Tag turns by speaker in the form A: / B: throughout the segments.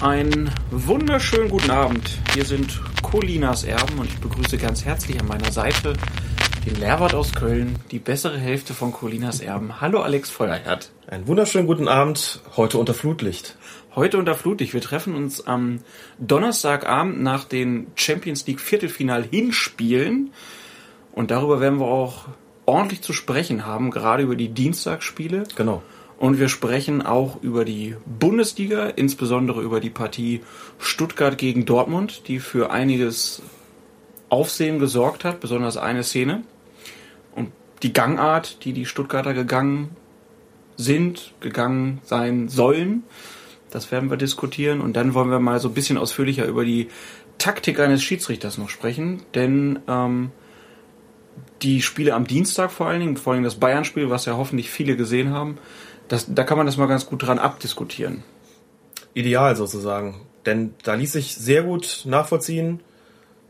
A: Einen wunderschönen guten Abend. Hier sind Colinas Erben und ich begrüße ganz herzlich an meiner Seite den Lehrwart aus Köln, die bessere Hälfte von Colinas Erben. Hallo Alex Feuerherd.
B: Einen wunderschönen guten Abend, heute unter Flutlicht.
A: Heute unter Flutlicht. Wir treffen uns am Donnerstagabend nach den Champions League Viertelfinal Hinspielen und darüber werden wir auch ordentlich zu sprechen haben, gerade über die Dienstagsspiele.
B: Genau.
A: Und wir sprechen auch über die Bundesliga, insbesondere über die Partie Stuttgart gegen Dortmund, die für einiges Aufsehen gesorgt hat, besonders eine Szene. Und die Gangart, die die Stuttgarter gegangen sind, gegangen sein sollen, das werden wir diskutieren. Und dann wollen wir mal so ein bisschen ausführlicher über die Taktik eines Schiedsrichters noch sprechen, denn ähm, die Spiele am Dienstag vor allen Dingen, vor allem das Bayern-Spiel, was ja hoffentlich viele gesehen haben, das, da kann man das mal ganz gut dran abdiskutieren.
B: Ideal sozusagen. Denn da ließ sich sehr gut nachvollziehen,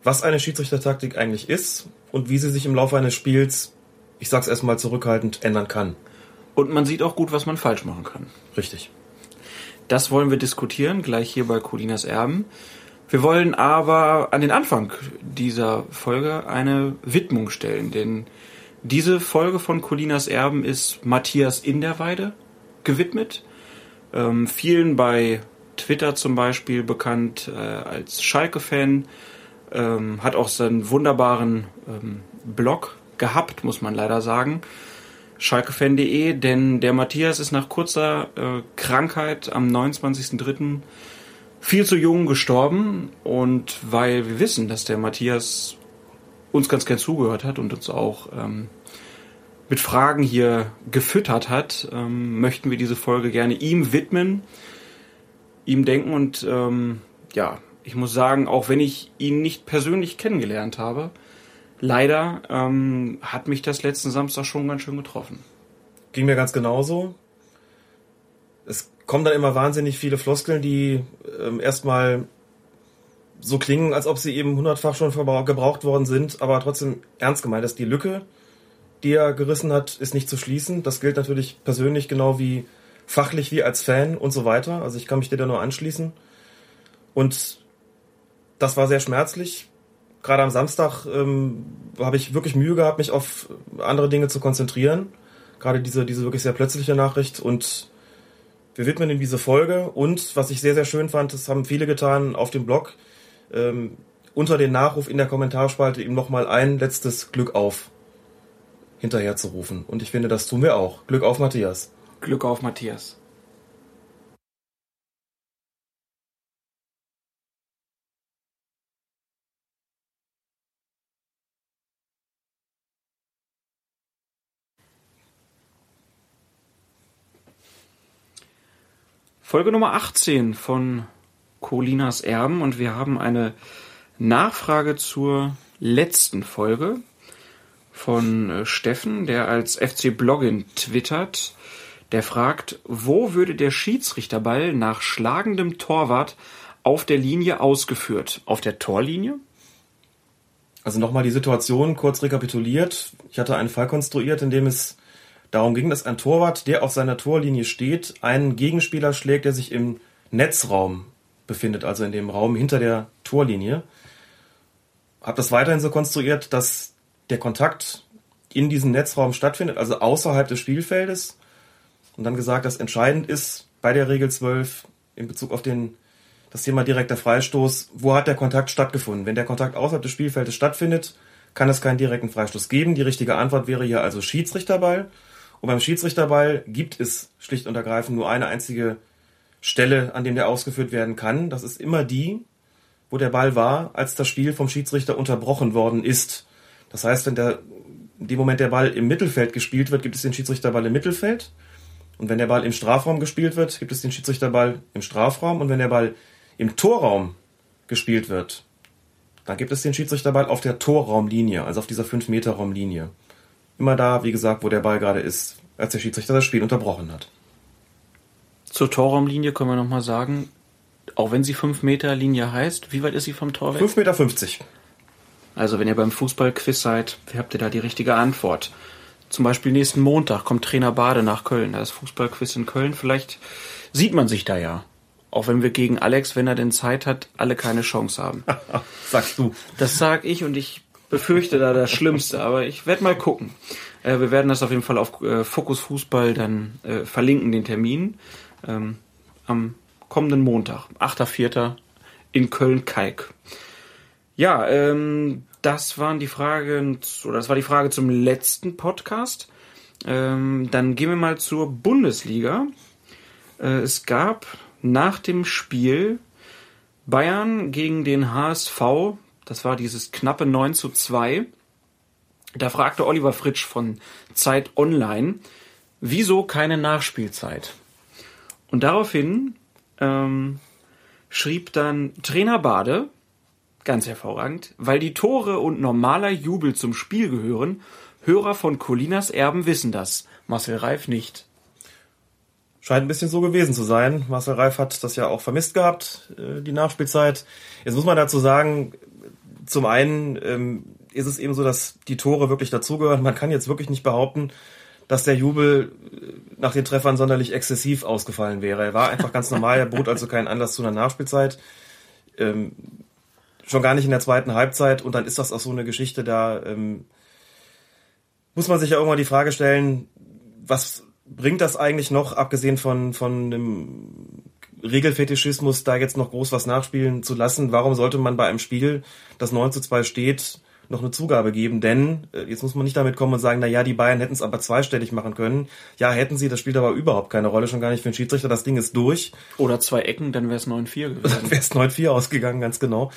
B: was eine Schiedsrichtertaktik eigentlich ist und wie sie sich im Laufe eines Spiels, ich sag's erstmal zurückhaltend, ändern kann.
A: Und man sieht auch gut, was man falsch machen kann.
B: Richtig.
A: Das wollen wir diskutieren, gleich hier bei Colinas Erben. Wir wollen aber an den Anfang dieser Folge eine Widmung stellen, denn diese Folge von Colinas Erben ist Matthias Inderweide gewidmet. Ähm, vielen bei Twitter zum Beispiel bekannt äh, als Schalke-Fan. Ähm, hat auch seinen wunderbaren ähm, Blog gehabt, muss man leider sagen. Schalkefan.de, denn der Matthias ist nach kurzer äh, Krankheit am 29.03. viel zu jung gestorben und weil wir wissen, dass der Matthias uns ganz gern zugehört hat und uns auch ähm, mit Fragen hier gefüttert hat, ähm, möchten wir diese Folge gerne ihm widmen, ihm denken und ähm, ja, ich muss sagen, auch wenn ich ihn nicht persönlich kennengelernt habe, leider ähm, hat mich das letzten Samstag schon ganz schön getroffen.
B: Ging mir ganz genauso. Es kommen dann immer wahnsinnig viele Floskeln, die ähm, erstmal so klingen, als ob sie eben hundertfach schon gebraucht worden sind, aber trotzdem ernst gemeint ist. Die Lücke, die er gerissen hat, ist nicht zu schließen. Das gilt natürlich persönlich genau wie fachlich wie als Fan und so weiter. Also ich kann mich dir da nur anschließen. Und das war sehr schmerzlich. Gerade am Samstag ähm, habe ich wirklich Mühe gehabt, mich auf andere Dinge zu konzentrieren. Gerade diese, diese wirklich sehr plötzliche Nachricht. Und wir widmen ihm diese Folge. Und was ich sehr, sehr schön fand, das haben viele getan auf dem Blog, ähm, unter den Nachruf in der Kommentarspalte ihm nochmal ein letztes Glück auf hinterherzurufen. Und ich finde, das tun wir auch. Glück auf Matthias.
A: Glück auf Matthias. Folge Nummer 18 von Colinas Erben und wir haben eine Nachfrage zur letzten Folge von äh, Steffen, der als FC Bloggin twittert. Der fragt, wo würde der Schiedsrichterball nach schlagendem Torwart auf der Linie ausgeführt? Auf der Torlinie?
B: Also nochmal die Situation kurz rekapituliert. Ich hatte einen Fall konstruiert, in dem es darum ging, dass ein Torwart, der auf seiner Torlinie steht, einen Gegenspieler schlägt, der sich im Netzraum befindet, also in dem Raum hinter der Torlinie. Habe das weiterhin so konstruiert, dass der Kontakt in diesem Netzraum stattfindet, also außerhalb des Spielfeldes. Und dann gesagt, dass entscheidend ist bei der Regel 12 in Bezug auf den, das Thema direkter Freistoß, wo hat der Kontakt stattgefunden? Wenn der Kontakt außerhalb des Spielfeldes stattfindet, kann es keinen direkten Freistoß geben. Die richtige Antwort wäre hier also Schiedsrichterball. Und beim Schiedsrichterball gibt es schlicht und ergreifend nur eine einzige Stelle, an dem der ausgeführt werden kann. Das ist immer die, wo der Ball war, als das Spiel vom Schiedsrichter unterbrochen worden ist. Das heißt, wenn der, in dem Moment der Ball im Mittelfeld gespielt wird, gibt es den Schiedsrichterball im Mittelfeld. Und wenn der Ball im Strafraum gespielt wird, gibt es den Schiedsrichterball im Strafraum. Und wenn der Ball im Torraum gespielt wird, dann gibt es den Schiedsrichterball auf der Torraumlinie, also auf dieser 5-Meter-Raumlinie. Immer da, wie gesagt, wo der Ball gerade ist, als der Schiedsrichter das Spiel unterbrochen hat.
A: Zur Torraumlinie können wir nochmal sagen, auch wenn sie 5 Meter Linie heißt, wie weit ist sie vom Tor weg?
B: 5,50 Meter.
A: Also wenn ihr beim Fußballquiz seid, habt ihr da die richtige Antwort. Zum Beispiel nächsten Montag kommt Trainer Bade nach Köln. Da ist Fußballquiz in Köln. Vielleicht sieht man sich da ja. Auch wenn wir gegen Alex, wenn er denn Zeit hat, alle keine Chance haben.
B: Sagst du.
A: Das sag ich und ich befürchte da das Schlimmste, aber ich werde mal gucken. Äh, wir werden das auf jeden Fall auf äh, Fokus Fußball dann äh, verlinken, den Termin. Ähm, am kommenden Montag, 8.4. in Köln-Kalk. Ja, ähm, das waren die Fragen, oder das war die Frage zum letzten Podcast. Ähm, dann gehen wir mal zur Bundesliga. Äh, es gab nach dem Spiel Bayern gegen den HSV, das war dieses knappe 9 zu 2. Da fragte Oliver Fritsch von Zeit Online, wieso keine Nachspielzeit? Und daraufhin ähm, schrieb dann Trainer Bade, ganz hervorragend, weil die Tore und normaler Jubel zum Spiel gehören, Hörer von Colinas Erben wissen das, Marcel Reif nicht.
B: Scheint ein bisschen so gewesen zu sein. Marcel Reif hat das ja auch vermisst gehabt, äh, die Nachspielzeit. Jetzt muss man dazu sagen, zum einen ähm, ist es eben so, dass die Tore wirklich dazugehören. Man kann jetzt wirklich nicht behaupten, dass der Jubel äh, nach den Treffern sonderlich exzessiv ausgefallen wäre. Er war einfach ganz normal, er bot also keinen Anlass zu einer Nachspielzeit. Ähm, schon gar nicht in der zweiten Halbzeit und dann ist das auch so eine Geschichte, da ähm, muss man sich ja irgendwann die Frage stellen, was bringt das eigentlich noch, abgesehen von, von einem Regelfetischismus, da jetzt noch groß was nachspielen zu lassen? Warum sollte man bei einem Spiel, das 9 zu 2 steht, noch eine Zugabe geben, denn äh, jetzt muss man nicht damit kommen und sagen, na ja, die Bayern hätten es aber zweistellig machen können. Ja, hätten sie, das spielt aber überhaupt keine Rolle, schon gar nicht für den Schiedsrichter. Das Ding ist durch.
A: Oder zwei Ecken, dann wäre es 9-4 gewesen.
B: Dann wäre es 9-4 ausgegangen, ganz genau.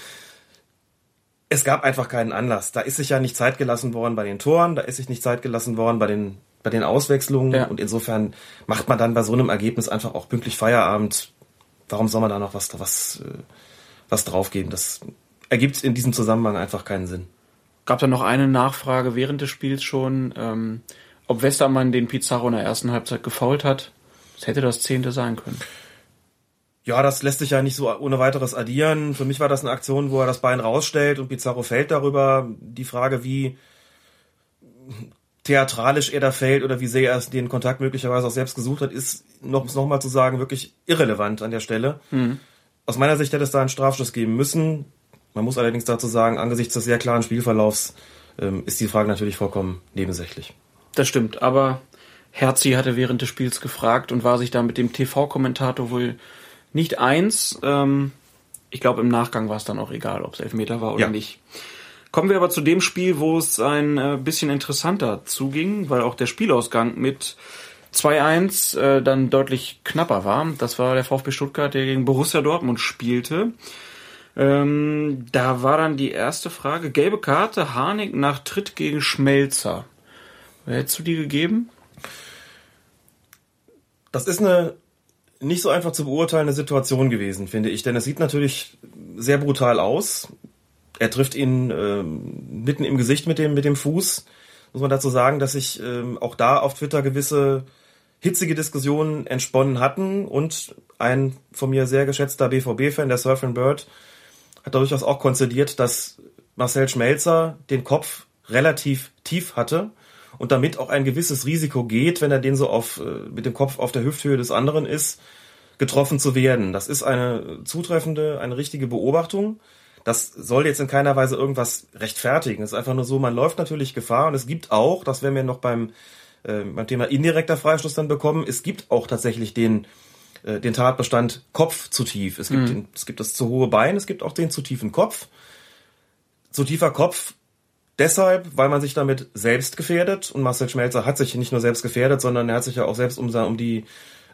B: Es gab einfach keinen Anlass. Da ist sich ja nicht Zeit gelassen worden bei den Toren, da ist sich nicht Zeit gelassen worden bei den bei den Auswechslungen ja. und insofern macht man dann bei so einem Ergebnis einfach auch pünktlich Feierabend. Warum soll man da noch was was äh, was draufgeben? Das ergibt in diesem Zusammenhang einfach keinen Sinn
A: gab dann noch eine Nachfrage während des Spiels schon, ähm, ob Westermann den Pizarro in der ersten Halbzeit gefault hat. Das hätte das zehnte sein können.
B: Ja, das lässt sich ja nicht so ohne weiteres addieren. Für mich war das eine Aktion, wo er das Bein rausstellt und Pizarro fällt darüber. Die Frage, wie theatralisch er da fällt oder wie sehr er den Kontakt möglicherweise auch selbst gesucht hat, ist, noch, noch mal zu sagen, wirklich irrelevant an der Stelle. Mhm. Aus meiner Sicht hätte es da einen Strafschluss geben müssen. Man muss allerdings dazu sagen, angesichts des sehr klaren Spielverlaufs ähm, ist die Frage natürlich vollkommen nebensächlich.
A: Das stimmt, aber Herzi hatte während des Spiels gefragt und war sich da mit dem TV-Kommentator wohl nicht eins. Ähm, ich glaube, im Nachgang war es dann auch egal, ob es Elfmeter war oder ja. nicht. Kommen wir aber zu dem Spiel, wo es ein äh, bisschen interessanter zuging, weil auch der Spielausgang mit 2-1 äh, dann deutlich knapper war. Das war der VfB Stuttgart, der gegen Borussia Dortmund spielte. Ähm, da war dann die erste Frage, gelbe Karte, Harnik nach Tritt gegen Schmelzer. Hättest du die gegeben?
B: Das ist eine nicht so einfach zu beurteilende Situation gewesen, finde ich, denn es sieht natürlich sehr brutal aus. Er trifft ihn äh, mitten im Gesicht mit dem, mit dem Fuß. Muss man dazu sagen, dass sich äh, auch da auf Twitter gewisse hitzige Diskussionen entsponnen hatten und ein von mir sehr geschätzter BVB-Fan, der Surfing Bird, hat durchaus auch konzidiert, dass Marcel Schmelzer den Kopf relativ tief hatte und damit auch ein gewisses Risiko geht, wenn er den so auf, äh, mit dem Kopf auf der Hüfthöhe des anderen ist, getroffen zu werden. Das ist eine zutreffende, eine richtige Beobachtung. Das soll jetzt in keiner Weise irgendwas rechtfertigen. Es ist einfach nur so, man läuft natürlich Gefahr und es gibt auch, das werden wir noch beim, äh, beim Thema indirekter Freistoß dann bekommen, es gibt auch tatsächlich den äh, den Tatbestand Kopf zu tief. Es gibt, mhm. den, es gibt das zu hohe Bein, es gibt auch den zu tiefen Kopf. Zu tiefer Kopf deshalb, weil man sich damit selbst gefährdet. Und Marcel Schmelzer hat sich nicht nur selbst gefährdet, sondern er hat sich ja auch selbst um, um die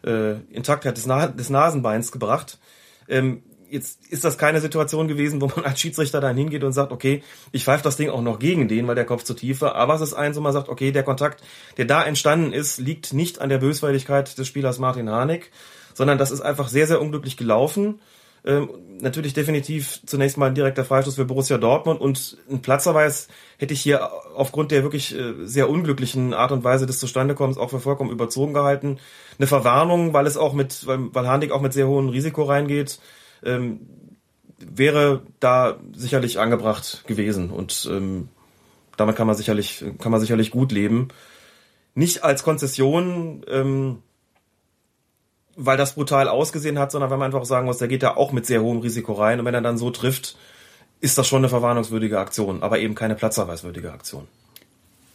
B: äh, Intaktheit des, Na des Nasenbeins gebracht. Ähm, jetzt ist das keine Situation gewesen, wo man als Schiedsrichter dann hingeht und sagt, okay, ich pfeife das Ding auch noch gegen den, weil der Kopf zu tief war. Aber es ist eins, wo man sagt, okay, der Kontakt, der da entstanden ist, liegt nicht an der Böswilligkeit des Spielers Martin Harnik, sondern das ist einfach sehr, sehr unglücklich gelaufen. Ähm, natürlich definitiv zunächst mal ein direkter Freistoß für Borussia Dortmund und ein Platzerweis hätte ich hier aufgrund der wirklich äh, sehr unglücklichen Art und Weise des Zustandekommens auch für vollkommen überzogen gehalten. Eine Verwarnung, weil es auch mit, weil, weil Handik auch mit sehr hohem Risiko reingeht, ähm, wäre da sicherlich angebracht gewesen und ähm, damit kann man sicherlich, kann man sicherlich gut leben. Nicht als Konzession, ähm, weil das brutal ausgesehen hat, sondern weil man einfach sagen muss, der geht da auch mit sehr hohem Risiko rein und wenn er dann so trifft, ist das schon eine verwarnungswürdige Aktion, aber eben keine platzerweiswürdige Aktion.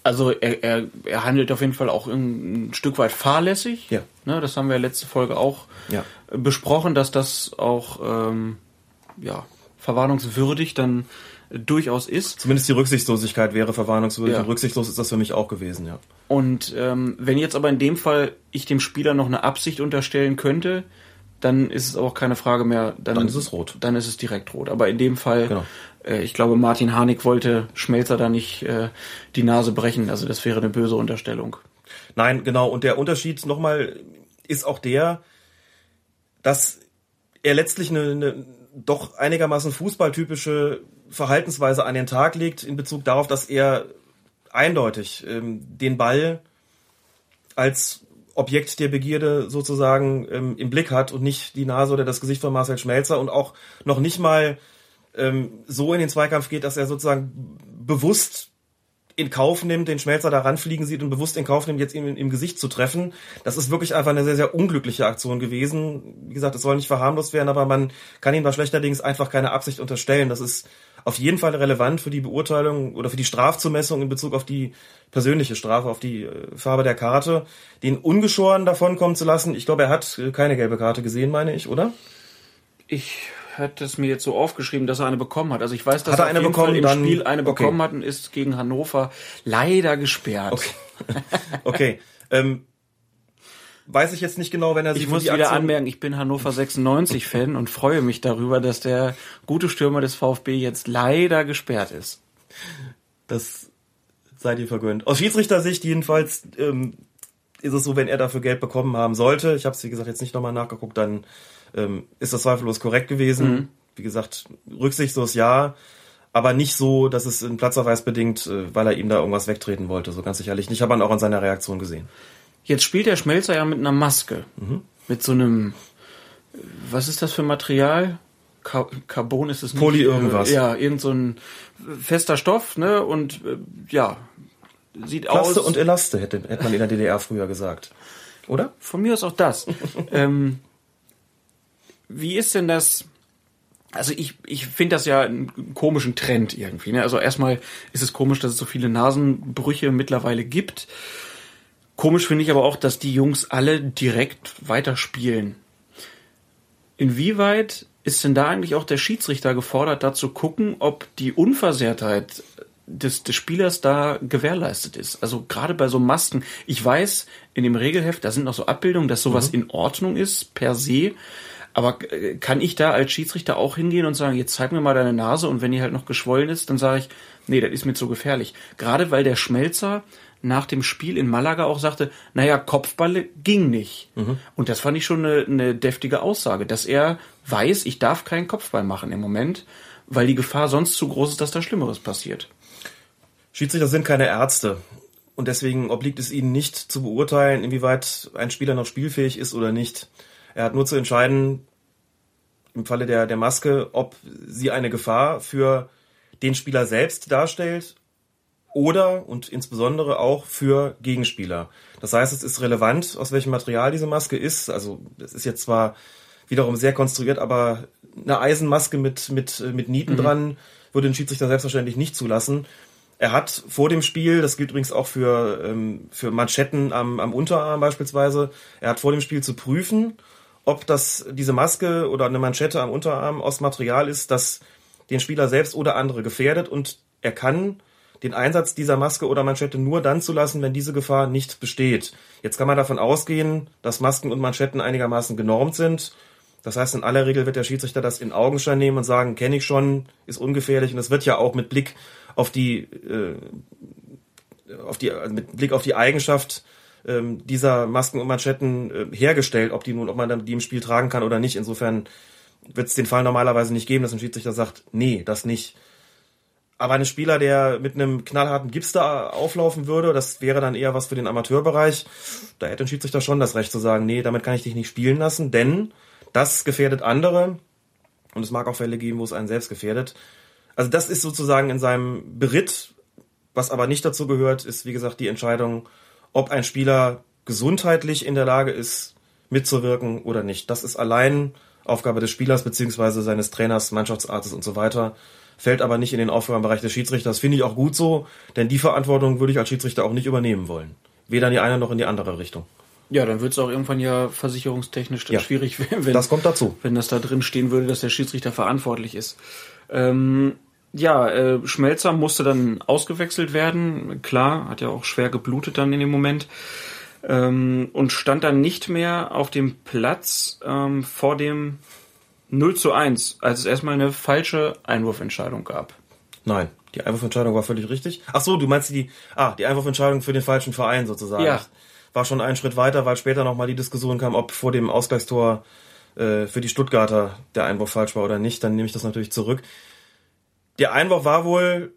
A: Also er, er, er handelt auf jeden Fall auch ein, Stück weit fahrlässig.
B: Ja.
A: Ne, das haben wir letzte Folge auch
B: ja.
A: besprochen, dass das auch ähm, ja, verwarnungswürdig dann durchaus ist.
B: Zumindest die Rücksichtslosigkeit wäre verwarnungswürdig ja. und rücksichtslos ist das für mich auch gewesen, ja.
A: Und ähm, wenn jetzt aber in dem Fall ich dem Spieler noch eine Absicht unterstellen könnte, dann ist es auch keine Frage mehr. Dann,
B: dann ist es rot.
A: Dann ist es direkt rot. Aber in dem Fall,
B: genau.
A: äh, ich glaube, Martin Harnik wollte Schmelzer da nicht äh, die Nase brechen. Also das wäre eine böse Unterstellung.
B: Nein, genau. Und der Unterschied nochmal ist auch der, dass er letztlich eine, eine doch einigermaßen fußballtypische Verhaltensweise an den Tag legt in Bezug darauf, dass er eindeutig ähm, den Ball als Objekt der Begierde sozusagen ähm, im Blick hat und nicht die Nase oder das Gesicht von Marcel Schmelzer und auch noch nicht mal ähm, so in den Zweikampf geht, dass er sozusagen bewusst in Kauf nimmt, den Schmelzer da ranfliegen sieht und bewusst in Kauf nimmt, jetzt ihm im Gesicht zu treffen. Das ist wirklich einfach eine sehr, sehr unglückliche Aktion gewesen. Wie gesagt, es soll nicht verharmlost werden, aber man kann ihm da schlechterdings einfach keine Absicht unterstellen. Das ist auf jeden Fall relevant für die Beurteilung oder für die Strafzumessung in Bezug auf die persönliche Strafe, auf die äh, Farbe der Karte. Den ungeschoren davonkommen zu lassen, ich glaube, er hat äh, keine gelbe Karte gesehen, meine ich, oder?
A: Ich hatte es mir jetzt so aufgeschrieben, dass er eine bekommen hat. Also ich weiß, dass
B: hat er, er eine bekommen, Fall
A: im
B: dann,
A: Spiel eine bekommen hat und ist gegen Hannover leider gesperrt.
B: Okay. okay. ähm, weiß ich jetzt nicht genau, wenn er
A: sich Ich muss wieder Aktion anmerken, ich bin Hannover 96 Fan und freue mich darüber, dass der gute Stürmer des VfB jetzt leider gesperrt ist.
B: Das sei dir vergönnt. Aus Schiedsrichtersicht jedenfalls ähm, ist es so, wenn er dafür Geld bekommen haben sollte, ich habe es wie gesagt jetzt nicht nochmal nachgeguckt, dann ähm, ist das zweifellos korrekt gewesen. Mhm. Wie gesagt, rücksichtslos ja, aber nicht so, dass es in Platzerweis bedingt, äh, weil er ihm da irgendwas wegtreten wollte, so ganz sicherlich nicht. Habe man auch an seiner Reaktion gesehen.
A: Jetzt spielt der Schmelzer ja mit einer Maske. Mhm. Mit so einem, was ist das für Material? Carbon ist es
B: nicht. Poly irgendwas.
A: Ja, irgend so ein fester Stoff, ne? Und äh, ja, sieht
B: Plaste
A: aus.
B: und Elaste hätte, hätte man in der DDR früher gesagt. Oder?
A: Von mir aus auch das. ähm, wie ist denn das? Also ich, ich finde das ja einen komischen Trend irgendwie. Ne? Also erstmal ist es komisch, dass es so viele Nasenbrüche mittlerweile gibt. Komisch finde ich aber auch, dass die Jungs alle direkt weiterspielen. Inwieweit ist denn da eigentlich auch der Schiedsrichter gefordert, da zu gucken, ob die Unversehrtheit des, des Spielers da gewährleistet ist? Also gerade bei so Masken. Ich weiß, in dem Regelheft, da sind noch so Abbildungen, dass sowas mhm. in Ordnung ist, per se. Aber äh, kann ich da als Schiedsrichter auch hingehen und sagen, jetzt zeig mir mal deine Nase und wenn die halt noch geschwollen ist, dann sage ich, nee, das ist mir zu gefährlich. Gerade weil der Schmelzer nach dem Spiel in Malaga auch sagte, naja, Kopfball ging nicht. Mhm. Und das fand ich schon eine, eine deftige Aussage, dass er weiß, ich darf keinen Kopfball machen im Moment, weil die Gefahr sonst zu groß ist, dass da Schlimmeres passiert.
B: Schiedsrichter sind keine Ärzte. Und deswegen obliegt es ihnen nicht zu beurteilen, inwieweit ein Spieler noch spielfähig ist oder nicht. Er hat nur zu entscheiden, im Falle der, der Maske, ob sie eine Gefahr für den Spieler selbst darstellt oder und insbesondere auch für Gegenspieler. Das heißt, es ist relevant, aus welchem Material diese Maske ist. Also es ist jetzt zwar wiederum sehr konstruiert, aber eine Eisenmaske mit, mit, mit Nieten mhm. dran würde ein Schiedsrichter selbstverständlich nicht zulassen. Er hat vor dem Spiel, das gilt übrigens auch für, ähm, für Manschetten am, am Unterarm beispielsweise, er hat vor dem Spiel zu prüfen, ob das diese Maske oder eine Manschette am Unterarm aus Material ist, das den Spieler selbst oder andere gefährdet und er kann den Einsatz dieser Maske oder Manschette nur dann zulassen, wenn diese Gefahr nicht besteht. Jetzt kann man davon ausgehen, dass Masken und Manschetten einigermaßen genormt sind. Das heißt, in aller Regel wird der Schiedsrichter das in Augenschein nehmen und sagen, kenne ich schon, ist ungefährlich und es wird ja auch mit Blick auf die, äh, auf die, also mit Blick auf die Eigenschaft ähm, dieser Masken und Manschetten äh, hergestellt, ob die nun, ob man die im Spiel tragen kann oder nicht. Insofern wird es den Fall normalerweise nicht geben, dass ein Schiedsrichter sagt, nee, das nicht. Aber ein Spieler, der mit einem knallharten Gips da auflaufen würde, das wäre dann eher was für den Amateurbereich. Da hätte ein Schiedsrichter schon das Recht zu sagen, nee, damit kann ich dich nicht spielen lassen, denn das gefährdet andere. Und es mag auch Fälle geben, wo es einen selbst gefährdet. Also das ist sozusagen in seinem Beritt. Was aber nicht dazu gehört, ist, wie gesagt, die Entscheidung, ob ein Spieler gesundheitlich in der Lage ist, mitzuwirken oder nicht. Das ist allein Aufgabe des Spielers beziehungsweise seines Trainers, Mannschaftsarztes und so weiter. Fällt aber nicht in den Aufgabenbereich des Schiedsrichters. Finde ich auch gut so, denn die Verantwortung würde ich als Schiedsrichter auch nicht übernehmen wollen. Weder in die eine noch in die andere Richtung.
A: Ja, dann wird es auch irgendwann ja versicherungstechnisch
B: Ja.
A: schwierig, wenn,
B: Das kommt dazu.
A: wenn das da drin stehen würde, dass der Schiedsrichter verantwortlich ist. Ähm, ja, äh, Schmelzer musste dann ausgewechselt werden. Klar, hat ja auch schwer geblutet dann in dem Moment. Ähm, und stand dann nicht mehr auf dem Platz ähm, vor dem 0 zu 1, als es erstmal eine falsche Einwurfentscheidung gab.
B: Nein, die Einwurfentscheidung war völlig richtig. Ach so, du meinst die, ah, die Einwurfentscheidung für den falschen Verein sozusagen.
A: Ja.
B: War schon einen Schritt weiter, weil später nochmal die Diskussion kam, ob vor dem Ausgleichstor äh, für die Stuttgarter der Einwurf falsch war oder nicht. Dann nehme ich das natürlich zurück. Der Einwurf war wohl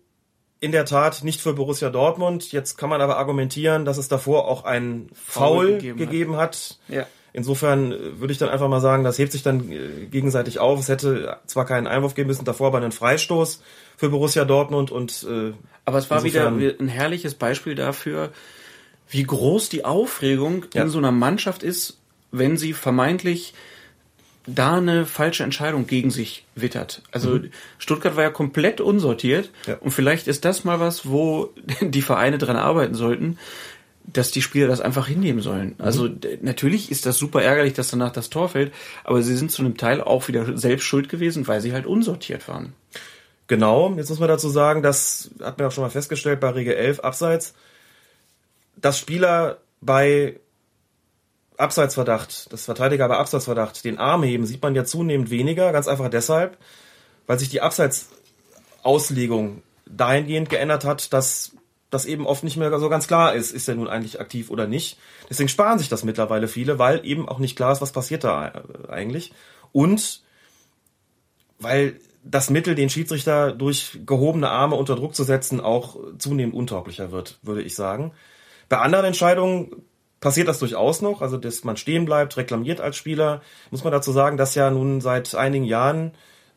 B: in der Tat nicht für Borussia Dortmund. Jetzt kann man aber argumentieren, dass es davor auch ein Foul,
A: gegeben
B: gegeben,
A: hat.
B: hat.
A: Ja.
B: Insofern äh, würde ich dann einfach mal sagen, das hebt sich dann äh, gegenseitig auf. Es hätte zwar keinen Einwurf geben müssen, davor aber einen Freistoß für Borussia Dortmund und äh,
A: Aber es war wieder ein herrliches Beispiel dafür, wie groß die Aufregung
B: Ja.
A: in so einer Mannschaft ist, wenn sie vermeintlich da eine falsche Entscheidung gegen sich wittert. Also Stuttgart war ja komplett unsortiert
B: Mhm. Ja.
A: und vielleicht ist das mal was, wo die Vereine dran arbeiten sollten, dass die Spieler das einfach hinnehmen sollen.
B: Mhm.
A: Also d- natürlich ist das super ärgerlich, dass danach das Tor fällt, aber sie sind zu einem Teil auch wieder selbst schuld gewesen, weil sie halt unsortiert waren.
B: Genau, jetzt muss man dazu sagen, das hat man auch schon mal festgestellt bei Regel 11 Abseits, dass Spieler bei Abseitsverdacht, das Verteidiger bei Abseitsverdacht den Arm heben, sieht man ja zunehmend weniger, ganz einfach deshalb, weil sich die Abseitsauslegung dahingehend geändert hat, dass das eben oft nicht mehr so ganz klar ist, ist er nun eigentlich aktiv oder nicht. Deswegen sparen sich das mittlerweile viele, weil eben auch nicht klar ist, was passiert da äh, eigentlich. Und weil das Mittel, den Schiedsrichter durch gehobene Arme unter Druck zu setzen, auch zunehmend untauglicher wird, würde ich sagen. Bei anderen Entscheidungen passiert das durchaus noch, also dass man stehen bleibt, reklamiert als Spieler. Muss man dazu sagen, dass ja nun seit einigen Jahren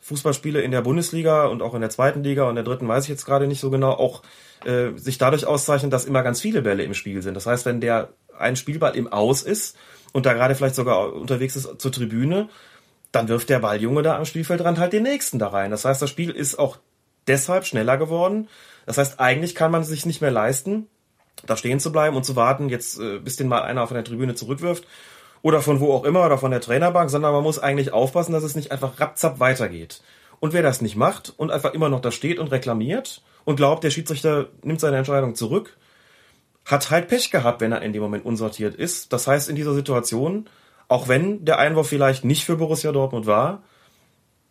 B: Fußballspiele in der Bundesliga und auch in der zweiten Liga und der dritten weiß ich jetzt gerade nicht so genau, auch äh, sich dadurch auszeichnen, dass immer ganz viele Bälle im Spiel sind. Das heißt, wenn der ein Spielball im Aus ist und da gerade vielleicht sogar unterwegs ist zur Tribüne, dann wirft der Balljunge da am Spielfeldrand halt den nächsten da rein. Das heißt, das Spiel ist auch deshalb schneller geworden. Das heißt, eigentlich kann man es sich nicht mehr leisten, da stehen zu bleiben und zu warten, jetzt äh, bis den mal einer auf der Tribüne zurückwirft oder von wo auch immer oder von der Trainerbank, sondern man muss eigentlich aufpassen, dass es nicht einfach rapzapp weitergeht. Und wer das nicht macht und einfach immer noch da steht und reklamiert und glaubt, der Schiedsrichter nimmt seine Entscheidung zurück, hat halt Pech gehabt, wenn er in dem Moment unsortiert ist. Das heißt, in dieser Situation, auch wenn der Einwurf vielleicht nicht für Borussia Dortmund war,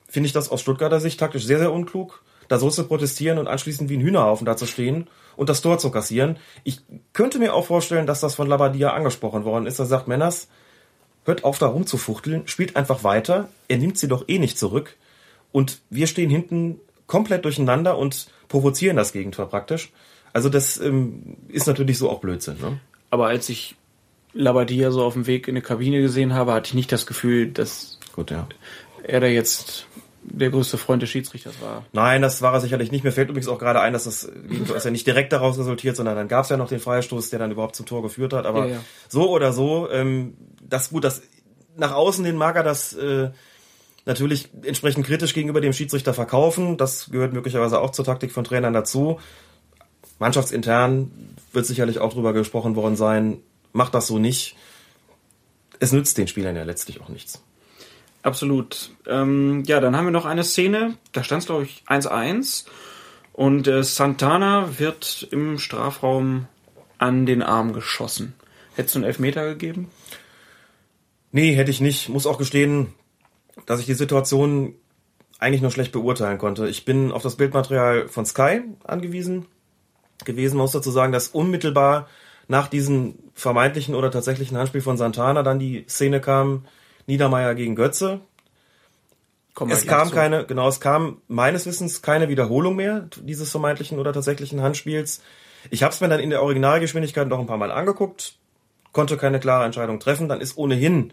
B: finde ich das aus Stuttgarter Sicht taktisch sehr, sehr unklug, da so zu protestieren und anschließend wie ein Hühnerhaufen da zu stehen und das Tor zu kassieren. Ich könnte mir auch vorstellen, dass das von Labadia angesprochen worden ist. Er sagt, Männers, hört auf da rumzufuchteln, spielt einfach weiter, er nimmt sie doch eh nicht zurück und wir stehen hinten komplett durcheinander und provozieren das Gegentor praktisch. Also das ähm, ist natürlich so auch Blödsinn. Ne?
A: Aber als ich Labadia so auf dem Weg in eine Kabine gesehen habe, hatte ich nicht das Gefühl, dass
B: Gut, ja.
A: er da jetzt der größte Freund des Schiedsrichters war.
B: Nein, das war er sicherlich nicht. Mir fällt übrigens auch gerade ein, dass das Gegentor ist ja nicht direkt daraus resultiert, sondern dann gab es ja noch den Freistoß, der dann überhaupt zum Tor geführt hat. Aber
A: Ja, ja.
B: so oder so, ähm, das gut, das nach außen hin mag das äh, natürlich entsprechend kritisch gegenüber dem Schiedsrichter verkaufen. Das gehört möglicherweise auch zur Taktik von Trainern dazu. Mannschaftsintern wird sicherlich auch drüber gesprochen worden sein. Macht das so nicht. Es nützt den Spielern ja letztlich auch nichts.
A: Absolut. Ähm, ja, dann haben wir noch eine Szene, da stand es, glaube ich, 1-1 und äh, Santana wird im Strafraum an den Arm geschossen. Hättest du einen Elfmeter gegeben?
B: Nee, hätte ich nicht. Muss auch gestehen, dass ich die Situation eigentlich nur schlecht beurteilen konnte. Ich bin auf das Bildmaterial von Sky angewiesen gewesen. Man muss dazu sagen, dass unmittelbar nach diesem vermeintlichen oder tatsächlichen Handspiel von Santana dann die Szene kam, Niedermeyer gegen Götze.
A: Komm
B: Es kam
A: zu.
B: keine, genau, es kam meines Wissens keine Wiederholung mehr dieses vermeintlichen oder tatsächlichen Handspiels. Ich habe es mir dann in der Originalgeschwindigkeit noch ein paar Mal angeguckt, konnte keine klare Entscheidung treffen. Dann ist ohnehin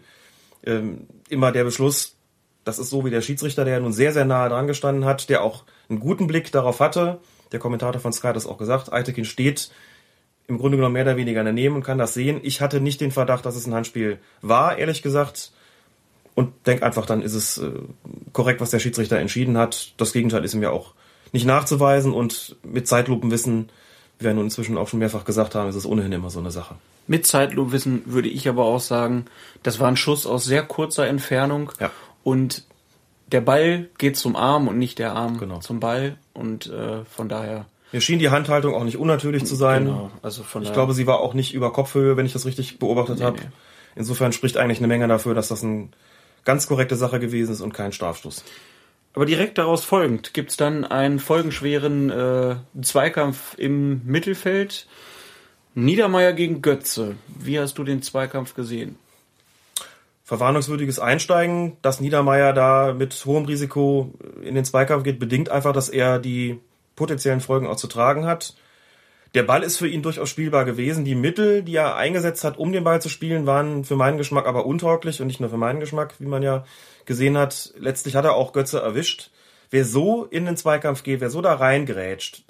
B: ähm, immer der Beschluss, das ist so wie der Schiedsrichter, der ja nun sehr, sehr nahe dran gestanden hat, der auch einen guten Blick darauf hatte. Der Kommentator von Sky hat das auch gesagt. Eitekin steht im Grunde genommen mehr oder weniger daneben und kann das sehen. Ich hatte nicht den Verdacht, dass es ein Handspiel war, ehrlich gesagt. Und denke einfach, dann ist es äh, korrekt, was der Schiedsrichter entschieden hat. Das Gegenteil ist ihm ja auch nicht nachzuweisen und mit Zeitlupenwissen, wie wir nun inzwischen auch schon mehrfach gesagt haben, ist es ohnehin immer so eine Sache.
A: Mit Zeitlupenwissen würde ich aber auch sagen, das war ein Schuss aus sehr kurzer Entfernung
B: Ja.
A: und der Ball geht zum Arm und nicht der Arm
B: Genau.
A: zum Ball und äh, von daher
B: Mir schien die Handhaltung auch nicht unnatürlich zu sein.
A: genau, also von
B: Ich glaube, sie war auch nicht über Kopfhöhe, wenn ich das richtig beobachtet habe.
A: nee.
B: Insofern spricht eigentlich eine Menge dafür, dass das eine ganz korrekte Sache gewesen ist und kein Strafstoß.
A: Aber direkt daraus folgend gibt's dann einen folgenschweren äh, Zweikampf im Mittelfeld. Niedermeyer gegen Götze. Wie hast du den Zweikampf gesehen?
B: Verwarnungswürdiges Einsteigen, dass Niedermeyer da mit hohem Risiko in den Zweikampf geht, bedingt einfach, dass er die potenziellen Folgen auch zu tragen hat. Der Ball ist für ihn durchaus spielbar gewesen. Die Mittel, die er eingesetzt hat, um den Ball zu spielen, waren für meinen Geschmack aber untauglich und nicht nur für meinen Geschmack, wie man ja gesehen hat. Letztlich hat er auch Götze erwischt. Wer so in den Zweikampf geht, wer so da reingerätscht,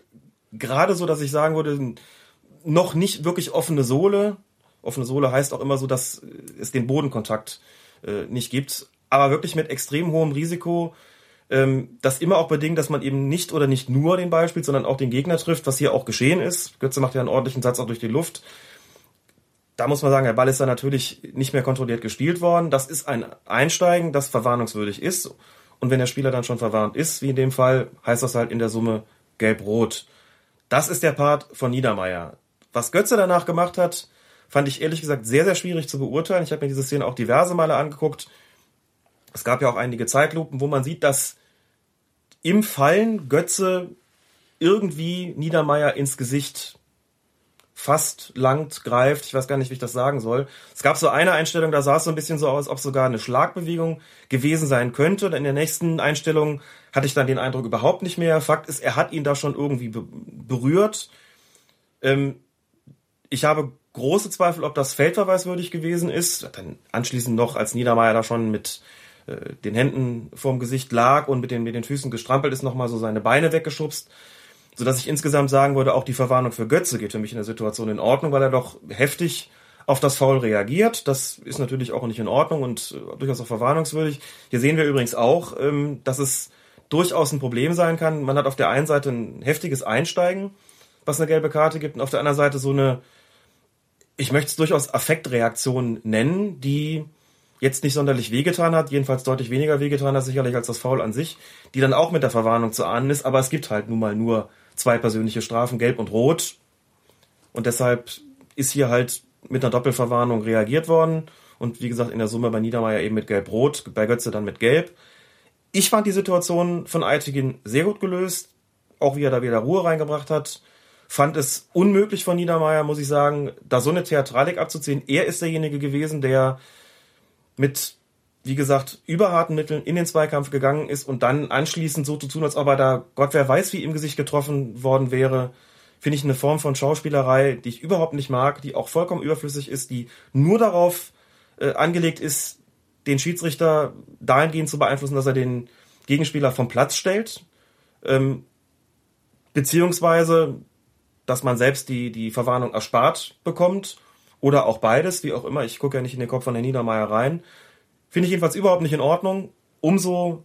B: gerade so, dass ich sagen würde, noch nicht wirklich offene Sohle. Offene Sohle heißt auch immer so, dass es den Bodenkontakt äh, nicht gibt, aber wirklich mit extrem hohem Risiko. Ähm, das immer auch bedingt, dass man eben nicht oder nicht nur den Ball spielt, sondern auch den Gegner trifft, was hier auch geschehen ist. Götze macht ja einen ordentlichen Satz auch durch die Luft. Da muss man sagen, der Ball ist dann natürlich nicht mehr kontrolliert gespielt worden. Das ist ein Einsteigen, das verwarnungswürdig ist. Und wenn der Spieler dann schon verwarnt ist, wie in dem Fall, heißt das halt in der Summe gelb-rot. Das ist der Part von Niedermeyer. Was Götze danach gemacht hat, fand ich ehrlich gesagt sehr, sehr schwierig zu beurteilen. Ich habe mir diese Szene auch diverse Male angeguckt. Es gab ja auch einige Zeitlupen, wo man sieht, dass im Fallen Götze irgendwie Niedermeyer ins Gesicht fast langt, greift. Ich weiß gar nicht, wie ich das sagen soll. Es gab so eine Einstellung, da sah es so ein bisschen so aus, ob sogar eine Schlagbewegung gewesen sein könnte. Und in der nächsten Einstellung hatte ich dann den Eindruck überhaupt nicht mehr. Fakt ist, er hat ihn da schon irgendwie be berührt. Ähm, ich habe große Zweifel, ob das feldverweiswürdig gewesen ist. Dann anschließend noch, als Niedermeyer da schon mit äh, den Händen vorm Gesicht lag und mit den, mit den Füßen gestrampelt ist, nochmal so seine Beine weggeschubst. Sodass ich insgesamt sagen würde, auch die Verwarnung für Götze geht für mich in der Situation in Ordnung, weil er doch heftig auf das Foul reagiert. Das ist natürlich auch nicht in Ordnung und äh, durchaus auch verwarnungswürdig. Hier sehen wir übrigens auch, ähm, dass es durchaus ein Problem sein kann. Man hat auf der einen Seite ein heftiges Einsteigen, was eine gelbe Karte gibt, und auf der anderen Seite so eine, ich möchte es durchaus Affektreaktion nennen, die jetzt nicht sonderlich wehgetan hat, jedenfalls deutlich weniger wehgetan hat sicherlich als das Foul an sich, die dann auch mit der Verwarnung zu ahnen ist, aber es gibt halt nun mal nur zwei persönliche Strafen, gelb und rot. Und deshalb ist hier halt mit einer Doppelverwarnung reagiert worden. Und wie gesagt, in der Summe bei Niedermeyer eben mit gelb-rot, bei Götze dann mit gelb. Ich fand die Situation von Eitigin sehr gut gelöst, auch wie er da wieder Ruhe reingebracht hat. Fand es unmöglich von Niedermeyer, muss ich sagen, da so eine Theatralik abzuziehen. Er ist derjenige gewesen, der mit, wie gesagt, überharten Mitteln in den Zweikampf gegangen ist und dann anschließend so zu tun, als ob er da Gott wer weiß wie im Gesicht getroffen worden wäre, finde ich eine Form von Schauspielerei, die ich überhaupt nicht mag, die auch vollkommen überflüssig ist, die nur darauf äh, angelegt ist, den Schiedsrichter dahingehend zu beeinflussen, dass er den Gegenspieler vom Platz stellt, ähm, beziehungsweise, dass man selbst die, die Verwarnung erspart bekommt oder auch beides, wie auch immer. Ich gucke ja nicht in den Kopf von Herrn Niedermeyer rein. Finde ich jedenfalls überhaupt nicht in Ordnung. Umso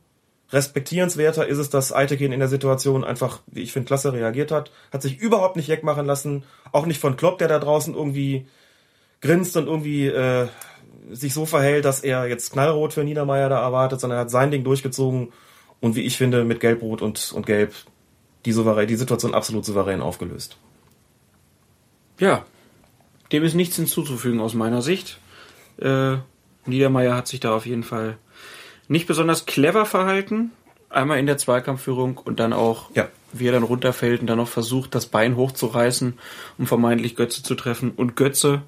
B: respektierenswerter ist es, dass Eitekin in der Situation einfach, wie ich finde, klasse reagiert hat. Hat sich überhaupt nicht wegmachen lassen. Auch nicht von Klopp, der da draußen irgendwie grinst und irgendwie äh, sich so verhält, dass er jetzt knallrot für Niedermeyer da erwartet, sondern er hat sein Ding durchgezogen und wie ich finde, mit Gelb-Rot und, und Gelb die, souverän, die Situation absolut souverän aufgelöst.
A: Ja, dem ist nichts hinzuzufügen aus meiner Sicht. Äh, Niedermeyer hat sich da auf jeden Fall nicht besonders clever verhalten. Einmal in der Zweikampfführung und dann auch,
B: Ja.
A: wie er dann runterfällt und dann noch versucht, das Bein hochzureißen, um vermeintlich Götze zu treffen. Und Götze,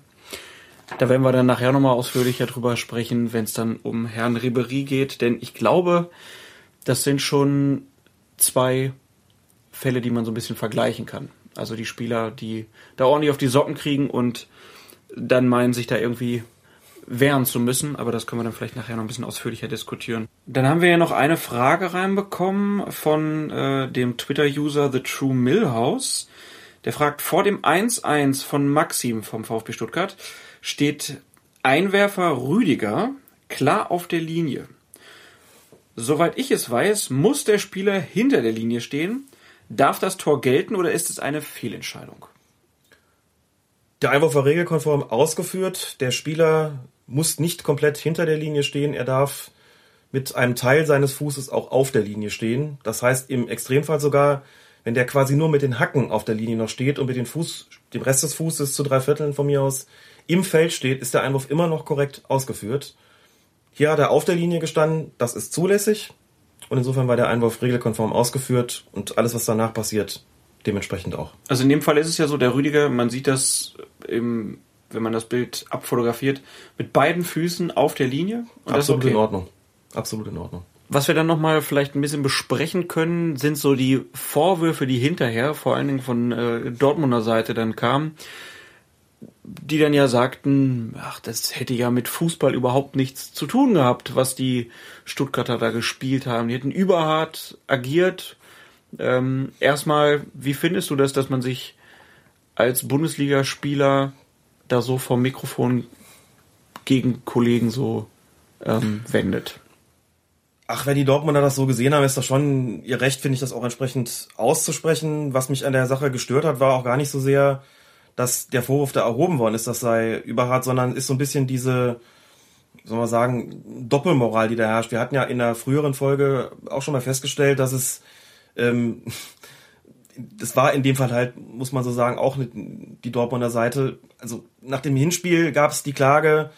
A: da werden wir dann nachher nochmal ausführlicher drüber sprechen, wenn es dann um Herrn Ribery geht. Denn ich glaube, das sind schon zwei Fälle, die man so ein bisschen vergleichen kann. Also die Spieler, die da ordentlich auf die Socken kriegen und dann meinen, sich da irgendwie wehren zu müssen, aber das können wir dann vielleicht nachher noch ein bisschen ausführlicher diskutieren. Dann haben wir ja noch eine Frage reinbekommen von äh, dem Twitter-User The True Millhouse. Der fragt, vor dem 1-1 von Maxim vom VfB Stuttgart steht Einwerfer Rüdiger klar auf der Linie. Soweit ich es weiß, muss der Spieler hinter der Linie stehen. Darf das Tor gelten oder ist es eine Fehlentscheidung?
B: Der Einwurf war regelkonform ausgeführt. Der Spieler muss nicht komplett hinter der Linie stehen. Er darf mit einem Teil seines Fußes auch auf der Linie stehen. Das heißt im Extremfall sogar, wenn der quasi nur mit den Hacken auf der Linie noch steht und mit den Fuß, dem Rest des Fußes zu drei Vierteln von mir aus im Feld steht, ist der Einwurf immer noch korrekt ausgeführt. Hier hat er auf der Linie gestanden, das ist zulässig. Und insofern war der Einwurf regelkonform ausgeführt und alles, was danach passiert, dementsprechend auch.
A: Also in dem Fall ist es ja so, der Rüdiger, man sieht das im, wenn man das Bild abfotografiert, mit beiden Füßen auf der Linie.
B: Und Absolut okay. in Ordnung. Absolut in Ordnung.
A: Was wir dann nochmal vielleicht ein bisschen besprechen können, sind so die Vorwürfe, die hinterher, vor allen Dingen von äh, Dortmunder Seite dann kamen die dann ja sagten, ach, das hätte ja mit Fußball überhaupt nichts zu tun gehabt, was die Stuttgarter da gespielt haben. Die hätten überhart agiert. Ähm, erstmal, wie findest du das, dass man sich als Bundesligaspieler da so vom Mikrofon gegen Kollegen so ähm, wendet?
B: Ach, wenn die Dortmunder das so gesehen haben, ist das schon ihr Recht, finde ich, das auch entsprechend auszusprechen. Was mich an der Sache gestört hat, war auch gar nicht so sehr, dass der Vorwurf da erhoben worden ist, das sei überhart, sondern ist so ein bisschen diese, soll man sagen, Doppelmoral, die da herrscht. Wir hatten ja in der früheren Folge auch schon mal festgestellt, dass es, ähm, das war in dem Fall halt, muss man so sagen, auch die Dortmunder Seite. Also nach dem Hinspiel gab es die Klage,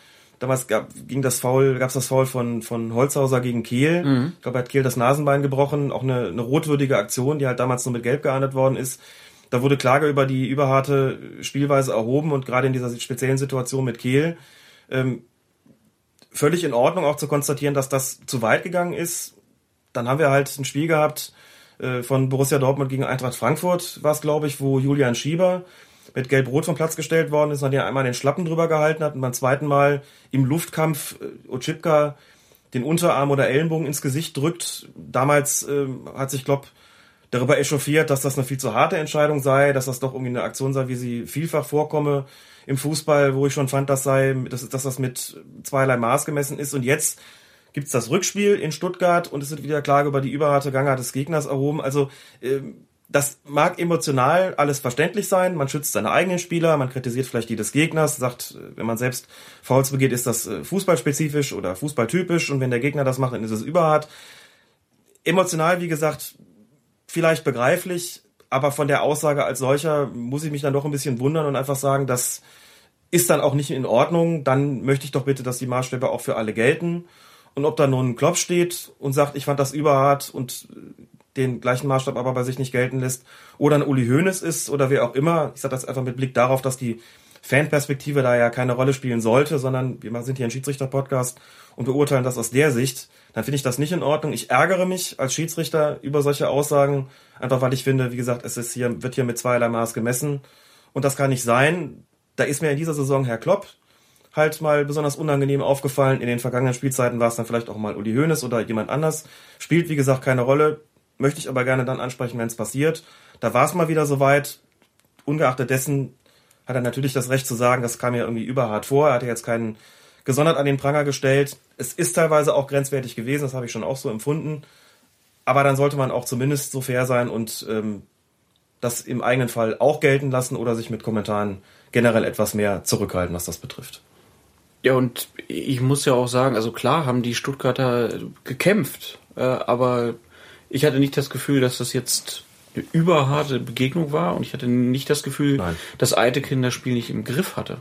B: damals gab, ging das Foul, gab es das Foul von, von Holzhauser gegen Kehl. Mhm. Ich glaube, er hat Kehl das Nasenbein gebrochen, auch eine, eine rotwürdige Aktion, die halt damals nur mit Gelb geahndet worden ist. Da wurde Klage über die überharte Spielweise erhoben und gerade in dieser speziellen Situation mit Kehl ähm, völlig in Ordnung auch zu konstatieren, dass das zu weit gegangen ist. Dann haben wir halt ein Spiel gehabt äh, von Borussia Dortmund gegen Eintracht Frankfurt, war es glaube ich, wo Julian Schieber mit Gelb-Rot vom Platz gestellt worden ist, nachdem er einmal den Schlappen drüber gehalten hat und beim zweiten Mal im Luftkampf äh, Ochipka den Unterarm oder Ellenbogen ins Gesicht drückt. Damals äh, hat sich, glaube darüber echauffiert, dass das eine viel zu harte Entscheidung sei, dass das doch irgendwie eine Aktion sei, wie sie vielfach vorkomme im Fußball, wo ich schon fand, das sei, dass, dass das mit zweierlei Maß gemessen ist. Und jetzt gibt's das Rückspiel in Stuttgart und es wird wieder Klage über die überharte Gangart des Gegners erhoben. Also ähm, das mag emotional alles verständlich sein. Man schützt seine eigenen Spieler, man kritisiert vielleicht die des Gegners, sagt, wenn man selbst Fouls begeht, ist das äh, fußballspezifisch oder fußballtypisch und wenn der Gegner das macht, dann ist es überhart. Emotional, wie gesagt, vielleicht begreiflich, aber von der Aussage als solcher muss ich mich dann doch ein bisschen wundern und einfach sagen, das ist dann auch nicht in Ordnung. Dann möchte ich doch bitte, dass die Maßstäbe auch für alle gelten. Und ob da nun ein Klopp steht und sagt, ich fand das überhart und den gleichen Maßstab aber bei sich nicht gelten lässt, oder ein Uli Hoeneß ist oder wer auch immer. Ich sage das einfach mit Blick darauf, dass die Fanperspektive da ja keine Rolle spielen sollte, sondern wir sind hier ein Schiedsrichter-Podcast und beurteilen das aus der Sicht, dann finde ich das nicht in Ordnung. Ich ärgere mich als Schiedsrichter über solche Aussagen, einfach weil ich finde, wie gesagt, es ist hier, wird hier mit zweierlei Maß gemessen. Und das kann nicht sein. Da ist mir in dieser Saison Herr Klopp halt mal besonders unangenehm aufgefallen. In den vergangenen Spielzeiten war es dann vielleicht auch mal Uli Hoeneß oder jemand anders. Spielt, wie gesagt, keine Rolle. Möchte ich aber gerne dann ansprechen, wenn es passiert. Da war es mal wieder soweit. Ungeachtet dessen hat er natürlich das Recht zu sagen, das kam mir irgendwie überhart vor. Er hatte jetzt keinen gesondert an den Pranger gestellt. Es ist teilweise auch grenzwertig gewesen, das habe ich schon auch so empfunden. Aber dann sollte man auch zumindest so fair sein und ähm, das im eigenen Fall auch gelten lassen oder sich mit Kommentaren generell etwas mehr zurückhalten, was das betrifft.
A: Ja, und ich muss ja auch sagen, also klar haben die Stuttgarter gekämpft, äh, aber ich hatte nicht das Gefühl, dass das jetzt eine überharte Begegnung war und ich hatte nicht das Gefühl, Nein. dass Eitekin das Spiel nicht im Griff hatte.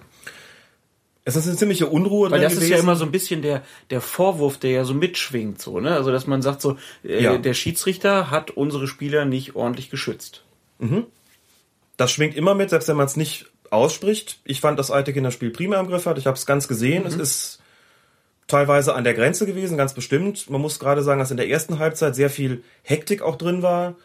B: Es ist eine ziemliche Unruhe
A: Weil das gewesen. ist ja immer so ein bisschen der, der Vorwurf, der ja so mitschwingt, so, ne? Also, dass man sagt so, äh, ja. der Schiedsrichter hat unsere Spieler nicht ordentlich geschützt.
B: Mhm. Das schwingt immer mit, selbst wenn man es nicht ausspricht. Ich fand, dass Eitekin das Spiel prima im Griff hat. Ich habe es ganz gesehen. Mhm. Es ist teilweise an der Grenze gewesen, ganz bestimmt. Man muss gerade sagen, dass in der ersten Halbzeit sehr viel Hektik auch drin war.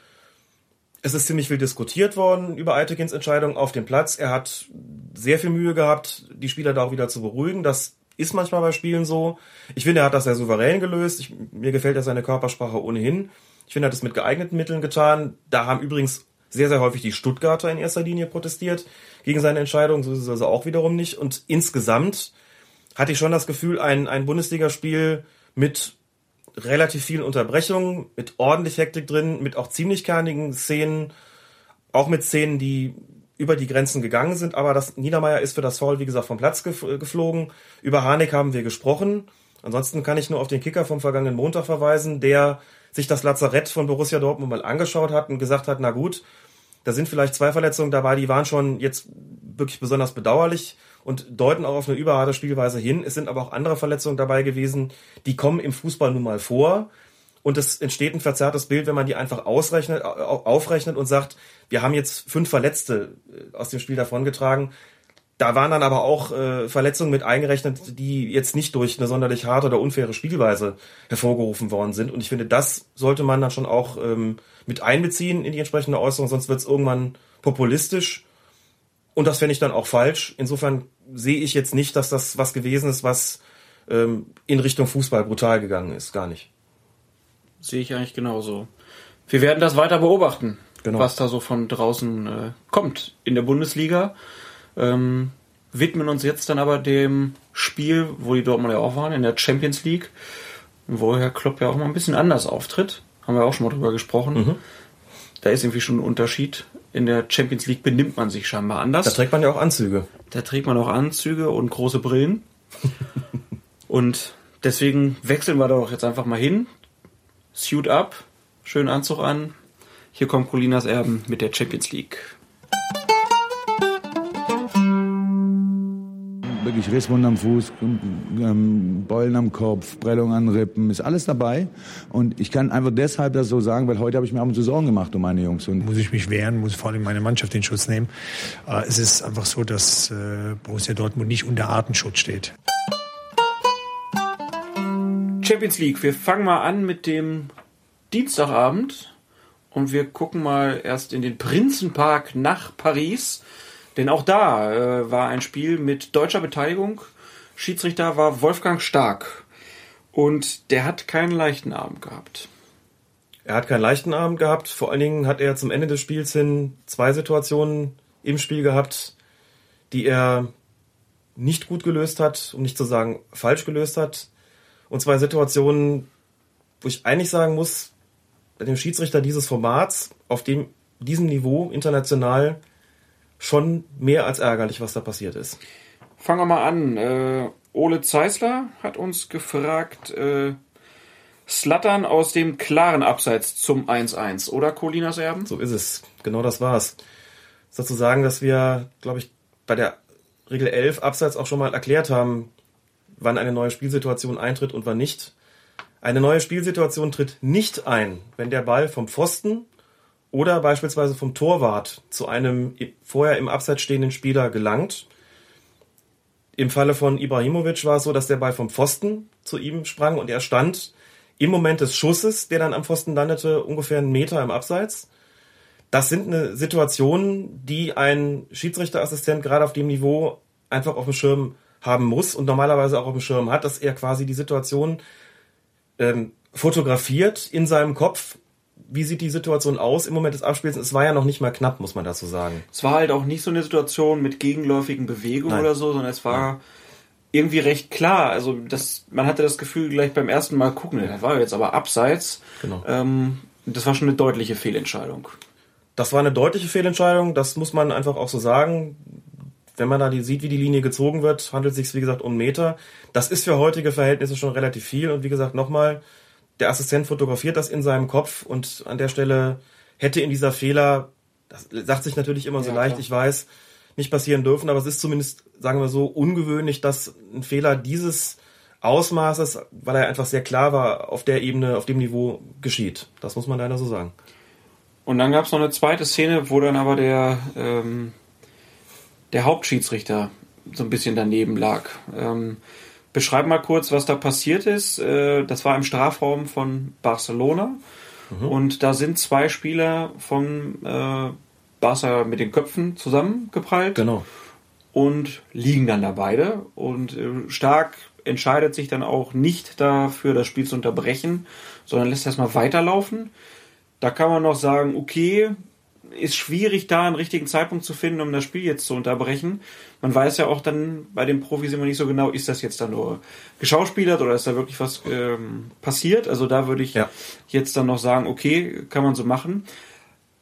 B: Es ist ziemlich viel diskutiert worden über Eitekins Entscheidung auf dem Platz. Er hat sehr viel Mühe gehabt, die Spieler da auch wieder zu beruhigen. Das ist manchmal bei Spielen so. Ich finde, er hat das sehr souverän gelöst. Ich, mir gefällt ja seine Körpersprache ohnehin. Ich finde, er hat es mit geeigneten Mitteln getan. Da haben übrigens sehr, sehr häufig die Stuttgarter in erster Linie protestiert gegen seine Entscheidung, so ist es also auch wiederum nicht. Und insgesamt hatte ich schon das Gefühl, ein, ein Bundesligaspiel mit relativ vielen Unterbrechungen, mit ordentlich Hektik drin, mit auch ziemlich kernigen Szenen, auch mit Szenen, die über die Grenzen gegangen sind. Aber das Niedermeyer ist für das Foul, wie gesagt, vom Platz geflogen. Über Harnik haben wir gesprochen. Ansonsten kann ich nur auf den Kicker vom vergangenen Montag verweisen, der sich das Lazarett von Borussia Dortmund mal angeschaut hat und gesagt hat, na gut, da sind vielleicht zwei Verletzungen dabei, die waren schon jetzt wirklich besonders bedauerlich und deuten auch auf eine überharte Spielweise hin. Es sind aber auch andere Verletzungen dabei gewesen, die kommen im Fußball nun mal vor. Und es entsteht ein verzerrtes Bild, wenn man die einfach ausrechnet, aufrechnet und sagt, wir haben jetzt fünf Verletzte äh, aus dem Spiel davongetragen. Da waren dann aber auch äh, Verletzungen mit eingerechnet, die jetzt nicht durch eine sonderlich harte oder unfaire Spielweise hervorgerufen worden sind. Und ich finde, das sollte man dann schon auch ähm, mit einbeziehen in die entsprechende Äußerung, sonst wird es irgendwann populistisch. Und das fände ich dann auch falsch. Insofern sehe ich jetzt nicht, dass das was gewesen ist, was ähm, in Richtung Fußball brutal gegangen ist. Gar nicht.
A: Sehe ich eigentlich genauso. Wir werden das weiter beobachten, genau. was da so von draußen äh, kommt in der Bundesliga. Ähm, widmen uns jetzt dann aber dem Spiel, wo die Dortmund ja auch waren, in der Champions League, wo Herr Klopp ja auch mal ein bisschen anders auftritt. Haben wir auch schon mal drüber gesprochen. Mhm. Da ist irgendwie schon ein Unterschied. In der Champions League benimmt man sich scheinbar anders.
B: Da trägt man ja auch Anzüge.
A: Da trägt man auch Anzüge und große Brillen. und deswegen wechseln wir doch jetzt einfach mal hin Suit up, schönen Anzug an. Hier kommt Colinas Erben mit der Champions League.
C: Wirklich Risswunden am Fuß, ähm, Beulen am Kopf, Prellung an Rippen, ist alles dabei. Und ich kann einfach deshalb das so sagen, weil heute habe ich mir ab und zu Sorgen gemacht um meine Jungs. Und
D: muss ich mich wehren, muss vor allem meine Mannschaft in Schutz nehmen. Äh, es ist einfach so, dass äh, Borussia Dortmund nicht unter Artenschutz steht.
A: Champions League. Wir fangen mal an mit dem Dienstagabend und wir gucken mal erst in den Prinzenpark nach Paris. Denn auch da äh, war ein Spiel mit deutscher Beteiligung. Schiedsrichter war Wolfgang Stark. Und der hat keinen leichten Abend gehabt.
B: Er hat keinen leichten Abend gehabt. Vor allen Dingen hat er zum Ende des Spiels hin zwei Situationen im Spiel gehabt, die er nicht gut gelöst hat, um nicht zu sagen falsch gelöst hat. Und zwei Situationen, wo ich eigentlich sagen muss, bei dem Schiedsrichter dieses Formats auf dem, diesem Niveau international schon mehr als ärgerlich, was da passiert ist.
A: Fangen wir mal an. Äh, Ole Zeisler hat uns gefragt, äh, Slattern aus dem klaren Abseits zum 1-1, oder Colinas Erben?
B: So ist es. Genau das war's. Sozusagen, dass wir, glaube ich, bei der Regel 11 Abseits auch schon mal erklärt haben, wann eine neue Spielsituation eintritt und wann nicht. Eine neue Spielsituation tritt nicht ein, wenn der Ball vom Pfosten oder beispielsweise vom Torwart zu einem vorher im Abseits stehenden Spieler gelangt. Im Falle von Ibrahimovic war es so, dass der Ball vom Pfosten zu ihm sprang und er stand im Moment des Schusses, der dann am Pfosten landete, ungefähr einen Meter im Abseits. Das sind eine Situationen, die ein Schiedsrichterassistent gerade auf dem Niveau einfach auf dem Schirm haben muss und normalerweise auch auf dem Schirm hat, dass er quasi die Situation ähm, fotografiert in seinem Kopf. Wie sieht die Situation aus im Moment des Abspiels? Es war ja noch nicht mal knapp, muss man dazu sagen.
A: Es war halt auch nicht so eine Situation mit gegenläufigen Bewegungen Nein. oder so, sondern es war Nein. irgendwie recht klar. Also das, man hatte das Gefühl gleich beim ersten Mal gucken, das war jetzt aber abseits. Genau. Ähm, das war schon eine deutliche Fehlentscheidung.
B: Das war eine deutliche Fehlentscheidung, das muss man einfach auch so sagen wenn man da die, sieht, wie die Linie gezogen wird, handelt es sich, wie gesagt, um Meter. Das ist für heutige Verhältnisse schon relativ viel. Und wie gesagt, nochmal, der Assistent fotografiert das in seinem Kopf und an der Stelle hätte in dieser Fehler, das sagt sich natürlich immer so ja, leicht, klar. ich weiß, nicht passieren dürfen, aber es ist zumindest, sagen wir so, ungewöhnlich, dass ein Fehler dieses Ausmaßes, weil er einfach sehr klar war, auf der Ebene, auf dem Niveau geschieht. Das muss man leider so sagen.
A: Und dann gab es noch eine zweite Szene, wo dann aber der ähm, der Hauptschiedsrichter so ein bisschen daneben lag. Ähm, beschreib mal kurz, was da passiert ist. Äh, das war im Strafraum von Barcelona. Mhm. Und da sind zwei Spieler von äh, Barca mit den Köpfen zusammengeprallt.
B: Genau.
A: Und liegen dann da beide. Und äh, Stark entscheidet sich dann auch nicht dafür, das Spiel zu unterbrechen, sondern lässt erstmal weiterlaufen. Da kann man noch sagen, okay, ist schwierig, da einen richtigen Zeitpunkt zu finden, um das Spiel jetzt zu unterbrechen. Man weiß ja auch dann bei den Profis immer nicht so genau, ist das jetzt dann nur geschauspielert oder ist da wirklich was ähm, passiert? Also da würde ich ja. jetzt dann noch sagen, okay, kann man so machen.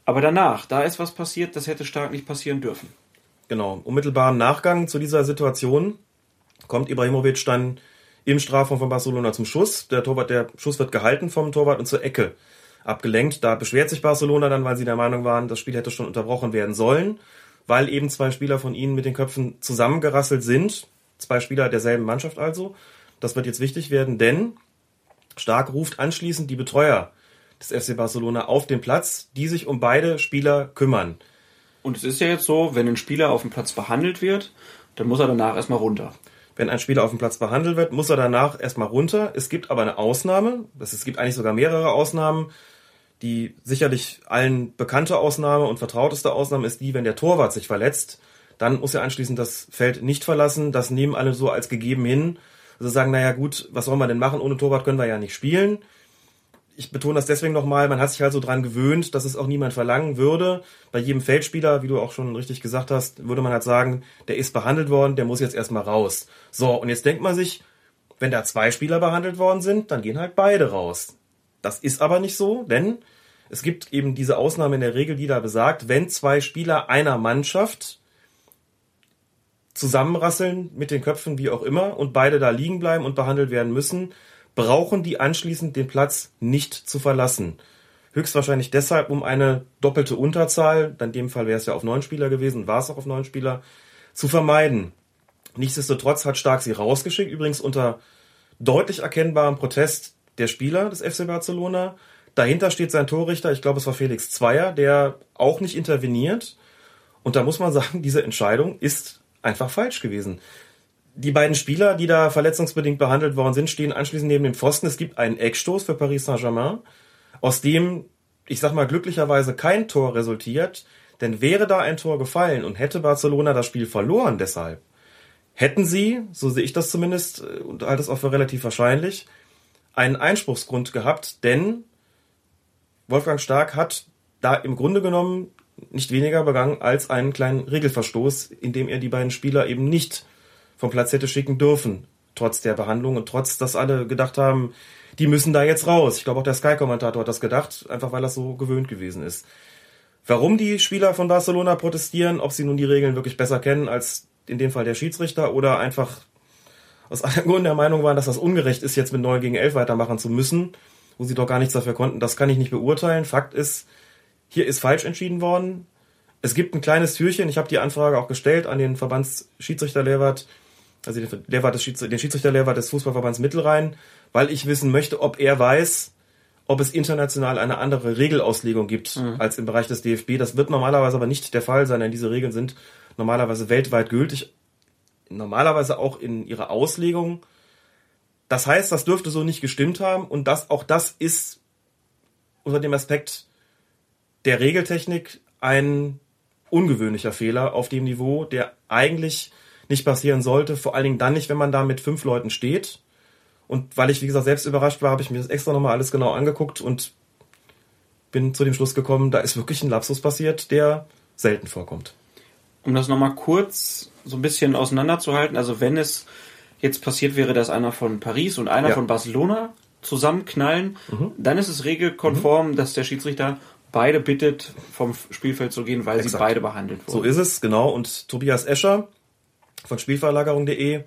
A: Aber danach, da ist was passiert, das hätte stark nicht passieren dürfen.
B: Genau, unmittelbaren Nachgang zu dieser Situation kommt Ibrahimovic dann im Strafraum von Barcelona zum Schuss. Der Torwart, der Schuss wird gehalten vom Torwart und zur Ecke abgelenkt. Da beschwert sich Barcelona dann, weil sie der Meinung waren, das Spiel hätte schon unterbrochen werden sollen, weil eben zwei Spieler von ihnen mit den Köpfen zusammengerasselt sind. Zwei Spieler derselben Mannschaft also. Das wird jetzt wichtig werden, denn Stark ruft anschließend die Betreuer des FC Barcelona auf den Platz, die sich um beide Spieler kümmern.
A: Und es ist ja jetzt so, wenn ein Spieler auf dem Platz behandelt wird, dann muss er danach erstmal runter.
B: Wenn ein Spieler auf dem Platz behandelt wird, muss er danach erstmal runter. Es gibt aber eine Ausnahme. Es gibt eigentlich sogar mehrere Ausnahmen. Die sicherlich allen bekannte Ausnahme und vertrauteste Ausnahme ist die, wenn der Torwart sich verletzt, dann muss er anschließend das Feld nicht verlassen. Das nehmen alle so als gegeben hin. Also sagen, naja gut, was soll man denn machen? Ohne Torwart können wir ja nicht spielen ich betone das deswegen nochmal, man hat sich halt so dran gewöhnt, dass es auch niemand verlangen würde. Bei jedem Feldspieler, wie du auch schon richtig gesagt hast, würde man halt sagen, der ist behandelt worden, der muss jetzt erstmal raus. So, und jetzt denkt man sich, wenn da zwei Spieler behandelt worden sind, dann gehen halt beide raus. Das ist aber nicht so, denn es gibt eben diese Ausnahme in der Regel, die da besagt, wenn zwei Spieler einer Mannschaft zusammenrasseln mit den Köpfen, wie auch immer, und beide da liegen bleiben und behandelt werden müssen, brauchen die anschließend den Platz nicht zu verlassen. Höchstwahrscheinlich deshalb, um eine doppelte Unterzahl, in dem Fall wäre es ja auf neun Spieler gewesen, war es auch auf neun Spieler, zu vermeiden. Nichtsdestotrotz hat Stark sie rausgeschickt, übrigens unter deutlich erkennbarem Protest der Spieler des FC Barcelona. Dahinter steht sein Torrichter, ich glaube es war Felix Zweier, der auch nicht interveniert. Und da muss man sagen, diese Entscheidung ist einfach falsch gewesen die beiden Spieler, die da verletzungsbedingt behandelt worden sind, stehen anschließend neben dem Pfosten. Es gibt einen Eckstoß für Paris Saint-Germain, aus dem, ich sag mal, glücklicherweise kein Tor resultiert. Denn wäre da ein Tor gefallen und hätte Barcelona das Spiel verloren deshalb, hätten sie, so sehe ich das zumindest äh, und halte es auch für relativ wahrscheinlich, einen Einspruchsgrund gehabt, denn Wolfgang Stark hat da im Grunde genommen nicht weniger begangen als einen kleinen Regelverstoß, indem er die beiden Spieler eben nicht vom Platz hätte schicken dürfen, trotz der Behandlung und trotz, dass alle gedacht haben, die müssen da jetzt raus. Ich glaube auch der Sky-Kommentator hat das gedacht, einfach weil das so gewöhnt gewesen ist. Warum die Spieler von Barcelona protestieren, ob sie nun die Regeln wirklich besser kennen als in dem Fall der Schiedsrichter oder einfach aus einem Grund der Meinung waren, dass das ungerecht ist, jetzt mit 9 gegen 11 weitermachen zu müssen, wo sie doch gar nichts dafür konnten, das kann ich nicht beurteilen. Fakt ist, hier ist falsch entschieden worden. Es gibt ein kleines Türchen, ich habe die Anfrage auch gestellt an den Verbandsschiedsrichterlehrer also den, Lehrwart des Schiedsrichter, den Schiedsrichterlehrwart des Fußballverbands Mittelrhein, weil ich wissen möchte, ob er weiß, ob es international eine andere Regelauslegung gibt mhm. als im Bereich des DFB. Das wird normalerweise aber nicht der Fall sein, denn diese Regeln sind normalerweise weltweit gültig, normalerweise auch in ihrer Auslegung. Das heißt, das dürfte so nicht gestimmt haben und das, auch das ist unter dem Aspekt der Regeltechnik ein ungewöhnlicher Fehler auf dem Niveau, der eigentlich nicht passieren sollte. Vor allen Dingen dann nicht, wenn man da mit fünf Leuten steht. Und weil ich, wie gesagt, selbst überrascht war, habe ich mir das extra nochmal alles genau angeguckt und bin zu dem Schluss gekommen, da ist wirklich ein Lapsus passiert, der selten vorkommt.
A: Um das nochmal kurz so ein bisschen auseinanderzuhalten, also wenn es jetzt passiert wäre, dass einer von Paris und einer ja. von Barcelona zusammenknallen, mhm. dann ist es regelkonform, mhm. dass der Schiedsrichter beide bittet, vom Spielfeld zu gehen, weil Exakt. sie beide behandelt
B: wurden. So ist es, genau. Und Tobias Escher, von Spielverlagerung.de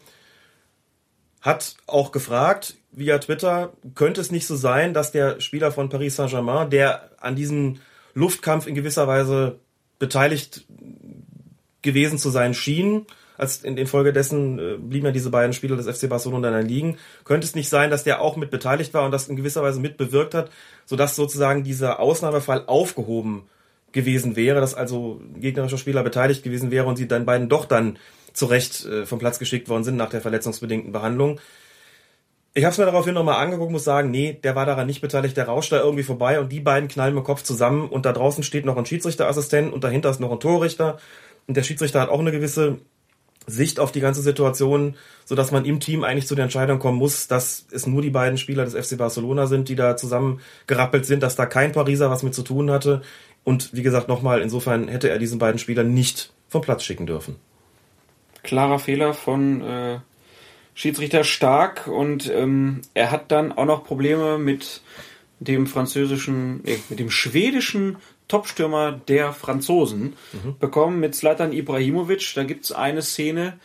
B: hat auch gefragt via Twitter, könnte es nicht so sein, dass der Spieler von Paris Saint-Germain, der an diesem Luftkampf in gewisser Weise beteiligt gewesen zu sein schien, als in, in Folge dessen äh, blieben ja diese beiden Spieler des FC Barcelona dann liegen, könnte es nicht sein, dass der auch mit beteiligt war und das in gewisser Weise mit bewirkt hat, sodass sozusagen dieser Ausnahmefall aufgehoben gewesen wäre, dass also gegnerischer Spieler beteiligt gewesen wäre und sie dann beiden doch dann zu Recht äh, vom Platz geschickt worden sind nach der verletzungsbedingten Behandlung. Ich habe es mir daraufhin nochmal angeguckt, muss sagen, nee, der war daran nicht beteiligt, der rauscht da irgendwie vorbei und die beiden knallen mit Kopf zusammen und da draußen steht noch ein Schiedsrichterassistent und dahinter ist noch ein Torrichter und der Schiedsrichter hat auch eine gewisse Sicht auf die ganze Situation, so dass man im Team eigentlich zu der Entscheidung kommen muss, dass es nur die beiden Spieler des FC Barcelona sind, die da zusammen gerappelt sind, dass da kein Pariser was mit zu tun hatte Und wie gesagt, nochmal, insofern hätte er diesen beiden Spielern nicht vom Platz schicken dürfen.
A: Klarer Fehler von äh, Schiedsrichter Stark und ähm, er hat dann auch noch Probleme mit dem französischen, nee, mit dem schwedischen Topstürmer der Franzosen mhm. bekommen mit Zlatan Ibrahimovic. Da gibt's eine Szene,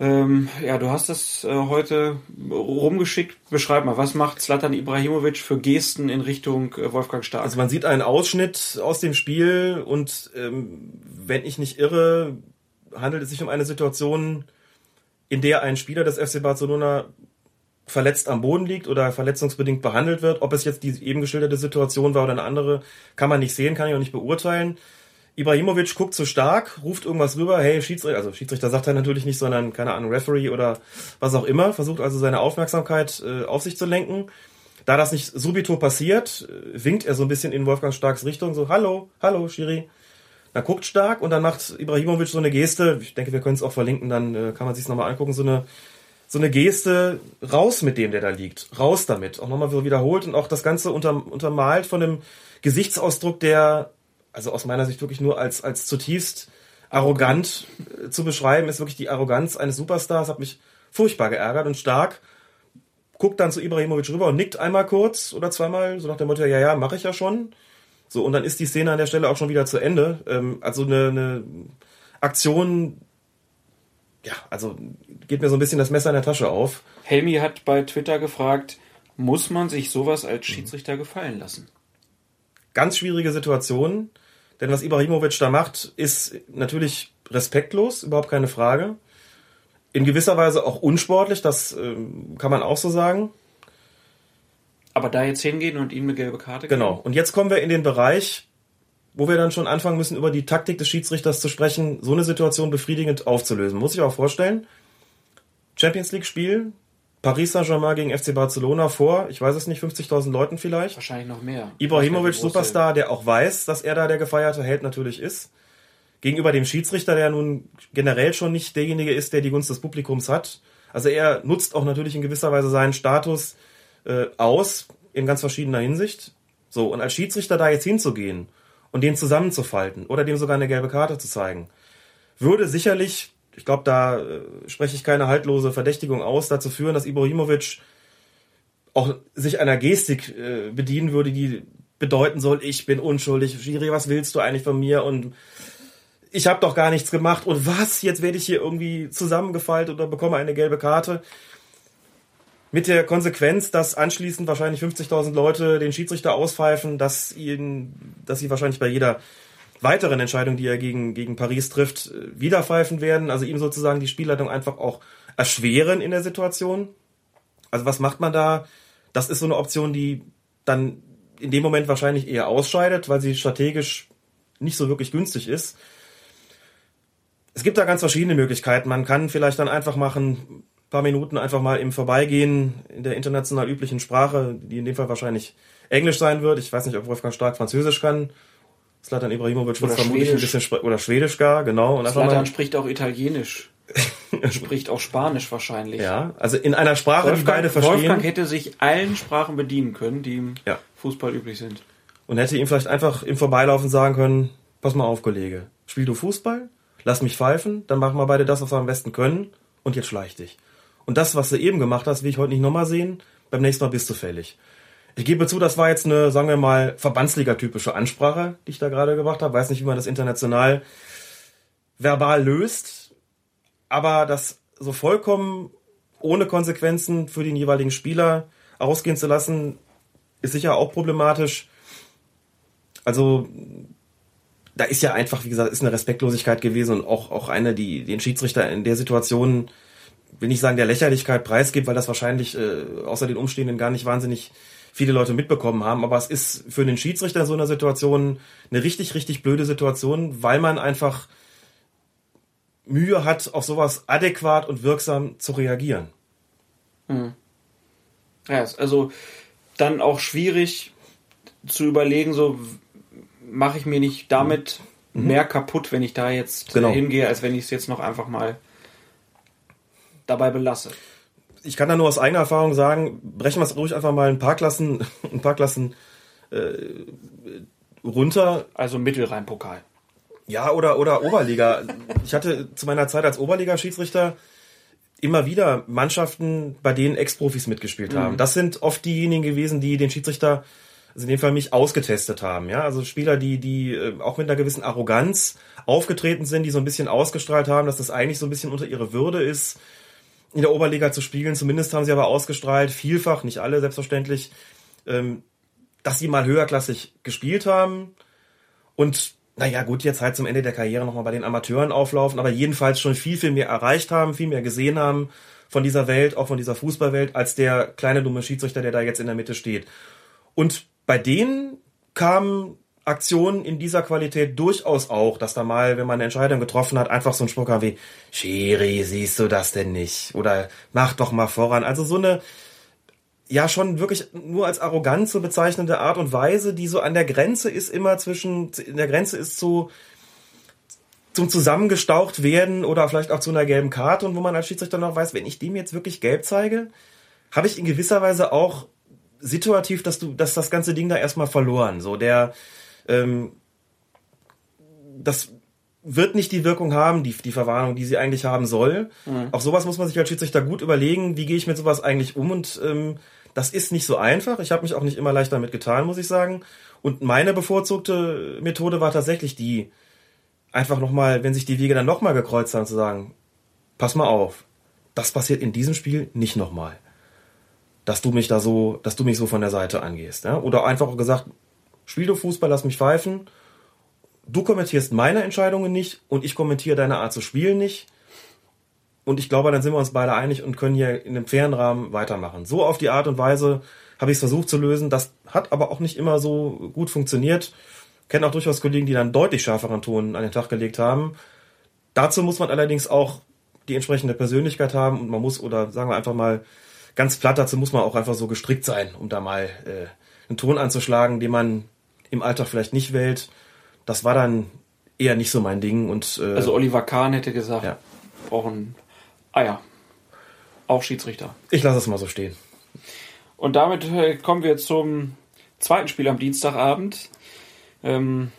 A: ähm, ja, du hast das äh, heute rumgeschickt. Beschreib mal, was macht Zlatan Ibrahimovic für Gesten in Richtung äh, Wolfgang Stark?
B: Also man sieht einen Ausschnitt aus dem Spiel und ähm, wenn ich nicht irre, handelt es sich um eine Situation, in der ein Spieler des FC Barcelona verletzt am Boden liegt oder verletzungsbedingt behandelt wird. Ob es jetzt die eben geschilderte Situation war oder eine andere, kann man nicht sehen, kann ich auch nicht beurteilen. Ibrahimovic guckt zu stark, ruft irgendwas rüber, hey, Schiedsrichter, also Schiedsrichter sagt er natürlich nicht, sondern, keine Ahnung, Referee oder was auch immer, versucht also seine Aufmerksamkeit äh, auf sich zu lenken. Da das nicht subito passiert, äh, winkt er so ein bisschen in Wolfgang Starks Richtung, so, hallo, hallo, Schiri. Da guckt Stark und dann macht Ibrahimovic so eine Geste, ich denke, wir können es auch verlinken, dann äh, kann man sich nochmal angucken, so eine, so eine Geste, raus mit dem, der da liegt, raus damit, auch nochmal wiederholt und auch das Ganze unter, untermalt von einem Gesichtsausdruck, der also aus meiner Sicht wirklich nur als, als zutiefst arrogant äh, zu beschreiben, ist wirklich die Arroganz eines Superstars, hat mich furchtbar geärgert und stark. Guckt dann zu Ibrahimovic rüber und nickt einmal kurz oder zweimal, so nach dem Motto, ja, ja, mache ich ja schon. So, und dann ist die Szene an der Stelle auch schon wieder zu Ende. Ähm, also eine, eine Aktion, ja, also geht mir so ein bisschen das Messer in der Tasche auf.
A: Helmi hat bei Twitter gefragt, muss man sich sowas als Schiedsrichter gefallen lassen?
B: Ganz schwierige Situation. Denn was Ibrahimovic da macht, ist natürlich respektlos, überhaupt keine Frage. In gewisser Weise auch unsportlich, das äh, kann man auch so sagen.
A: Aber da jetzt hingehen und ihm eine gelbe Karte
B: geben? Genau. Und jetzt kommen wir in den Bereich, wo wir dann schon anfangen müssen, über die Taktik des Schiedsrichters zu sprechen, so eine Situation befriedigend aufzulösen. Muss ich auch vorstellen. Champions League Spiel, Paris Saint-Germain gegen FC Barcelona vor, ich weiß es nicht, 50.000 Leuten vielleicht.
A: Wahrscheinlich noch mehr.
B: Ibrahimovic, Superstar, der auch weiß, dass er da der gefeierte Held natürlich ist. Gegenüber dem Schiedsrichter, der nun generell schon nicht derjenige ist, der die Gunst des Publikums hat. Also er nutzt auch natürlich in gewisser Weise seinen Status äh, aus, in ganz verschiedener Hinsicht. So, und als Schiedsrichter da jetzt hinzugehen und den zusammenzufalten oder dem sogar eine gelbe Karte zu zeigen, würde sicherlich ich glaube, da äh, spreche ich keine haltlose Verdächtigung aus, dazu führen, dass Ibrahimovic auch sich einer Gestik äh, bedienen würde, die bedeuten soll, ich bin unschuldig, Schiri, was willst du eigentlich von mir? Und ich habe doch gar nichts gemacht. Und was, jetzt werde ich hier irgendwie zusammengefaltet oder bekomme eine gelbe Karte. Mit der Konsequenz, dass anschließend wahrscheinlich 50.000 Leute den Schiedsrichter auspfeifen, dass ihn, dass sie wahrscheinlich bei jeder weiteren Entscheidungen, die er gegen, gegen Paris trifft, wieder pfeifen werden. Also ihm sozusagen die Spielleitung einfach auch erschweren in der Situation. Also was macht man da? Das ist so eine Option, die dann in dem Moment wahrscheinlich eher ausscheidet, weil sie strategisch nicht so wirklich günstig ist. Es gibt da ganz verschiedene Möglichkeiten. Man kann vielleicht dann einfach machen, paar Minuten einfach mal im Vorbeigehen in der international üblichen Sprache, die in dem Fall wahrscheinlich Englisch sein wird. Ich weiß nicht, ob Wolfgang Stark Französisch kann. Slatan Ibrahimovic wird vermutlich ein bisschen oder Schwedisch gar, genau.
A: Und Slatan spricht auch Italienisch. er spricht auch Spanisch wahrscheinlich.
B: Ja, also in einer Sprache,
A: Wolfgang,
B: die beide verstehen.
A: Wolfgang hätte sich allen Sprachen bedienen können, die im ja. Fußball üblich sind.
B: Und hätte ihm vielleicht einfach im Vorbeilaufen sagen können, pass mal auf, Kollege, spiel du Fußball, lass mich pfeifen, dann machen wir beide das, was wir am besten können und jetzt schleich dich. Und das, was du eben gemacht hast, will ich heute nicht nochmal sehen, beim nächsten Mal bist du fällig. Ich gebe zu, das war jetzt eine, sagen wir mal, Verbandsliga-typische Ansprache, die ich da gerade gemacht habe. Weiß nicht, wie man das international verbal löst, aber das so vollkommen ohne Konsequenzen für den jeweiligen Spieler ausgehen zu lassen, ist sicher auch problematisch. Also da ist ja einfach, wie gesagt, ist eine Respektlosigkeit gewesen und auch, auch eine, die den Schiedsrichter in der Situation, will nicht sagen, der Lächerlichkeit preisgibt, weil das wahrscheinlich äh, außer den Umstehenden gar nicht wahnsinnig viele Leute mitbekommen haben. Aber es ist für den Schiedsrichter in so einer Situation eine richtig, richtig blöde Situation, weil man einfach Mühe hat, auf sowas adäquat und wirksam zu reagieren.
A: Hm. Ja, also dann auch schwierig zu überlegen, so mache ich mir nicht damit mhm. mehr kaputt, wenn ich da jetzt genau. hingehe, als wenn ich es jetzt noch einfach mal dabei belasse
B: ich kann da nur aus eigener Erfahrung sagen, brechen wir es ruhig einfach mal ein paar Klassen, ein paar Klassen äh, runter.
A: Also Mittelrhein-Pokal.
B: Ja, oder, oder Oberliga. Ich hatte zu meiner Zeit als Oberliga-Schiedsrichter immer wieder Mannschaften, bei denen Ex-Profis mitgespielt haben. Mhm. Das sind oft diejenigen gewesen, die den Schiedsrichter, also in dem Fall mich, ausgetestet haben. Ja, also Spieler, die, die äh, auch mit einer gewissen Arroganz aufgetreten sind, die so ein bisschen ausgestrahlt haben, dass das eigentlich so ein bisschen unter ihre Würde ist, in der Oberliga zu spielen. Zumindest haben sie aber ausgestrahlt, vielfach, nicht alle selbstverständlich, ähm, dass sie mal höherklassig gespielt haben. Und naja, gut, jetzt halt zum Ende der Karriere nochmal bei den Amateuren auflaufen, aber jedenfalls schon viel, viel mehr erreicht haben, viel mehr gesehen haben von dieser Welt, auch von dieser Fußballwelt, als der kleine dumme Schiedsrichter, der da jetzt in der Mitte steht. Und bei denen kamen Aktionen in dieser Qualität durchaus auch, dass da mal, wenn man eine Entscheidung getroffen hat, einfach so ein Spruch kam wie, Schiri, siehst du das denn nicht? Oder mach doch mal voran. Also so eine, ja schon wirklich nur als arrogant zu bezeichnende Art und Weise, die so an der Grenze ist, immer zwischen, in der Grenze ist zu, zum zusammengestaucht werden oder vielleicht auch zu einer gelben Karte und wo man als Schiedsrichter noch weiß, wenn ich dem jetzt wirklich gelb zeige, habe ich in gewisser Weise auch situativ, dass du, dass das ganze Ding da erstmal verloren. So der, ähm, das wird nicht die Wirkung haben, die, die Verwarnung, die sie eigentlich haben soll. Mhm. Auch sowas muss man sich als Schiedsrichter gut überlegen, wie gehe ich mit sowas eigentlich um und ähm, das ist nicht so einfach. Ich habe mich auch nicht immer leicht damit getan, muss ich sagen. Und meine bevorzugte Methode war tatsächlich die, einfach nochmal, wenn sich die Wege dann nochmal gekreuzt haben, zu sagen, pass mal auf, das passiert in diesem Spiel nicht nochmal. Dass du mich da so, dass du mich so von der Seite angehst. Ja? Oder einfach auch gesagt, spiel du Fußball, lass mich pfeifen. Du kommentierst meine Entscheidungen nicht und ich kommentiere deine Art zu spielen nicht. Und ich glaube, dann sind wir uns beide einig und können hier in einem fairen Rahmen weitermachen. So auf die Art und Weise habe ich es versucht zu lösen. Das hat aber auch nicht immer so gut funktioniert. Kenne auch durchaus Kollegen, die dann deutlich schärferen Ton an den Tag gelegt haben. Dazu muss man allerdings auch die entsprechende Persönlichkeit haben und man muss, oder sagen wir einfach mal ganz platt, dazu muss man auch einfach so gestrickt sein, um da mal äh, einen Ton anzuschlagen, den man im Alltag vielleicht nicht wählt. Das war dann eher nicht so mein Ding. Und,
A: äh, also Oliver Kahn hätte gesagt, ja. brauchen Ah ja. Auch Schiedsrichter.
B: Ich lasse es mal so stehen.
A: Und damit äh, kommen wir zum zweiten Spiel am Dienstagabend. Ähm,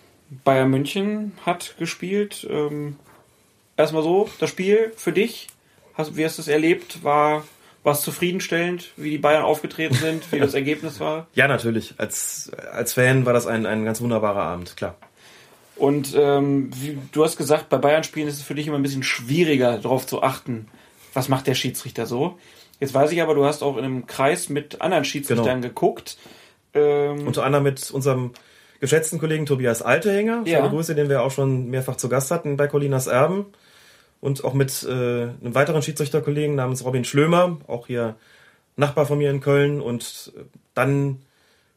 A: Bayern München hat gespielt. Ähm, erstmal so, das Spiel für dich, hast, wie hast du es erlebt? War was zufriedenstellend, wie die Bayern aufgetreten sind, wie das Ergebnis war?
B: Ja, natürlich. Als, als Fan war das ein, ein ganz wunderbarer Abend, klar.
A: Und ähm, wie, du hast gesagt, bei Bayern-Spielen ist es für dich immer ein bisschen schwieriger, darauf zu achten, was macht der Schiedsrichter so. Jetzt weiß ich aber, du hast auch in einem Kreis mit anderen Schiedsrichtern genau. geguckt.
B: Ähm Unter anderem mit unserem geschätzten Kollegen Tobias Altehänger. Ja. Grüße, den wir auch schon mehrfach zu Gast hatten bei Colinas Erben. Und auch mit äh, einem weiteren Schiedsrichterkollegen namens Robin Schlömer, auch hier Nachbar von mir in Köln. Und dann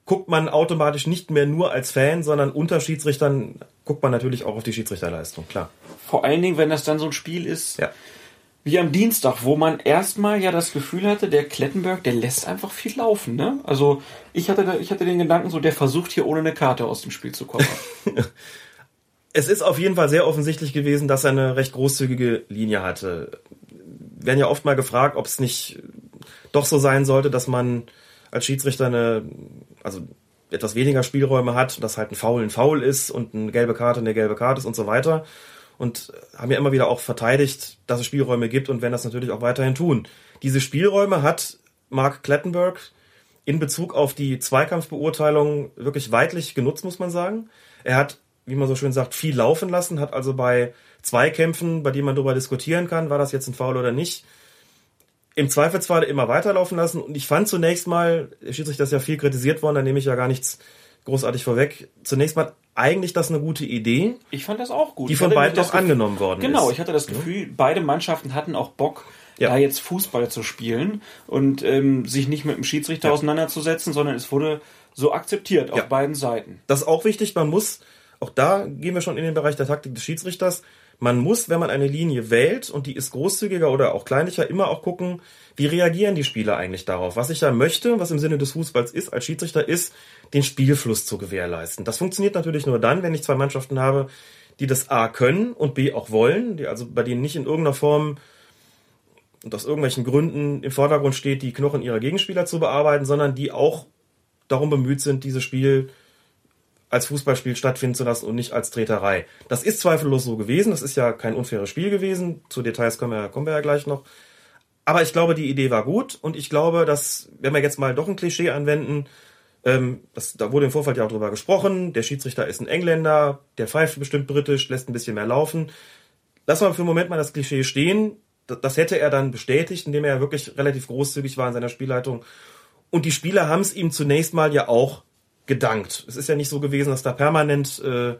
B: guckt man automatisch nicht mehr nur als Fan, sondern unter Schiedsrichtern guckt man natürlich auch auf die Schiedsrichterleistung, klar.
A: Vor allen Dingen, wenn das dann so ein Spiel ist, ja wie am Dienstag, wo man erstmal ja das Gefühl hatte, der Klettenberg, der lässt einfach viel laufen, ne? Also ich hatte, ich hatte den Gedanken so, der versucht hier ohne eine Karte aus dem Spiel zu kommen.
B: es ist auf jeden Fall sehr offensichtlich gewesen, dass er eine recht großzügige Linie hatte. Wir werden ja oft mal gefragt, ob es nicht doch so sein sollte, dass man als Schiedsrichter eine, also etwas weniger Spielräume hat, dass halt ein Foul ein Foul ist und eine gelbe Karte eine gelbe Karte ist und so weiter und haben ja immer wieder auch verteidigt, dass es Spielräume gibt und werden das natürlich auch weiterhin tun. Diese Spielräume hat Mark Klettenberg in Bezug auf die Zweikampfbeurteilung wirklich weitlich genutzt, muss man sagen. Er hat, wie man so schön sagt, viel laufen lassen, hat also bei Zweikämpfen, bei denen man darüber diskutieren kann, war das jetzt ein Foul oder nicht, im Zweifelsfall immer weiterlaufen lassen. Und ich fand zunächst mal, schließlich das ja viel kritisiert worden, da nehme ich ja gar nichts großartig vorweg. Zunächst mal eigentlich das eine gute Idee.
A: Ich fand das auch gut.
B: Die von beiden auch angenommen worden
A: genau, ist. Genau, ich hatte das Gefühl, ja. beide Mannschaften hatten auch Bock, ja. da jetzt Fußball zu spielen und ähm, sich nicht mit dem Schiedsrichter ja. auseinanderzusetzen, sondern es wurde so akzeptiert auf beiden Seiten.
B: Das ist auch wichtig, man muss, auch da gehen wir schon in den Bereich der Taktik des Schiedsrichters, man muss, wenn man eine Linie wählt und die ist großzügiger oder auch kleinlicher, immer auch gucken, wie reagieren die Spieler eigentlich darauf. Was ich da möchte, was im Sinne des Fußballs ist, als Schiedsrichter, ist, den Spielfluss zu gewährleisten. Das funktioniert natürlich nur dann, wenn ich zwei Mannschaften habe, die das A können und B auch wollen, die also bei denen nicht in irgendeiner Form und aus irgendwelchen Gründen im Vordergrund steht, die Knochen ihrer Gegenspieler zu bearbeiten, sondern die auch darum bemüht sind, dieses Spiel als Fußballspiel stattfinden zu lassen und nicht als Treterei. Das ist zweifellos so gewesen. Das ist ja kein unfaires Spiel gewesen. Zu Details kommen wir, kommen wir ja gleich noch. Aber ich glaube, die Idee war gut und ich glaube, dass, wenn wir jetzt mal doch ein Klischee anwenden, ähm, das, da wurde im Vorfeld ja auch drüber gesprochen, der Schiedsrichter ist ein Engländer, der pfeift bestimmt britisch, lässt ein bisschen mehr laufen. Lassen wir für einen Moment mal das Klischee stehen. Das, hätte er dann bestätigt, indem er wirklich relativ großzügig war in seiner Spielleitung. Und die Spieler haben es ihm zunächst mal ja auch gedankt. Es ist ja nicht so gewesen, dass da permanent äh,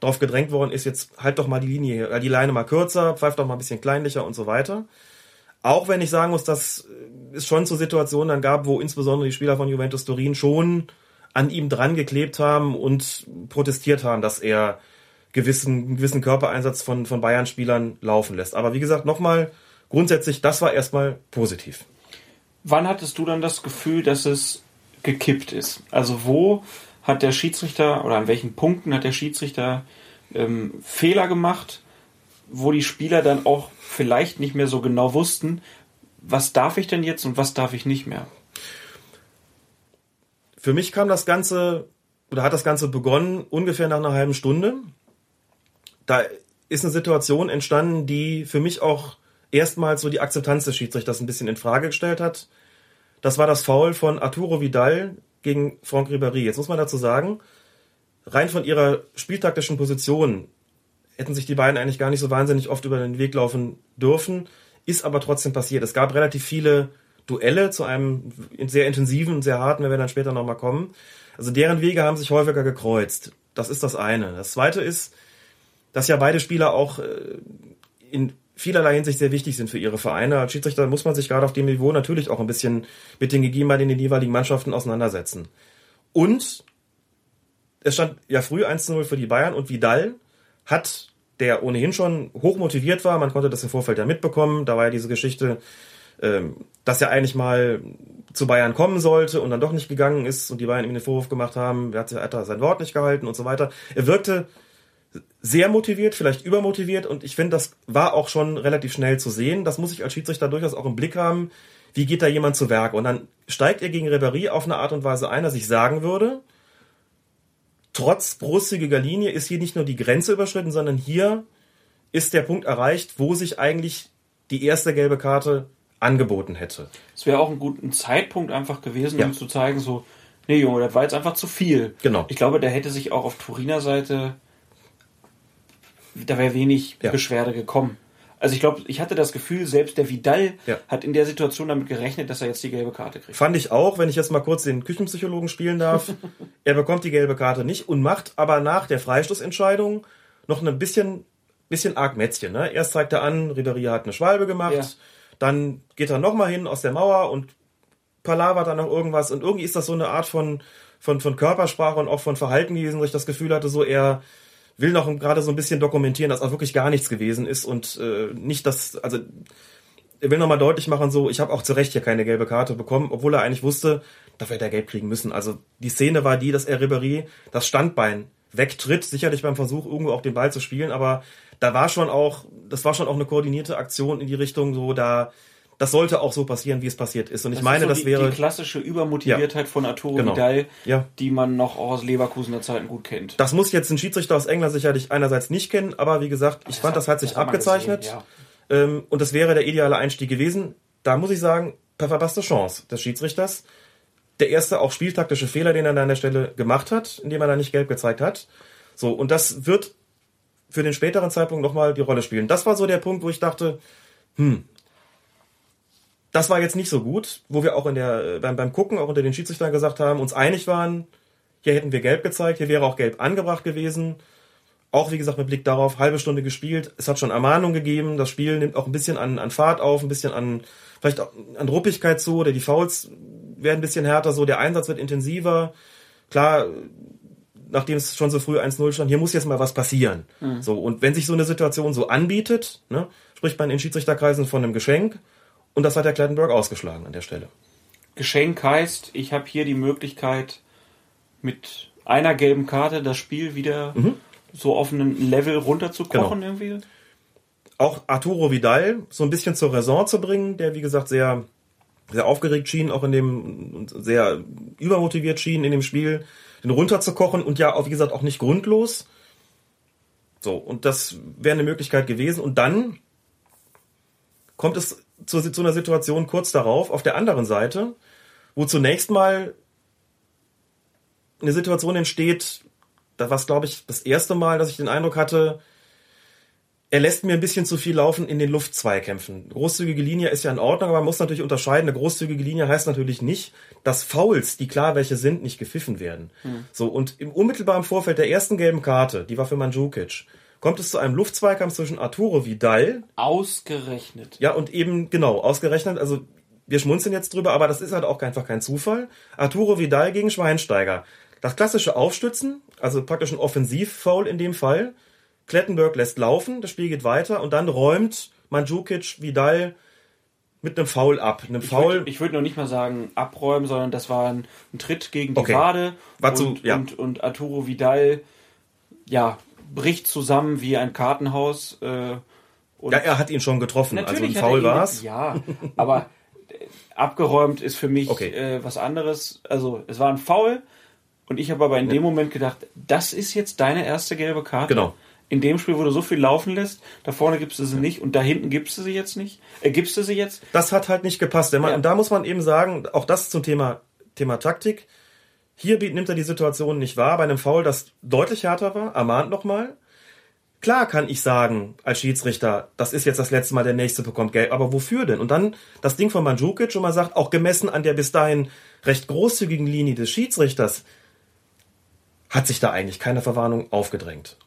B: drauf gedrängt worden ist, jetzt halt doch mal die Linie, äh, die Leine mal kürzer, pfeift doch mal ein bisschen kleinlicher und so weiter. Auch wenn ich sagen muss, dass es schon zu Situationen dann gab, wo insbesondere die Spieler von Juventus Turin schon an ihm dran geklebt haben und protestiert haben, dass er gewissen, gewissen Körpereinsatz von, von Bayern-Spielern laufen lässt. Aber wie gesagt, nochmal, grundsätzlich, das war erstmal positiv.
A: Wann hattest du dann das Gefühl, dass es gekippt ist? Also wo hat der Schiedsrichter oder an welchen Punkten hat der Schiedsrichter ähm, Fehler gemacht, wo die Spieler dann auch vielleicht nicht mehr so genau wussten, was darf ich denn jetzt und was darf ich nicht mehr?
B: Für mich kam das Ganze oder hat das Ganze begonnen ungefähr nach einer halben Stunde. Da ist eine Situation entstanden, die für mich auch erstmals so die Akzeptanz des Schiedsrichters ein bisschen in Frage gestellt hat. Das war das Foul von Arturo Vidal gegen Franck Ribéry. Jetzt muss man dazu sagen, rein von ihrer spieltaktischen Position hätten sich die beiden eigentlich gar nicht so wahnsinnig oft über den Weg laufen dürfen, ist aber trotzdem passiert. Es gab relativ viele Duelle zu einem sehr intensiven sehr harten, wenn wir dann später nochmal kommen. Also deren Wege haben sich häufiger gekreuzt. Das ist das eine. Das zweite ist, dass ja beide Spieler auch äh, in vielerlei Hinsicht sehr wichtig sind für ihre Vereine. Als Schiedsrichter muss man sich gerade auf dem Niveau natürlich auch ein bisschen mit den Gegebenheiten in den jeweiligen Mannschaften auseinandersetzen. Und es stand ja früh 1 0 für die Bayern und Vidal hat, der ohnehin schon hoch motiviert war, man konnte das im Vorfeld ja mitbekommen, da war ja diese Geschichte, ähm, dass er eigentlich mal zu Bayern kommen sollte und dann doch nicht gegangen ist und die Bayern ihm den Vorwurf gemacht haben, er hat, sein Wort nicht gehalten und so weiter. Er wirkte sehr motiviert, vielleicht übermotiviert und ich finde, das war auch schon relativ schnell zu sehen. Das muss ich als Schiedsrichter durchaus auch im Blick haben. Wie geht da jemand zu Werk? Und dann steigt er gegen Ribéry auf eine Art und Weise ein, dass ich sagen würde, trotz großzügiger Linie ist hier nicht nur die Grenze überschritten, sondern hier ist der Punkt erreicht, wo sich eigentlich die erste gelbe Karte angeboten hätte.
A: Es wäre auch ein guter Zeitpunkt einfach gewesen, ja. um zu zeigen, so, nee Junge, das war jetzt einfach zu viel.
B: Genau.
A: Ich glaube, der hätte sich auch auf Turiner Seite da wäre wenig ja. Beschwerde gekommen. Also ich glaube, ich hatte das Gefühl, selbst der Vidal ja. hat in der Situation damit gerechnet, dass er jetzt die gelbe Karte kriegt.
B: Fand ich auch, wenn ich jetzt mal kurz den Küchenpsychologen spielen darf. er bekommt die gelbe Karte nicht und macht aber nach der Freistoßentscheidung noch ein bisschen, bisschen arg Mätzchen. Ne? Erst zeigt er an, Ribéry hat eine Schwalbe gemacht, ja. dann geht er nochmal hin aus der Mauer und palavert dann noch irgendwas und irgendwie ist das so eine Art von, von, von Körpersprache und auch von Verhalten gewesen, wo ich das Gefühl hatte, so er will noch gerade so ein bisschen dokumentieren, dass auch wirklich gar nichts gewesen ist und äh, nicht das, also er will nochmal deutlich machen, so, ich habe auch zu Recht hier keine gelbe Karte bekommen, obwohl er eigentlich wusste, dafür hätte er gelb kriegen müssen. Also die Szene war die, dass er Ribéry das Standbein wegtritt, sicherlich beim Versuch, irgendwo auch den Ball zu spielen, aber da war schon auch, das war schon auch eine koordinierte Aktion in die Richtung, so da das sollte auch so passieren, wie es passiert ist. Und ich das meine, so das
A: die,
B: wäre
A: die klassische Übermotiviertheit ja. von Arturo genau. Vidal, ja. die man noch aus Leverkusener Zeiten gut kennt.
B: Das muss jetzt ein Schiedsrichter aus England sicherlich einerseits nicht kennen, aber wie gesagt, ich das fand, hat, das hat sich das abgezeichnet. Gesehen, ja. ähm, und das wäre der ideale Einstieg gewesen. Da muss ich sagen, verpasste Chance des Schiedsrichters. Der erste auch spieltaktische Fehler, den er da an der Stelle gemacht hat, indem er da nicht gelb gezeigt hat. So, und das wird für den späteren Zeitpunkt nochmal die Rolle spielen. Das war so der Punkt, wo ich dachte, hm, das war jetzt nicht so gut, wo wir auch in der, beim, beim Gucken auch unter den Schiedsrichtern gesagt haben, uns einig waren, hier hätten wir gelb gezeigt, hier wäre auch gelb angebracht gewesen. Auch wie gesagt mit Blick darauf, halbe Stunde gespielt. Es hat schon Ermahnung gegeben. Das Spiel nimmt auch ein bisschen an, an Fahrt auf, ein bisschen an, vielleicht auch an Ruppigkeit zu, oder die Fouls werden ein bisschen härter, so der Einsatz wird intensiver. Klar, nachdem es schon so früh 1-0 stand, hier muss jetzt mal was passieren. Mhm. So, und wenn sich so eine Situation so anbietet, ne, spricht man in Schiedsrichterkreisen von einem Geschenk, und das hat der Klettenberg ausgeschlagen an der Stelle.
A: Geschenk heißt, ich habe hier die Möglichkeit, mit einer gelben Karte das Spiel wieder mhm. so auf einen Level runterzukochen genau. irgendwie.
B: Auch Arturo Vidal so ein bisschen zur Raison zu bringen, der wie gesagt sehr sehr aufgeregt schien, auch in dem, sehr übermotiviert schien in dem Spiel, den runterzukochen und ja, wie gesagt, auch nicht grundlos. So, und das wäre eine Möglichkeit gewesen. Und dann kommt es zu, zu einer Situation kurz darauf auf der anderen Seite, wo zunächst mal eine Situation entsteht, da war es, glaube ich, das erste Mal, dass ich den Eindruck hatte, er lässt mir ein bisschen zu viel laufen in den Luftzweikämpfen. Großzügige Linie ist ja in Ordnung, aber man muss natürlich unterscheiden. Eine großzügige Linie heißt natürlich nicht, dass Fouls, die klar welche sind, nicht gepfiffen werden. Hm. So, und im unmittelbaren Vorfeld der ersten gelben Karte, die war für Mandzukic, kommt es zu einem Luftzweikampf zwischen Arturo Vidal.
A: Ausgerechnet.
B: Ja, und eben, genau, ausgerechnet, also wir schmunzeln jetzt drüber, aber das ist halt auch einfach kein Zufall. Arturo Vidal gegen Schweinsteiger. Das klassische Aufstützen, also praktisch ein Offensivfoul in dem Fall. Klettenberg lässt laufen, das Spiel geht weiter und dann räumt Mandzukic Vidal mit einem Foul ab. Einem
A: ich
B: Foul.
A: Würde, ich würde noch nicht mal sagen abräumen, sondern das war ein, ein Tritt gegen die okay. Wade.
B: und,
A: so,
B: ja.
A: und, und Arturo Vidal, ja, bricht zusammen wie ein Kartenhaus. Äh,
B: ja, er hat ihn schon getroffen, also ein Foul war es.
A: Ja, aber abgeräumt ist für mich
B: okay.
A: äh, was anderes. Also es war ein Foul und ich habe aber in ja. dem Moment gedacht, das ist jetzt deine erste gelbe Karte.
B: Genau.
A: In dem Spiel, wo du so viel laufen lässt, da vorne gibst du sie nicht und da hinten gibst du sie jetzt nicht. Äh, gibst du sie jetzt?
B: Das hat halt nicht gepasst. Ja. Und da muss man eben sagen, auch das zum Thema, Thema Taktik. Hier nimmt er die Situation nicht wahr, bei einem Foul, das deutlich härter war, ermahnt nochmal. Klar kann ich sagen, als Schiedsrichter, das ist jetzt das letzte Mal, der nächste bekommt Geld, aber wofür denn? Und dann das Ding von Mandzukic, wo man sagt, auch gemessen an der bis dahin recht großzügigen Linie des Schiedsrichters, hat sich da eigentlich keine Verwarnung aufgedrängt.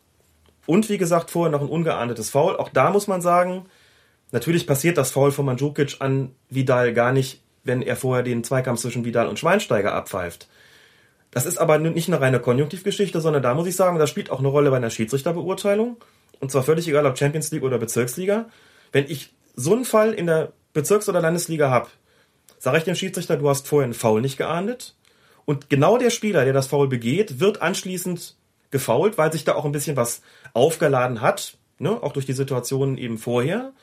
B: Und wie gesagt, vorher noch ein ungeahndetes Foul. Auch da muss man sagen, natürlich passiert das Foul von Mandzukic an Vidal gar nicht, wenn er vorher den Zweikampf zwischen Vidal und Schweinsteiger abpfeift. Das ist aber nicht eine reine Konjunktivgeschichte, sondern da muss ich sagen, das spielt auch eine Rolle bei einer Schiedsrichterbeurteilung. Und zwar völlig egal, ob Champions League oder Bezirksliga. Wenn ich so einen Fall in der Bezirks- oder Landesliga habe, sage ich dem Schiedsrichter, du hast vorher einen Foul nicht geahndet. Und genau der Spieler, der das Foul begeht, wird anschließend gefault, weil sich da auch ein bisschen was aufgeladen hat, ne? auch durch die Situation eben vorher.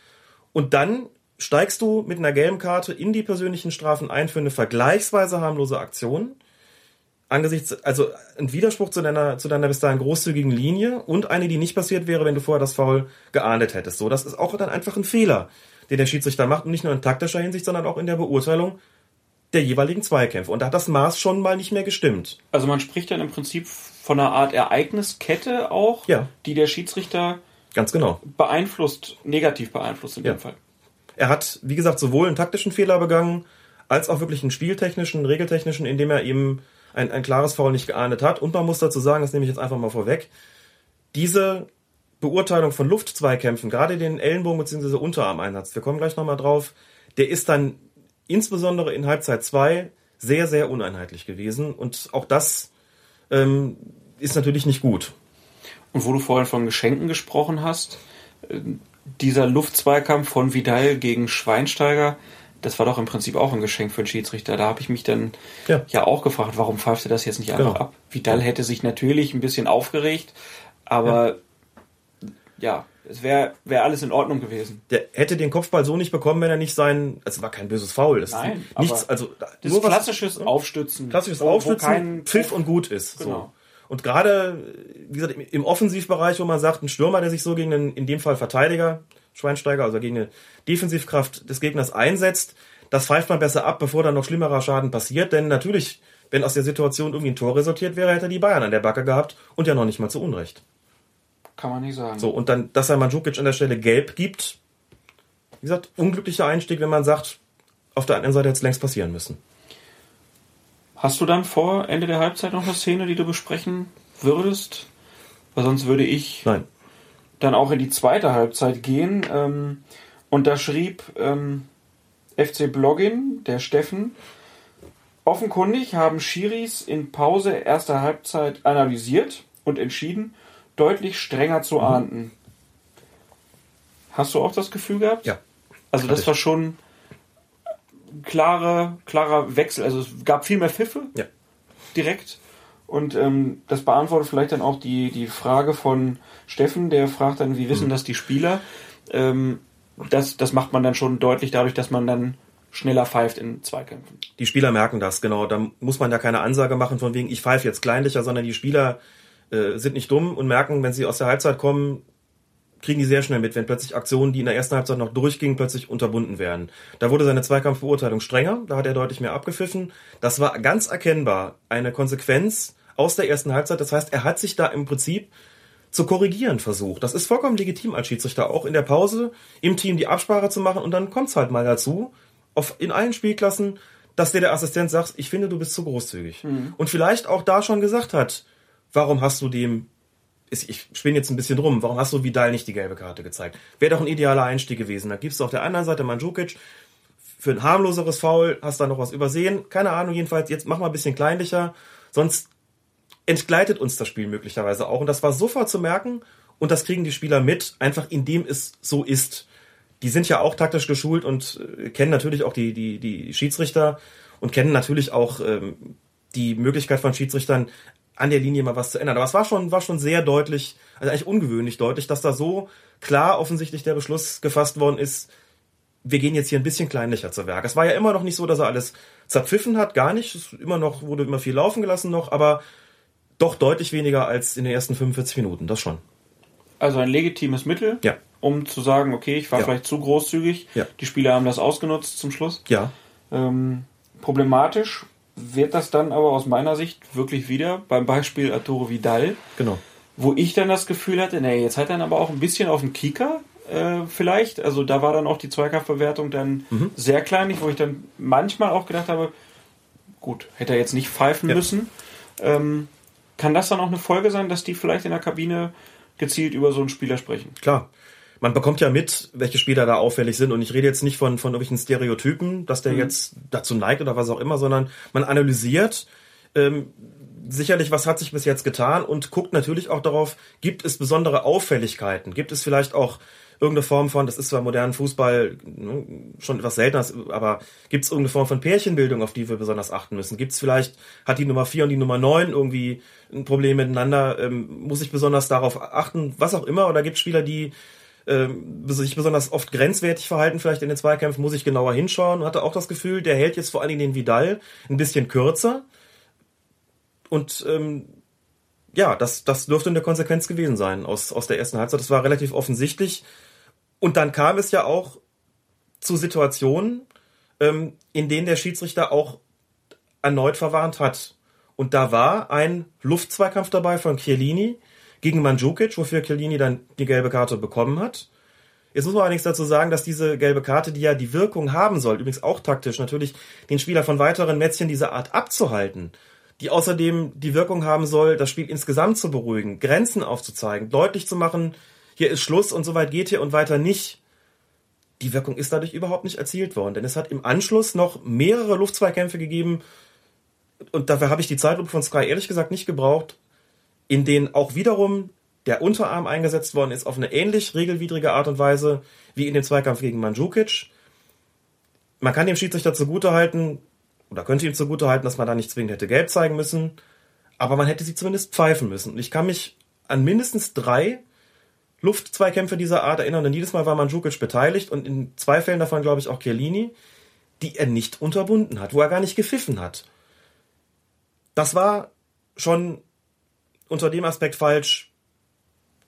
B: Und dann steigst du mit einer gelben Karte in die persönlichen Strafen ein für eine vergleichsweise harmlose Aktion angesichts, also ein Widerspruch zu deiner, zu deiner bis dahin großzügigen Linie und eine, die nicht passiert wäre, wenn du vorher das Foul geahndet hättest. So, das ist auch dann einfach ein Fehler, den der Schiedsrichter macht und nicht nur in taktischer Hinsicht, sondern auch in der Beurteilung der jeweiligen Zweikämpfe. Und da hat das Maß schon mal nicht mehr gestimmt.
A: Also man spricht dann im Prinzip von einer Art Ereigniskette auch,
B: ja.
A: die der Schiedsrichter
B: ganz genau
A: beeinflusst, negativ beeinflusst in
B: ja.
A: dem Fall.
B: Er hat, wie gesagt, sowohl einen taktischen Fehler begangen, als auch wirklich einen spieltechnischen, regeltechnischen, indem er eben ein, ein klares Foul nicht geahndet hat. Und man muss dazu sagen, das nehme ich jetzt einfach mal vorweg, diese Beurteilung von Luftzweikämpfen, gerade den Ellenbogen bzw. Unterarmeinsatz, wir kommen gleich nochmal drauf, der ist dann insbesondere in Halbzeit 2 sehr, sehr uneinheitlich gewesen. Und auch das ähm, ist natürlich nicht gut.
A: Und wo du vorhin von Geschenken gesprochen hast, äh, dieser Luftzweikampf von Vidal gegen Schweinsteiger, das war doch im Prinzip auch ein Geschenk für den Schiedsrichter. Da habe ich mich dann ja. ja. auch gefragt, warum pfeift er das jetzt nicht einfach genau. ab? Vidal hätte sich natürlich ein bisschen aufgeregt, aber ja, ja es wäre wär alles in Ordnung gewesen.
B: Der hätte den Kopfball so nicht bekommen, wenn er nicht sein. Es war kein böses Foul. Das
A: Nein,
B: nichts. Also
A: das nur klassisches was, Aufstützen.
B: Klassisches Aufstützen, Pfiff und gut ist. Genau. So. Und gerade, wie gesagt, im Offensivbereich, wo man sagt, ein Stürmer, der sich so gegen einen, in dem Fall Verteidiger, Schweinsteiger, also gegen eine Defensivkraft des Gegners einsetzt, das pfeift man besser ab, bevor dann noch schlimmerer Schaden passiert. Denn natürlich, wenn aus der Situation irgendwie ein Tor resultiert wäre, hätte er die Bayern an der Backe gehabt und ja noch nicht mal zu Unrecht.
A: Kann man nicht sagen.
B: So, und dann, dass er Mandzukic an der Stelle gelb gibt, wie gesagt, unglücklicher Einstieg, wenn man sagt, auf der anderen Seite hätte es längst passieren müssen.
A: Hast du dann vor Ende der Halbzeit noch eine Szene, die du besprechen würdest? Weil sonst würde ich
B: Nein
A: dann auch in die zweite Halbzeit gehen. Ähm, und da schrieb ähm, FC Bloggin, der Steffen, offenkundig haben Schiris in Pause erster Halbzeit analysiert und entschieden, deutlich strenger zu mhm. ahnden. Hast du auch das Gefühl gehabt?
B: Ja.
A: Also das war schon klare, klarer Wechsel. Also es gab viel mehr Pfiffe.
B: Ja.
A: Direkt. Und ähm, das beantwortet vielleicht dann auch die, die Frage von Steffen, der fragt dann, wie wissen mhm. das die Spieler? Ähm, das, das macht man dann schon deutlich dadurch, dass man dann schneller pfeift in Zweikämpfen.
B: Die Spieler merken das, genau. Da muss man ja keine Ansage machen von wegen, ich pfeife jetzt kleinlicher, sondern die Spieler äh, sind nicht dumm und merken, wenn sie aus der Halbzeit kommen, kriegen die sehr schnell mit, wenn plötzlich Aktionen, die in der ersten Halbzeit noch durchgingen, plötzlich unterbunden werden. Da wurde seine Zweikampfbeurteilung strenger, da hat er deutlich mehr abgepfiffen. Das war ganz erkennbar eine Konsequenz aus der ersten Halbzeit. Das heißt, er hat sich da im Prinzip zu korrigieren versucht. Das ist vollkommen legitim als Schiedsrichter, auch in der Pause im Team die Absprache zu machen und dann kommt's halt mal dazu, auf, in allen Spielklassen, dass der der Assistent sagt, ich finde, du bist zu großzügig. Mhm. Und vielleicht auch da schon gesagt hat, warum hast du dem ich spinne jetzt ein bisschen rum, warum hast du Vidal nicht die gelbe Karte gezeigt? Wäre doch ein idealer Einstieg gewesen. Da gibst du auf der anderen Seite Mandzukic für ein harmloseres Foul, hast da noch was übersehen. Keine Ahnung, jedenfalls, jetzt mach mal ein bisschen kleinlicher, sonst entgleitet uns das Spiel möglicherweise auch. Und das war sofort zu merken und das kriegen die Spieler mit, einfach indem es so ist. Die sind ja auch taktisch geschult und äh, kennen natürlich auch die, die, die Schiedsrichter und kennen natürlich auch ähm, die Möglichkeit von Schiedsrichtern, an der Linie mal was zu ändern. Aber es war schon, war schon sehr deutlich, also eigentlich ungewöhnlich deutlich, dass da so klar offensichtlich der Beschluss gefasst worden ist, wir gehen jetzt hier ein bisschen kleinlicher zu Werk. Es war ja immer noch nicht so, dass er alles zerpfiffen hat, gar nicht. Es immer noch, wurde immer viel laufen gelassen noch, aber doch deutlich weniger als in den ersten 45 Minuten, das schon.
A: Also ein legitimes Mittel,
B: ja.
A: um zu sagen, okay, ich war ja. vielleicht zu großzügig.
B: Ja.
A: Die Spieler haben das ausgenutzt zum Schluss.
B: Ja.
A: Ähm, problematisch wird das dann aber aus meiner Sicht wirklich wieder beim Beispiel Arturo Vidal.
B: Genau.
A: Wo ich dann das Gefühl hatte, nee, jetzt hat er dann aber auch ein bisschen auf dem Kieker äh, vielleicht. Also da war dann auch die Zweikampfbewertung dann mhm. sehr kleinlich, wo ich dann manchmal auch gedacht habe, gut, hätte er jetzt nicht pfeifen müssen. Ähm, kann das dann auch eine Folge sein, dass die vielleicht in der Kabine gezielt über so einen Spieler sprechen?
B: Klar man bekommt ja mit, welche Spieler da auffällig sind. Und ich rede jetzt nicht von, von irgendwelchen Stereotypen, dass der mhm. jetzt dazu neigt oder was auch immer, sondern man analysiert ähm, sicherlich, was hat sich bis jetzt getan und guckt natürlich auch darauf, gibt es besondere Auffälligkeiten? Gibt es vielleicht auch irgendeine Form von, das ist zwar modernen Fußball ne, schon etwas seltener, aber gibt es irgendeine Form von Pärchenbildung, auf die wir besonders achten müssen? Gibt es vielleicht, hat die Nummer 4 und die Nummer 9 irgendwie ein Problem miteinander? Ähm, muss ich besonders darauf achten? Was auch immer? Oder gibt es Spieler, die ähm, sich besonders oft grenzwertig verhalten, vielleicht in den Zweikämpfen, muss ich genauer hinschauen. Und hatte auch das Gefühl, der hält jetzt vor allen Dingen den Vidal ein bisschen kürzer. Und ähm, ja, das, das dürfte eine Konsequenz gewesen sein aus, aus der ersten Halbzeit. Das war relativ offensichtlich. Und dann kam es ja auch zu Situationen, ähm, in denen der Schiedsrichter auch erneut verwarnt hat. Und da war ein Luftzweikampf dabei von Chiellini, gegen Mandzukic, wofür Chiellini dann die gelbe Karte bekommen hat. Jetzt muss man allerdings dazu sagen, dass diese gelbe Karte, die ja die Wirkung haben soll, übrigens auch taktisch natürlich, den Spieler von weiteren Mätzchen dieser Art abzuhalten, die außerdem die Wirkung haben soll, das Spiel insgesamt zu beruhigen, Grenzen aufzuzeigen, deutlich zu machen, hier ist Schluss und so weit geht hier und weiter nicht. Die Wirkung ist dadurch überhaupt nicht erzielt worden, denn es hat im Anschluss noch mehrere Luftzweikämpfe gegeben und dafür habe ich die Zeitlupe von Sky ehrlich gesagt nicht gebraucht, in denen auch wiederum der Unterarm eingesetzt worden ist auf eine ähnlich regelwidrige Art und Weise wie in dem Zweikampf gegen Mandzukic. Man kann dem Schiedsrichter zugutehalten, oder könnte ihm zugutehalten, dass man da nicht zwingend hätte gelb zeigen müssen, aber man hätte sie zumindest pfeifen müssen. Und ich kann mich an mindestens drei Luftzweikämpfe dieser Art erinnern, denn jedes Mal war Mandzukic beteiligt und in zwei Fällen davon, glaube ich, auch Chiellini, die er nicht unterbunden hat, wo er gar nicht gepfiffen hat. Das war schon unter dem Aspekt falsch,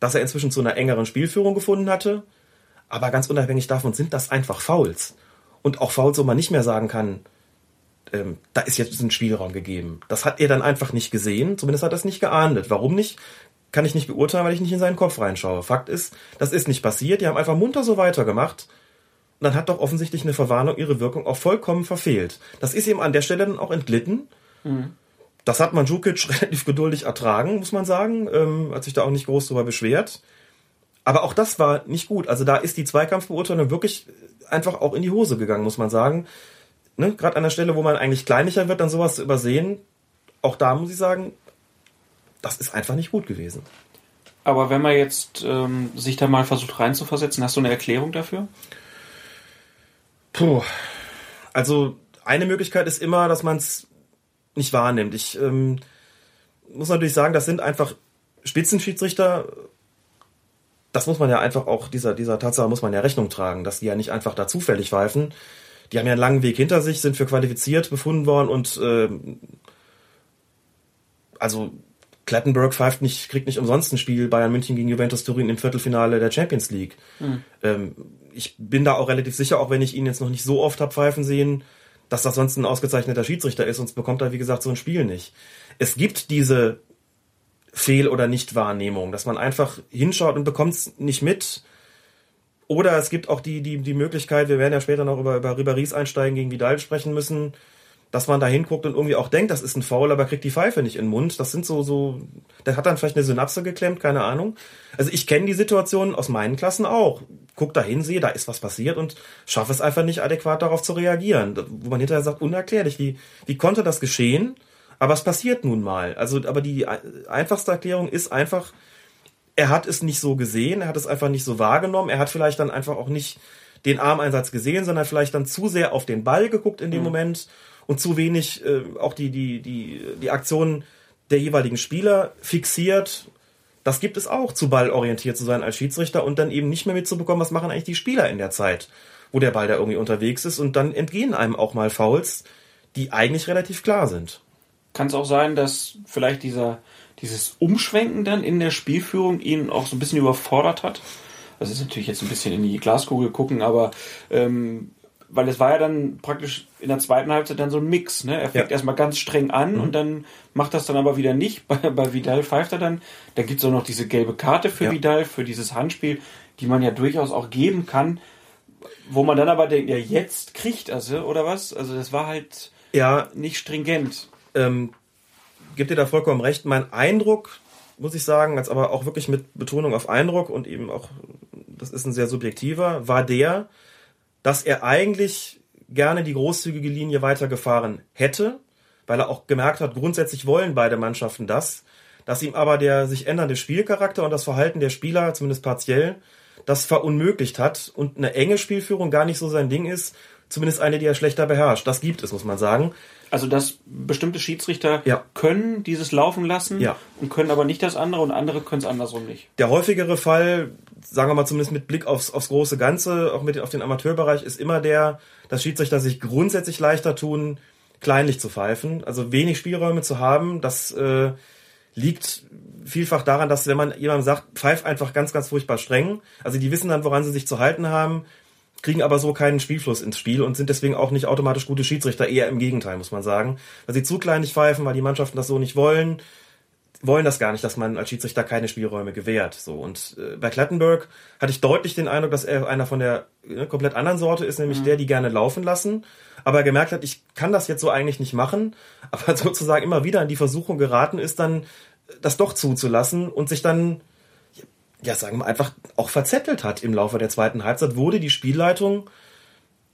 B: dass er inzwischen zu einer engeren Spielführung gefunden hatte. Aber ganz unabhängig davon sind das einfach Fouls. Und auch Fouls, wo man nicht mehr sagen kann, ähm, da ist jetzt ein Spielraum gegeben. Das hat er dann einfach nicht gesehen. Zumindest hat er es nicht geahndet. Warum nicht? Kann ich nicht beurteilen, weil ich nicht in seinen Kopf reinschaue. Fakt ist, das ist nicht passiert. Die haben einfach munter so weitergemacht. Und dann hat doch offensichtlich eine Verwarnung ihre Wirkung auch vollkommen verfehlt. Das ist ihm an der Stelle dann auch entglitten. Mhm. Das hat Mandzukic relativ geduldig ertragen, muss man sagen. Ähm, hat sich da auch nicht groß drüber beschwert. Aber auch das war nicht gut. Also da ist die Zweikampfbeurteilung wirklich einfach auch in die Hose gegangen, muss man sagen. Ne? Gerade an der Stelle, wo man eigentlich kleinlicher wird, dann sowas zu übersehen. Auch da muss ich sagen, das ist einfach nicht gut gewesen.
A: Aber wenn man jetzt ähm, sich da mal versucht reinzuversetzen, hast du eine Erklärung dafür?
B: Puh. Also eine Möglichkeit ist immer, dass man es nicht wahrnimmt. Ich ähm, muss natürlich sagen, das sind einfach Spitzenschiedsrichter. Das muss man ja einfach auch, dieser, dieser Tatsache muss man ja Rechnung tragen, dass die ja nicht einfach da zufällig pfeifen. die haben ja einen langen Weg hinter sich, sind für qualifiziert befunden worden und äh, also Klettenberg pfeift nicht, kriegt nicht umsonst ein Spiel Bayern München gegen Juventus Turin im Viertelfinale der Champions League. Mhm. Ähm, ich bin da auch relativ sicher, auch wenn ich ihn jetzt noch nicht so oft habe pfeifen sehen, dass das sonst ein ausgezeichneter Schiedsrichter ist, sonst bekommt er, wie gesagt, so ein Spiel nicht. Es gibt diese Fehl- oder Nichtwahrnehmung, dass man einfach hinschaut und bekommt es nicht mit. Oder es gibt auch die, die, die Möglichkeit, wir werden ja später noch über, über Ribéry's einsteigen gegen Vidal sprechen müssen, dass man da hinguckt und irgendwie auch denkt, das ist ein Foul, aber kriegt die Pfeife nicht in den Mund. Das sind so, so, der hat dann vielleicht eine Synapse geklemmt, keine Ahnung. Also ich kenne die Situation aus meinen Klassen auch. Guck da hin, sehe, da ist was passiert und schaffe es einfach nicht adäquat darauf zu reagieren. Wo man hinterher sagt, unerklärlich, wie, wie konnte das geschehen? Aber es passiert nun mal. Also, aber die einfachste Erklärung ist einfach, er hat es nicht so gesehen, er hat es einfach nicht so wahrgenommen, er hat vielleicht dann einfach auch nicht den Armeinsatz gesehen, sondern vielleicht dann zu sehr auf den Ball geguckt in dem mhm. Moment und zu wenig äh, auch die, die, die, die Aktionen der jeweiligen Spieler fixiert. Das gibt es auch, zu ballorientiert zu sein als Schiedsrichter und dann eben nicht mehr mitzubekommen, was machen eigentlich die Spieler in der Zeit, wo der Ball da irgendwie unterwegs ist und dann entgehen einem auch mal Fouls, die eigentlich relativ klar sind.
A: Kann es auch sein, dass vielleicht dieser, dieses Umschwenken dann in der Spielführung ihn auch so ein bisschen überfordert hat? Das ist natürlich jetzt ein bisschen in die Glaskugel gucken, aber ähm, weil es war ja dann praktisch in der zweiten Halbzeit dann so ein Mix. Ne? Er fängt ja. erstmal ganz streng an mhm. und dann macht das dann aber wieder nicht. Bei, bei Vidal pfeift er dann. Dann gibt es auch noch diese gelbe Karte für ja. Vidal, für dieses Handspiel, die man ja durchaus auch geben kann. Wo man dann aber denkt, ja, jetzt kriegt er sie, oder was? Also das war halt ja. nicht stringent.
B: Ähm, gibt dir da vollkommen recht. Mein Eindruck, muss ich sagen, als aber auch wirklich mit Betonung auf Eindruck und eben auch, das ist ein sehr subjektiver, war der, dass er eigentlich gerne die großzügige Linie weitergefahren hätte, weil er auch gemerkt hat, grundsätzlich wollen beide Mannschaften das, dass ihm aber der sich ändernde Spielcharakter und das Verhalten der Spieler, zumindest partiell, das verunmöglicht hat und eine enge Spielführung gar nicht so sein Ding ist, zumindest eine, die er schlechter beherrscht. Das gibt es, muss man sagen.
A: Also dass bestimmte Schiedsrichter ja. können dieses laufen lassen ja. und können aber nicht das andere und andere können es andersrum nicht.
B: Der häufigere Fall, sagen wir mal zumindest mit Blick aufs, aufs große Ganze, auch mit auf den Amateurbereich, ist immer der, dass Schiedsrichter sich grundsätzlich leichter tun, kleinlich zu pfeifen, also wenig Spielräume zu haben. Das äh, liegt vielfach daran, dass wenn man jemandem sagt, pfeif einfach ganz, ganz furchtbar streng, also die wissen dann, woran sie sich zu halten haben, kriegen aber so keinen Spielfluss ins Spiel und sind deswegen auch nicht automatisch gute Schiedsrichter, eher im Gegenteil, muss man sagen. Weil sie zu kleinlich pfeifen, weil die Mannschaften das so nicht wollen, wollen das gar nicht, dass man als Schiedsrichter keine Spielräume gewährt. So und äh, bei Klettenberg hatte ich deutlich den Eindruck, dass er einer von der äh, komplett anderen Sorte ist, nämlich mhm. der, die gerne laufen lassen, aber er gemerkt hat, ich kann das jetzt so eigentlich nicht machen, aber sozusagen immer wieder in die Versuchung geraten ist, dann das doch zuzulassen und sich dann ja, sagen wir einfach auch verzettelt hat im Laufe der zweiten Halbzeit, wurde die Spielleitung,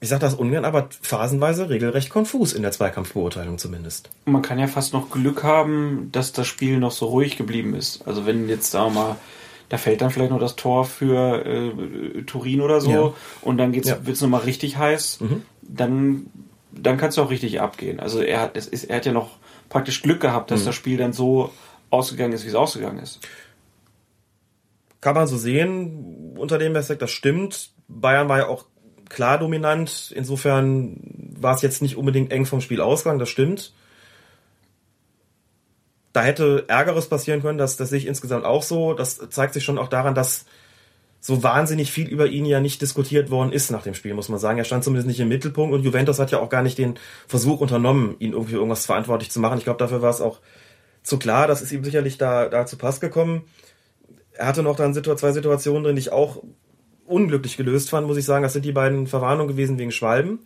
B: ich sage das ungern, aber phasenweise regelrecht konfus in der Zweikampfbeurteilung zumindest.
A: Man kann ja fast noch Glück haben, dass das Spiel noch so ruhig geblieben ist. Also wenn jetzt, sagen wir mal, da fällt dann vielleicht noch das Tor für äh, Turin oder so ja. und dann geht's, ja. wird's nochmal richtig heiß, mhm. dann, dann kann es auch richtig abgehen. Also er hat, es ist, er hat ja noch praktisch Glück gehabt, dass mhm. das Spiel dann so ausgegangen ist, wie es ausgegangen ist
B: kann man so sehen unter dem Aspekt, das stimmt. Bayern war ja auch klar dominant. Insofern war es jetzt nicht unbedingt eng vom Spiel ausgegangen, das stimmt. Da hätte Ärgeres passieren können, das, das sehe ich insgesamt auch so. Das zeigt sich schon auch daran, dass so wahnsinnig viel über ihn ja nicht diskutiert worden ist nach dem Spiel, muss man sagen. Er stand zumindest nicht im Mittelpunkt und Juventus hat ja auch gar nicht den Versuch unternommen, ihn irgendwie irgendwas verantwortlich zu machen. Ich glaube, dafür war es auch zu klar. Das ist ihm sicherlich da, da zu Pass gekommen er hatte noch dann zwei Situationen drin, die ich auch unglücklich gelöst fand, muss ich sagen. Das sind die beiden Verwarnungen gewesen wegen Schwalben.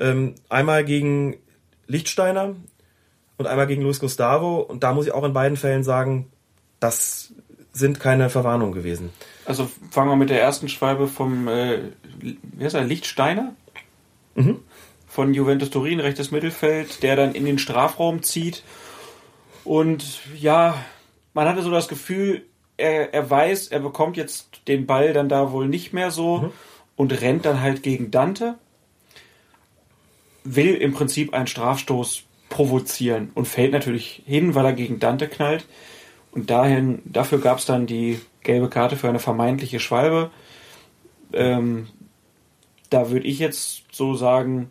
B: Ähm, einmal gegen Lichtsteiner und einmal gegen Luis Gustavo. Und da muss ich auch in beiden Fällen sagen, das sind keine Verwarnungen gewesen.
A: Also fangen wir mit der ersten Schwalbe vom äh, wie heißt er, Lichtsteiner? Mhm. Von Juventus Turin, rechtes Mittelfeld, der dann in den Strafraum zieht. Und ja, man hatte so das Gefühl, er, er weiß, er bekommt jetzt den Ball dann da wohl nicht mehr so mhm. und rennt dann halt gegen Dante. Will im Prinzip einen Strafstoß provozieren und fällt natürlich hin, weil er gegen Dante knallt. Und dahin, dafür gab es dann die gelbe Karte für eine vermeintliche Schwalbe. Ähm, da würde ich jetzt so sagen,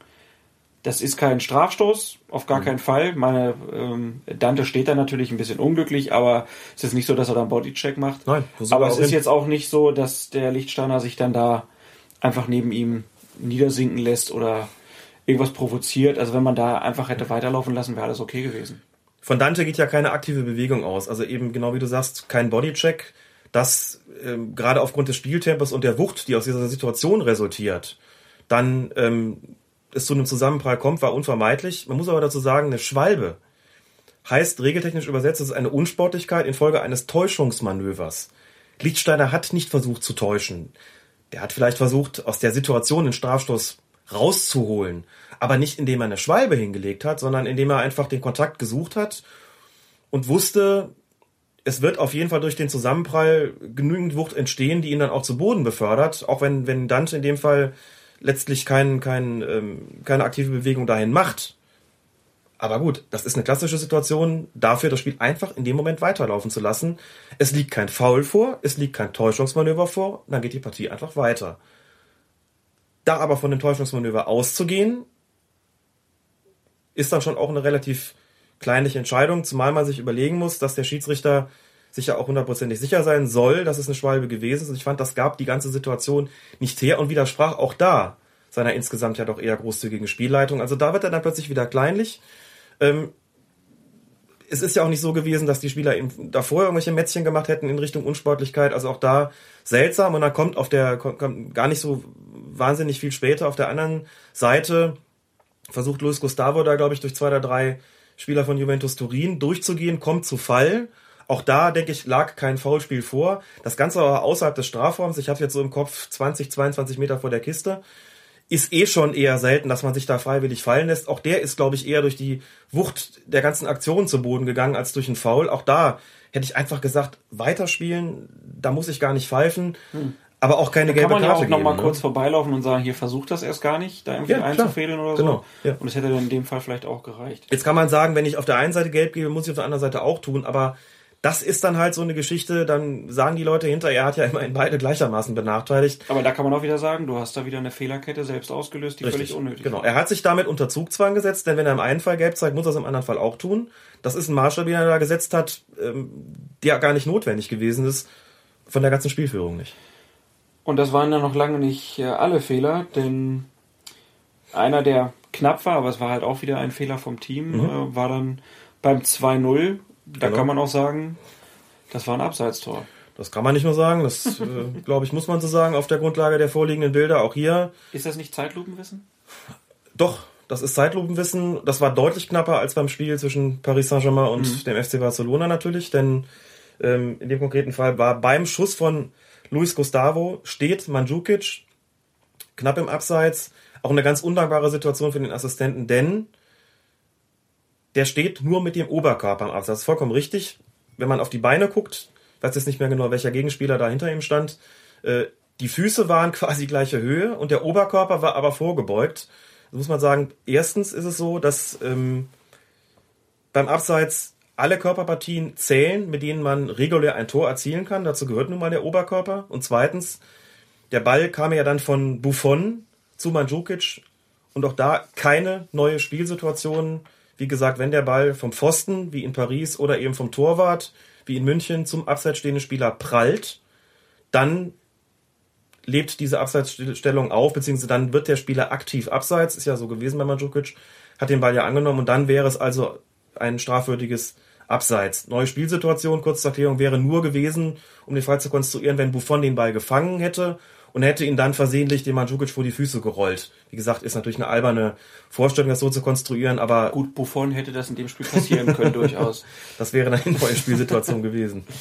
A: das ist kein Strafstoß, auf gar mhm. keinen Fall. Meine ähm, Dante steht da natürlich ein bisschen unglücklich, aber es ist nicht so, dass er da einen Bodycheck macht. Nein, aber es ist hin. jetzt auch nicht so, dass der Lichtsteiner sich dann da einfach neben ihm niedersinken lässt oder irgendwas provoziert. Also wenn man da einfach hätte weiterlaufen lassen, wäre alles okay gewesen.
B: Von Dante geht ja keine aktive Bewegung aus. Also eben genau wie du sagst, kein Bodycheck. Das ähm, gerade aufgrund des Spieltempos und der Wucht, die aus dieser Situation resultiert, dann ähm, es zu einem Zusammenprall kommt, war unvermeidlich. Man muss aber dazu sagen, eine Schwalbe heißt regeltechnisch übersetzt, es ist eine Unsportlichkeit infolge eines Täuschungsmanövers. Lichtsteiner hat nicht versucht zu täuschen. Der hat vielleicht versucht, aus der Situation den Strafstoß rauszuholen, aber nicht indem er eine Schwalbe hingelegt hat, sondern indem er einfach den Kontakt gesucht hat und wusste, es wird auf jeden Fall durch den Zusammenprall genügend Wucht entstehen, die ihn dann auch zu Boden befördert, auch wenn, wenn Dante in dem Fall letztlich kein, kein, ähm, keine aktive Bewegung dahin macht. Aber gut, das ist eine klassische Situation, dafür das Spiel einfach in dem Moment weiterlaufen zu lassen. Es liegt kein Foul vor, es liegt kein Täuschungsmanöver vor, dann geht die Partie einfach weiter. Da aber von dem Täuschungsmanöver auszugehen, ist dann schon auch eine relativ kleinliche Entscheidung, zumal man sich überlegen muss, dass der Schiedsrichter sich ja auch hundertprozentig sicher sein soll, dass es eine Schwalbe gewesen ist. Und ich fand, das gab die ganze Situation nicht her und widersprach auch da seiner insgesamt ja doch eher großzügigen Spielleitung. Also da wird er dann plötzlich wieder kleinlich. Ähm, es ist ja auch nicht so gewesen, dass die Spieler ihm davor irgendwelche Mätzchen gemacht hätten in Richtung Unsportlichkeit. Also auch da seltsam. Und dann kommt auf der, kommt gar nicht so wahnsinnig viel später auf der anderen Seite versucht Luis Gustavo da, glaube ich, durch zwei oder drei Spieler von Juventus Turin durchzugehen, kommt zu Fall auch da, denke ich, lag kein Foulspiel vor. Das Ganze aber außerhalb des Strafraums. Ich habe jetzt so im Kopf 20, 22 Meter vor der Kiste. Ist eh schon eher selten, dass man sich da freiwillig fallen lässt. Auch der ist, glaube ich, eher durch die Wucht der ganzen Aktion zu Boden gegangen als durch einen Foul. Auch da hätte ich einfach gesagt, weiterspielen, da muss ich gar nicht pfeifen. Hm. Aber auch keine da gelbe Karte
A: Kann man ja auch nochmal ne? kurz vorbeilaufen und sagen, hier versucht das erst gar nicht, da irgendwie ja, einzufädeln oder so. Genau, ja. Und das hätte dann in dem Fall vielleicht auch gereicht.
B: Jetzt kann man sagen, wenn ich auf der einen Seite gelb gebe, muss ich auf der anderen Seite auch tun, aber das ist dann halt so eine Geschichte, dann sagen die Leute hinter, er hat ja immerhin beide gleichermaßen benachteiligt.
A: Aber da kann man auch wieder sagen, du hast da wieder eine Fehlerkette selbst ausgelöst, die Richtig. völlig unnötig
B: genau. war. Genau, er hat sich damit unter Zugzwang gesetzt, denn wenn er im einen Fall gelb zeigt, muss er es im anderen Fall auch tun. Das ist ein Maßstab, den er da gesetzt hat, ähm, der gar nicht notwendig gewesen ist, von der ganzen Spielführung nicht.
A: Und das waren ja noch lange nicht äh, alle Fehler, denn einer, der knapp war, aber es war halt auch wieder ein Fehler vom Team, mhm. Äh, war dann beim 2-0 da genau. kann man auch sagen, das war ein Abseitstor.
B: Das kann man nicht nur sagen, das äh, glaube ich, muss man so sagen, auf der Grundlage der vorliegenden Bilder, auch hier.
A: Ist das nicht Zeitlupenwissen?
B: Doch, das ist Zeitlupenwissen. Das war deutlich knapper als beim Spiel zwischen Paris Saint-Germain und mhm. dem FC Barcelona natürlich, denn ähm, in dem konkreten Fall war beim Schuss von Luis Gustavo steht Mandzukic knapp im Abseits. Auch eine ganz undankbare Situation für den Assistenten, denn der steht nur mit dem Oberkörper am Absatz. Das ist vollkommen richtig. Wenn man auf die Beine guckt, weiß jetzt nicht mehr genau, welcher Gegenspieler da hinter ihm stand. Äh, die Füße waren quasi gleiche Höhe und der Oberkörper war aber vorgebeugt. Das muss man sagen, erstens ist es so, dass ähm, beim Abseits alle Körperpartien zählen, mit denen man regulär ein Tor erzielen kann. Dazu gehört nun mal der Oberkörper. Und zweitens, der Ball kam ja dann von Buffon zu Mandzukic und auch da keine neue Spielsituation wie gesagt, wenn der Ball vom Pfosten, wie in Paris, oder eben vom Torwart, wie in München, zum abseits stehenden Spieler prallt, dann lebt diese Abseitsstellung auf, beziehungsweise dann wird der Spieler aktiv abseits, ist ja so gewesen bei Mandzukic, hat den Ball ja angenommen und dann wäre es also ein strafwürdiges Abseits. Neue Spielsituation, kurze Erklärung, wäre nur gewesen, um den Fall zu konstruieren, wenn Buffon den Ball gefangen hätte und hätte ihn dann versehentlich dem Mandzukic vor die Füße gerollt. Wie gesagt, ist natürlich eine alberne Vorstellung, das so zu konstruieren, aber...
A: Gut, Buffon hätte das in dem Spiel passieren können, durchaus.
B: Das wäre eine neue Spielsituation gewesen.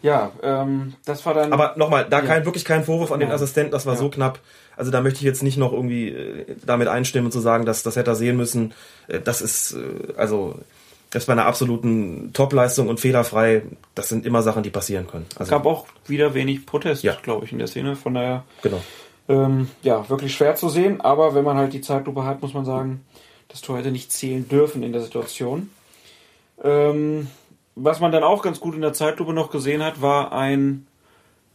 A: Ja, ähm, das war dann...
B: Aber nochmal, da ja. kein, wirklich kein Vorwurf an den Assistenten, das war ja. so knapp. Also da möchte ich jetzt nicht noch irgendwie äh, damit einstimmen und zu sagen, dass das hätte er sehen müssen. Äh, das ist, äh, also das bei einer absoluten Topleistung und fehlerfrei, das sind immer Sachen, die passieren können.
A: Also, es gab auch wieder wenig Protest, ja. glaube ich, in der Szene. Von daher,
B: genau.
A: ähm, ja, wirklich schwer zu sehen. Aber wenn man halt die Zeitlupe hat, muss man sagen, das Tor hätte nicht zählen dürfen in der Situation. Ähm, was man dann auch ganz gut in der Zeitlupe noch gesehen hat, war ein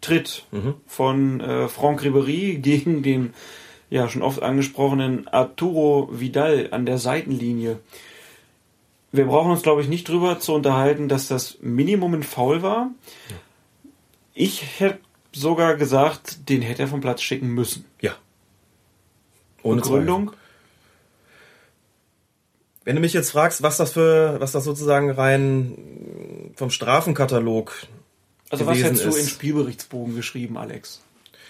A: Tritt mhm. von äh, Franck Ribery gegen den ja schon oft angesprochenen Arturo Vidal an der Seitenlinie. Wir brauchen uns, glaube ich, nicht drüber zu unterhalten, dass das Minimum ein Foul war. Ich hätte sogar gesagt, den hätte er vom Platz schicken müssen.
B: Ja.
A: Ohne? Zweifel.
B: Wenn du mich jetzt fragst, was das für, was das sozusagen rein vom Strafenkatalog.
A: Also was hättest du in Spielberichtsbogen geschrieben, Alex?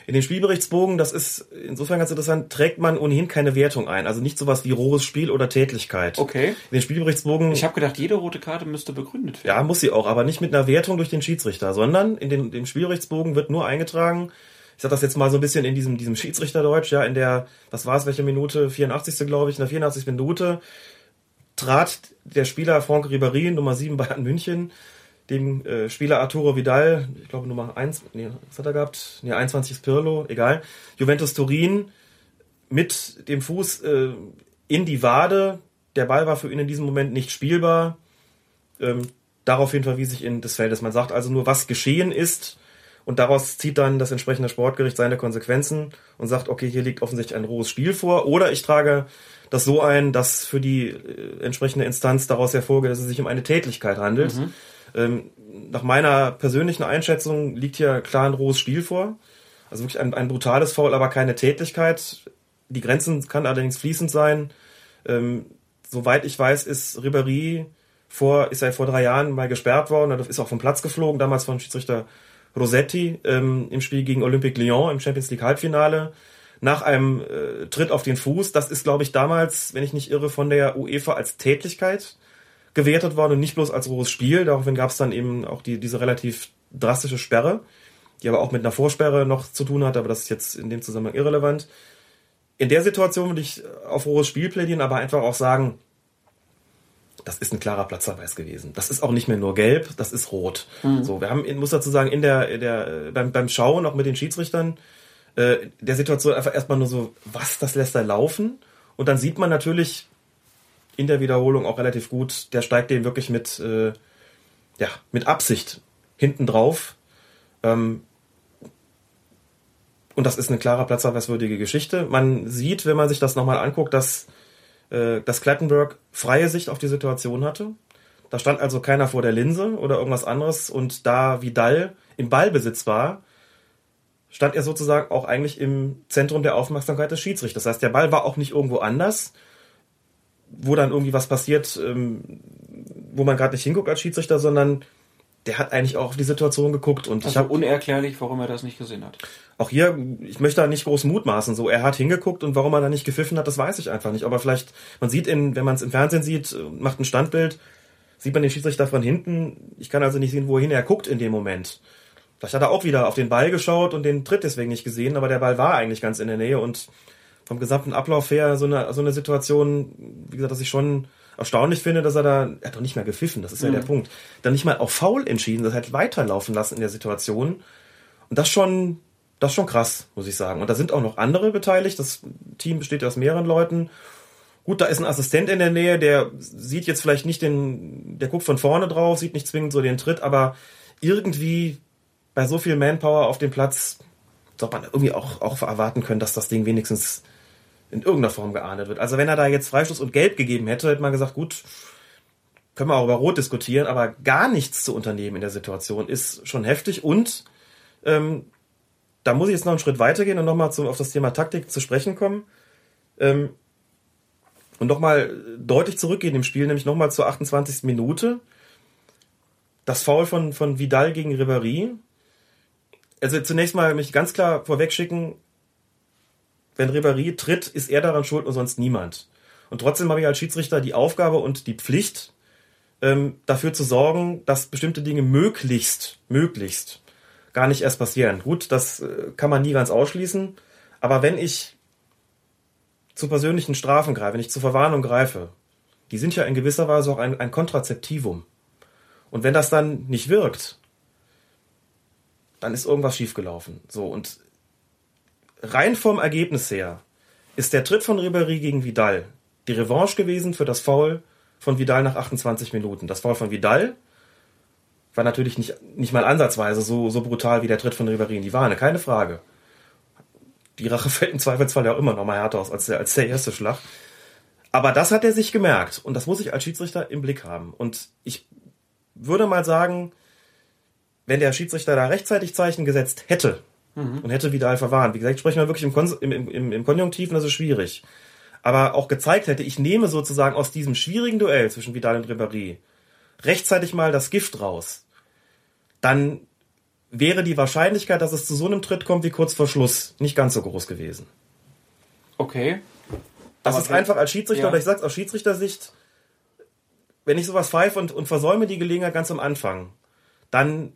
B: In den Spielberichtsbogen, das ist insofern ganz interessant, trägt man ohnehin keine Wertung ein. Also nicht sowas wie rohes Spiel oder Tätlichkeit.
A: Okay.
B: In den Spielberichtsbogen.
A: Ich habe gedacht, jede rote Karte müsste begründet
B: werden. Ja, muss sie auch, aber nicht mit einer Wertung durch den Schiedsrichter, sondern in den, dem Spielberichtsbogen wird nur eingetragen, ich sag das jetzt mal so ein bisschen in diesem, diesem Schiedsrichterdeutsch, ja, in der, was war es, welche Minute? 84. glaube ich, in der 84. Minute trat der Spieler Franck Ribéry, Nummer 7 Bayern München, dem äh, Spieler Arturo Vidal, ich glaube Nummer 1, nee, was hat er gehabt? Nee, 21 ist Pirlo, egal. Juventus Turin mit dem Fuß äh, in die Wade. Der Ball war für ihn in diesem Moment nicht spielbar. Ähm, daraufhin verwies ich in des Feldes. Man sagt also nur, was geschehen ist. Und daraus zieht dann das entsprechende Sportgericht seine Konsequenzen und sagt, okay, hier liegt offensichtlich ein rohes Spiel vor. Oder ich trage das so ein, dass für die äh, entsprechende Instanz daraus hervorgeht, dass es sich um eine Tätlichkeit handelt. Mhm. Ähm, nach meiner persönlichen Einschätzung liegt hier klar ein rohes Spiel vor. Also wirklich ein, ein brutales Foul, aber keine Tätlichkeit. Die Grenzen kann allerdings fließend sein. Ähm, soweit ich weiß, ist Ribéry vor, ist er vor drei Jahren mal gesperrt worden, ist auch vom Platz geflogen, damals von Schiedsrichter Rossetti ähm, im Spiel gegen Olympique Lyon im Champions League Halbfinale nach einem äh, Tritt auf den Fuß. Das ist, glaube ich, damals, wenn ich nicht irre, von der UEFA als Tätlichkeit gewertet worden und nicht bloß als rohes Spiel. Daraufhin gab es dann eben auch die, diese relativ drastische Sperre, die aber auch mit einer Vorsperre noch zu tun hat, aber das ist jetzt in dem Zusammenhang irrelevant. In der Situation würde ich auf rohes Spiel plädieren, aber einfach auch sagen, das ist ein klarer Platzverweis gewesen. Das ist auch nicht mehr nur gelb, das ist rot. Mhm. So, wir haben, muss dazu sagen, in der, in der, beim, beim Schauen auch mit den Schiedsrichtern, äh, der Situation einfach erstmal nur so, was, das lässt er laufen? Und dann sieht man natürlich in der Wiederholung auch relativ gut, der steigt den wirklich mit, äh, ja, mit Absicht hinten drauf. Ähm, und das ist eine klarer platzverweiswürdige Geschichte. Man sieht, wenn man sich das nochmal anguckt, dass, äh, dass Klettenberg freie Sicht auf die Situation hatte. Da stand also keiner vor der Linse oder irgendwas anderes. Und da Vidal im Ballbesitz war, stand er sozusagen auch eigentlich im Zentrum der Aufmerksamkeit des Schiedsrichters. Das heißt, der Ball war auch nicht irgendwo anders, wo dann irgendwie was passiert, ähm, wo man gerade nicht hinguckt als Schiedsrichter, sondern der hat eigentlich auch auf die Situation geguckt und
A: also ich habe unerklärlich, warum er das nicht gesehen hat.
B: Auch hier, ich möchte da nicht groß mutmaßen. So, er hat hingeguckt und warum er da nicht gepfiffen hat, das weiß ich einfach nicht. Aber vielleicht, man sieht in, wenn man es im Fernsehen sieht, macht ein Standbild, sieht man den Schiedsrichter von hinten. Ich kann also nicht sehen, wohin er guckt in dem Moment. Vielleicht hat er auch wieder auf den Ball geschaut und den Tritt deswegen nicht gesehen, aber der Ball war eigentlich ganz in der Nähe und vom gesamten Ablauf her so eine, so eine Situation, wie gesagt, dass ich schon erstaunlich finde, dass er da, er hat doch nicht mehr gepfiffen, das ist ja mhm. der Punkt, dann nicht mal auf faul entschieden, das halt weiterlaufen lassen in der Situation. Und das schon, das schon krass, muss ich sagen. Und da sind auch noch andere beteiligt. Das Team besteht aus mehreren Leuten. Gut, da ist ein Assistent in der Nähe, der sieht jetzt vielleicht nicht den, der guckt von vorne drauf, sieht nicht zwingend so den Tritt, aber irgendwie bei so viel Manpower auf dem Platz sollte man irgendwie auch, auch erwarten können, dass das Ding wenigstens in irgendeiner Form geahndet wird. Also wenn er da jetzt Freistoß und Gelb gegeben hätte, hätte man gesagt, gut, können wir auch über Rot diskutieren, aber gar nichts zu unternehmen in der Situation ist schon heftig und ähm, da muss ich jetzt noch einen Schritt weitergehen und nochmal auf das Thema Taktik zu sprechen kommen. Ähm, und nochmal deutlich zurückgehen im Spiel, nämlich nochmal zur 28. Minute. Das Foul von, von Vidal gegen Ribéry. Also zunächst mal mich ganz klar vorwegschicken, wenn Ribéry tritt, ist er daran schuld und sonst niemand. Und trotzdem habe ich als Schiedsrichter die Aufgabe und die Pflicht, ähm, dafür zu sorgen, dass bestimmte Dinge möglichst, möglichst gar nicht erst passieren. Gut, das äh, kann man nie ganz ausschließen, aber wenn ich zu persönlichen Strafen greife, wenn ich zur Verwarnung greife, die sind ja in gewisser Weise auch ein, ein Kontrazeptivum. Und wenn das dann nicht wirkt, dann ist irgendwas schiefgelaufen. So, und rein vom Ergebnis her ist der Tritt von Ribéry gegen Vidal die Revanche gewesen für das Foul von Vidal nach 28 Minuten. Das Foul von Vidal war natürlich nicht, nicht mal ansatzweise so, so brutal wie der Tritt von Ribéry in die Warne, keine Frage. die Rache fällt im Zweifelsfall ja auch immer noch mal härter aus als der, als der erste Schlag. Aber das hat er sich gemerkt und das muss ich als Schiedsrichter im Blick haben. Und ich würde mal sagen, wenn der Schiedsrichter da rechtzeitig Zeichen gesetzt hätte mhm. und hätte Vidal verwarnt, wie gesagt, sprechen wir wirklich im, Kon im, im, im Konjunktiv und das ist schwierig, aber auch gezeigt hätte, ich nehme sozusagen aus diesem schwierigen Duell zwischen Vidal und Ribéry rechtzeitig mal das Gift raus, dann wäre die Wahrscheinlichkeit, dass es zu so einem Tritt kommt wie kurz vor Schluss, nicht ganz so groß gewesen.
A: Okay.
B: Das Aber ist einfach als Schiedsrichter, ja. oder ich sag's aus Schiedsrichtersicht, wenn ich sowas pfeife und, und versäume die Gelegenheit ganz am Anfang, dann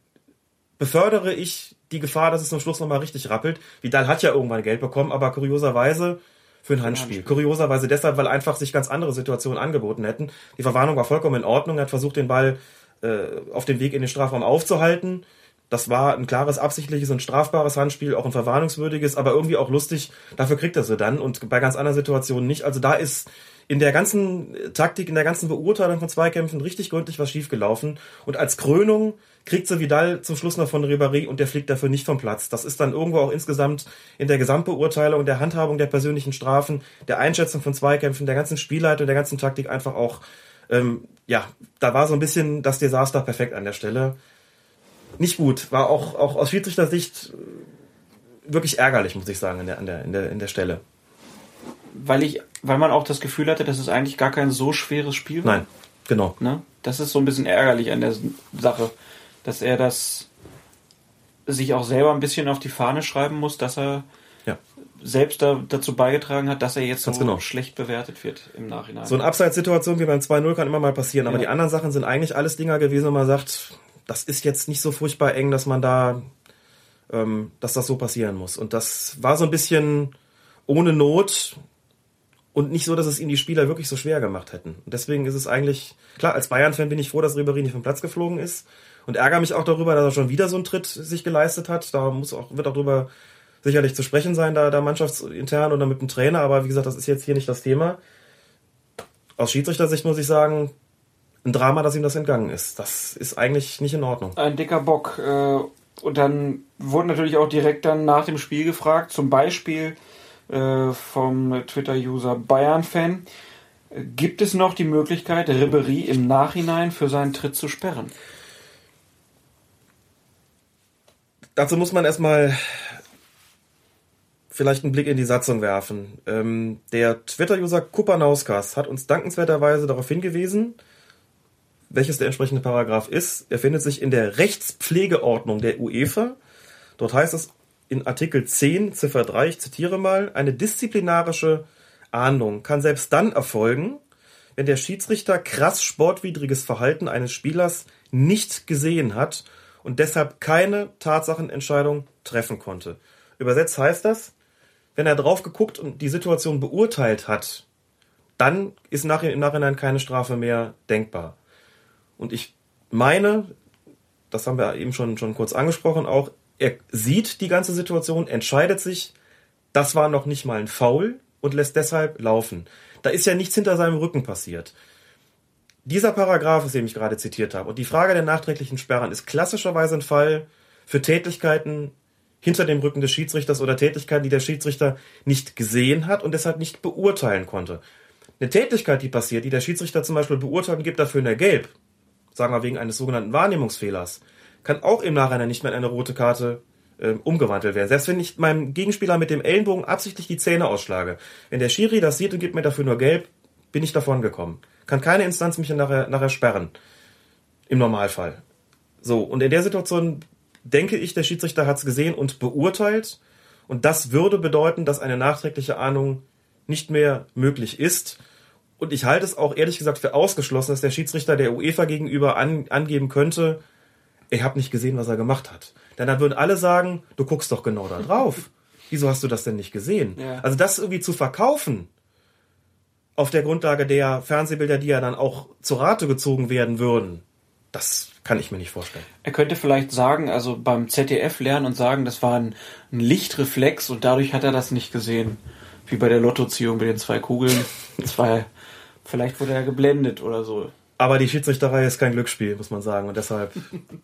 B: befördere ich die Gefahr, dass es zum Schluss nochmal richtig rappelt. Vidal hat ja irgendwann Geld bekommen, aber kurioserweise für ein Handspiel. Kurioserweise deshalb, weil einfach sich ganz andere Situationen angeboten hätten. Die Verwarnung war vollkommen in Ordnung. Er hat versucht, den Ball äh, auf dem Weg in den Strafraum aufzuhalten. Das war ein klares, absichtliches und strafbares Handspiel, auch ein verwarnungswürdiges, aber irgendwie auch lustig. Dafür kriegt er sie dann und bei ganz anderen Situationen nicht. Also da ist in der ganzen Taktik, in der ganzen Beurteilung von Zweikämpfen richtig gründlich was schiefgelaufen. Und als Krönung kriegt sie Vidal zum Schluss noch von Ribéry und der fliegt dafür nicht vom Platz. Das ist dann irgendwo auch insgesamt in der Gesamtbeurteilung, der Handhabung der persönlichen Strafen, der Einschätzung von Zweikämpfen, der ganzen Spielleitung, der ganzen Taktik einfach auch, ähm, ja, da war so ein bisschen das Desaster perfekt an der Stelle. Nicht gut, war auch, auch aus Schiedsrichter-Sicht wirklich ärgerlich, muss ich sagen, in der, in der, in der, in der Stelle
A: weil ich, weil man auch das Gefühl hatte, dass es eigentlich gar kein so schweres Spiel war.
B: Nein, genau.
A: Ne? Das ist so ein bisschen ärgerlich an der Sache, dass er das sich auch selber ein bisschen auf die Fahne schreiben muss, dass er ja. selbst da, dazu beigetragen hat, dass er jetzt Ganz so genau. schlecht bewertet wird im Nachhinein.
B: So eine Abseitssituation wie beim 2-0 kann immer mal passieren, aber ja. die anderen Sachen sind eigentlich alles Dinger gewesen, wo man sagt, das ist jetzt nicht so furchtbar eng, dass man da, ähm, dass das so passieren muss. Und das war so ein bisschen ohne Not und nicht so, dass es ihm die Spieler wirklich so schwer gemacht hätten. Und deswegen ist es eigentlich, klar, als Bayern-Fan bin ich froh, dass Ribéry nicht vom Platz geflogen ist und ärgere mich auch darüber, dass er schon wieder so einen Tritt sich geleistet hat. Da muss auch, wird auch darüber sicherlich zu sprechen sein, da, da mannschaftsintern oder mit dem Trainer, aber wie gesagt, das ist jetzt hier nicht das Thema. Aus Schiedsrichtersicht muss ich sagen, ein Drama, dass ihm das entgangen ist. Das ist eigentlich nicht in Ordnung.
A: Ein dicker Bock. Äh, und dann wurde natürlich auch direkt dann nach dem Spiel gefragt, zum Beispiel, äh, vom Twitter-User Bayern-Fan. Gibt es noch die Möglichkeit, Ribery im Nachhinein für seinen Tritt zu sperren?
B: Dazu muss man erstmal vielleicht einen Blick in die Satzung werfen. Ähm, der Twitter-User Kupanauskas hat uns dankenswerterweise darauf hingewiesen, welches der entsprechende Paragraph ist. Er findet sich in der Rechtspflegeordnung der UEFA. Dort heißt es in Artikel 10 Ziffer 3, ich zitiere mal, eine disziplinarische Ahndung kann selbst dann erfolgen, wenn der Schiedsrichter krass sportwidriges Verhalten eines Spielers nicht gesehen hat und deshalb keine Tatsachenentscheidung treffen konnte. Übersetzt heißt das, wenn er drauf geguckt und die Situation beurteilt hat, dann ist im Nachhinein keine Strafe mehr denkbar. Und ich meine, das haben wir eben schon, schon kurz angesprochen, auch er sieht die ganze Situation, entscheidet sich, das war noch nicht mal ein Foul und lässt deshalb laufen. Da ist ja nichts hinter seinem Rücken passiert. Dieser Paragraph, den ich gerade zitiert habe, und die Frage der nachträglichen Sperren ist klassischerweise ein Fall für Tätigkeiten hinter dem Rücken des Schiedsrichters oder Tätigkeiten, die der Schiedsrichter nicht gesehen hat und deshalb nicht beurteilen konnte. Eine Tätigkeit, die passiert, die der Schiedsrichter zum Beispiel beurteilt und gibt dafür eine Gelb, sagen wir wegen eines sogenannten Wahrnehmungsfehlers, kann auch im Nachhinein nicht mehr in eine rote Karte äh, umgewandelt werden. Selbst wenn ich meinem Gegenspieler mit dem Ellenbogen absichtlich die Zähne ausschlage. Wenn der Schiri das sieht und gibt mir dafür nur gelb, bin ich davon gekommen. Kann keine Instanz mich nachher, nachher sperren. Im Normalfall. So, und in der Situation denke ich, der Schiedsrichter hat es gesehen und beurteilt. Und das würde bedeuten, dass eine nachträgliche Ahnung nicht mehr möglich ist. Und ich halte es auch ehrlich gesagt für ausgeschlossen, dass der Schiedsrichter der UEFA gegenüber an, angeben könnte, ich habe nicht gesehen, was er gemacht hat. Denn dann würden alle sagen, du guckst doch genau da drauf. Wieso hast du das denn nicht gesehen? Ja. Also das irgendwie zu verkaufen, auf der Grundlage der Fernsehbilder, die ja dann auch zur Rate gezogen werden würden, das kann ich mir nicht vorstellen.
A: Er könnte vielleicht sagen, also beim ZDF lernen und sagen, das war ein, ein Lichtreflex und dadurch hat er das nicht gesehen. Wie bei der Lottoziehung mit den zwei Kugeln. Zwei, vielleicht wurde er geblendet oder so.
B: Aber die Schiedsrichterei ist kein Glücksspiel, muss man sagen. Und deshalb.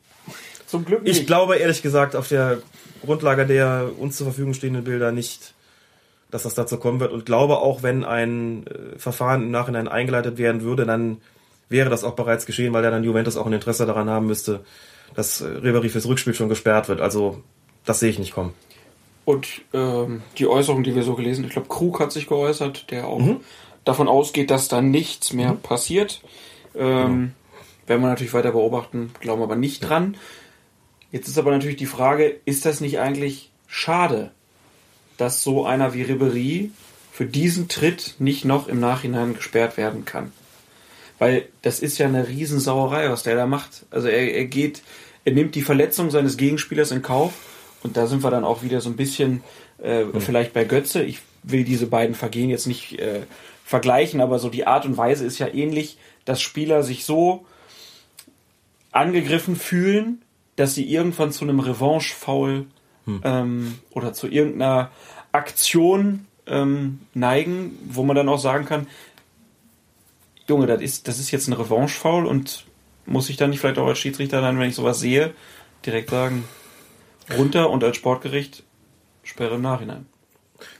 A: Zum Glück nicht.
B: Ich glaube ehrlich gesagt auf der Grundlage der uns zur Verfügung stehenden Bilder nicht, dass das dazu kommen wird und glaube auch, wenn ein äh, Verfahren im Nachhinein eingeleitet werden würde, dann wäre das auch bereits geschehen, weil ja dann Juventus auch ein Interesse daran haben müsste, dass äh, Ribéry fürs Rückspiel schon gesperrt wird. Also das sehe ich nicht kommen.
A: Und ähm, die Äußerung, die wir so gelesen, ich glaube, Krug hat sich geäußert, der auch mhm. davon ausgeht, dass da nichts mehr mhm. passiert. Ähm, genau. Werden wir natürlich weiter beobachten, glauben aber nicht ja. dran. Jetzt ist aber natürlich die Frage, ist das nicht eigentlich schade, dass so einer wie Ribery für diesen Tritt nicht noch im Nachhinein gesperrt werden kann? Weil das ist ja eine Riesensauerei, was der da macht. Also er, er geht, er nimmt die Verletzung seines Gegenspielers in Kauf und da sind wir dann auch wieder so ein bisschen äh, mhm. vielleicht bei Götze. Ich will diese beiden Vergehen jetzt nicht äh, vergleichen, aber so die Art und Weise ist ja ähnlich, dass Spieler sich so angegriffen fühlen, dass sie irgendwann zu einem Revanche-Foul hm. ähm, oder zu irgendeiner Aktion ähm, neigen, wo man dann auch sagen kann, Junge, das ist, das ist jetzt ein Revanche-Foul und muss ich dann nicht vielleicht auch als Schiedsrichter dann, wenn ich sowas sehe, direkt sagen, runter und als Sportgericht Sperre im Nachhinein.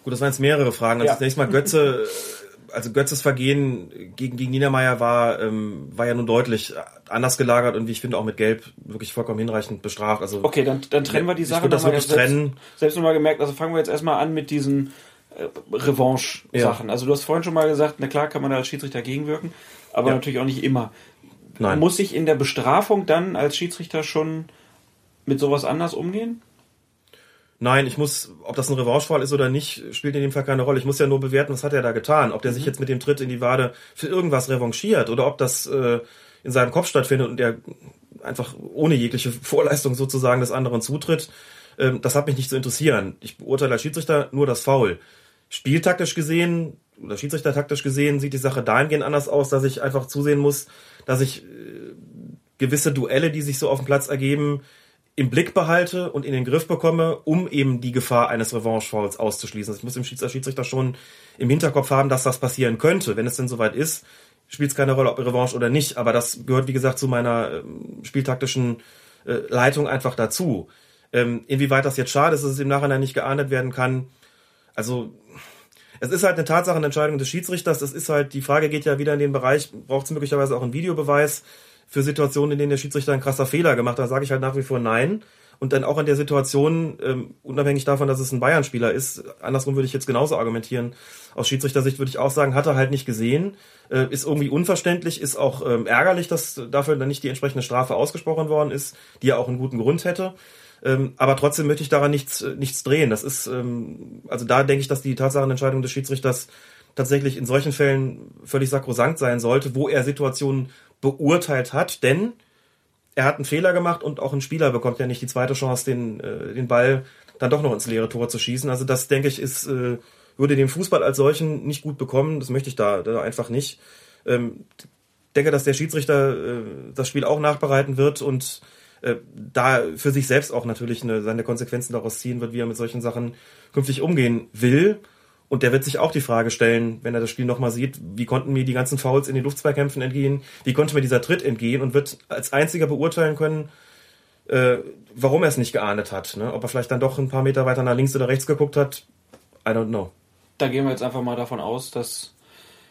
B: Gut, das waren jetzt mehrere Fragen. Also ja. zunächst mal Götze, also Götzes Vergehen gegen, gegen Niedermeyer war, ähm, war ja nun deutlich anders gelagert und wie ich finde auch mit Gelb wirklich vollkommen hinreichend bestraft. Also,
A: okay, dann, dann trennen wir die Sache.
B: Ich würde das wirklich
A: selbst,
B: trennen.
A: Selbst nochmal gemerkt, also fangen wir jetzt erstmal an mit diesen äh, Revanche-Sachen. Ja. Also du hast vorhin schon mal gesagt, na klar kann man da als Schiedsrichter gegenwirken, aber ja. natürlich auch nicht immer. Nein. Muss ich in der Bestrafung dann als Schiedsrichter schon mit sowas anders umgehen?
B: Nein, ich muss, ob das ein Revanchefall ist oder nicht, spielt in dem Fall keine Rolle. Ich muss ja nur bewerten, was hat er da getan. Ob der mhm. sich jetzt mit dem Tritt in die Wade für irgendwas revanchiert oder ob das äh, in seinem Kopf stattfindet und er einfach ohne jegliche Vorleistung sozusagen des anderen zutritt. Ähm, das hat mich nicht zu interessieren. Ich beurteile als Schiedsrichter nur das Foul. Spieltaktisch gesehen oder Schiedsrichtertaktisch gesehen sieht die Sache dahingehend anders aus, dass ich einfach zusehen muss, dass ich äh, gewisse Duelle, die sich so auf dem Platz ergeben, im Blick behalte und in den Griff bekomme, um eben die Gefahr eines Revanche-Fouls auszuschließen. Also ich muss im Schiedsrichter schon im Hinterkopf haben, dass das passieren könnte. Wenn es denn soweit ist, spielt es keine Rolle, ob Revanche oder nicht. Aber das gehört, wie gesagt, zu meiner ähm, spieltaktischen äh, Leitung einfach dazu. Ähm, inwieweit das jetzt schade ist, dass es im Nachhinein nicht geahndet werden kann. Also es ist halt eine Tatsachenentscheidung des Schiedsrichters. Das ist halt, die Frage geht ja wieder in den Bereich, braucht es möglicherweise auch einen Videobeweis für Situationen, in denen der Schiedsrichter ein krasser Fehler gemacht hat, sage ich halt nach wie vor nein. Und dann auch in der Situation, ähm, unabhängig davon, dass es ein Bayern-Spieler ist, andersrum würde ich jetzt genauso argumentieren. Aus Schiedsrichtersicht würde ich auch sagen, hat er halt nicht gesehen, äh, ist irgendwie unverständlich, ist auch ähm, ärgerlich, dass dafür dann nicht die entsprechende Strafe ausgesprochen worden ist, die ja auch einen guten Grund hätte. Ähm, aber trotzdem möchte ich daran nichts, äh, nichts drehen. Das ist, ähm, also da denke ich, dass die Tatsachenentscheidung des Schiedsrichters tatsächlich in solchen Fällen völlig sakrosankt sein sollte, wo er Situationen beurteilt hat, denn er hat einen Fehler gemacht und auch ein Spieler bekommt ja nicht die zweite Chance, den, äh, den Ball dann doch noch ins leere Tor zu schießen. Also das, denke ich, ist, äh, würde dem Fußball als solchen nicht gut bekommen. Das möchte ich da, da einfach nicht. Ähm, denke, dass der Schiedsrichter äh, das Spiel auch nachbereiten wird und äh, da für sich selbst auch natürlich eine, seine Konsequenzen daraus ziehen wird, wie er mit solchen Sachen künftig umgehen will. Und der wird sich auch die Frage stellen, wenn er das Spiel nochmal sieht, wie konnten mir die ganzen Fouls in den Luftzweikämpfen entgehen, wie konnte mir dieser Tritt entgehen und wird als einziger beurteilen können, äh, warum er es nicht geahndet hat. Ne? Ob er vielleicht dann doch ein paar Meter weiter nach links oder rechts geguckt hat, I don't know.
A: Da gehen wir jetzt einfach mal davon aus, dass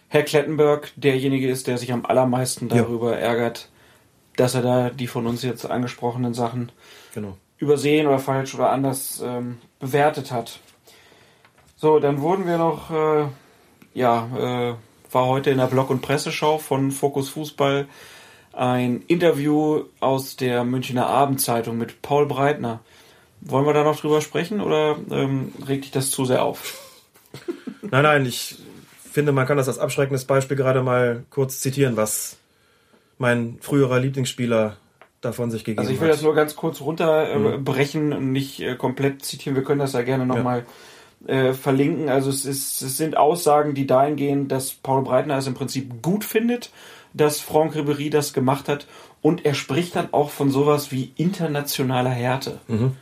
A: Herr Klettenberg derjenige ist, der sich am allermeisten darüber ja. ärgert, dass er da die von uns jetzt angesprochenen Sachen genau. übersehen oder falsch oder anders ähm, bewertet hat. So, dann wurden wir noch, äh, ja, äh, war heute in der Blog- und Presseschau von Fokus Fußball ein Interview aus der Münchner Abendzeitung mit Paul Breitner. Wollen wir da noch drüber sprechen oder ähm, regt dich das zu sehr auf?
B: Nein, nein, ich finde, man kann das als abschreckendes Beispiel gerade mal kurz zitieren, was mein früherer Lieblingsspieler davon sich gegeben hat.
A: Also ich will hat. das nur ganz kurz runterbrechen mhm. und nicht äh, komplett zitieren. Wir können das ja gerne nochmal ja äh, verlinken. Also es, ist, es sind Aussagen, die dahin gehen, dass Paul Breitner es im Prinzip gut findet, dass Franck Ribéry das gemacht hat. Und er spricht dann auch von sowas wie internationaler Härte. Mhm.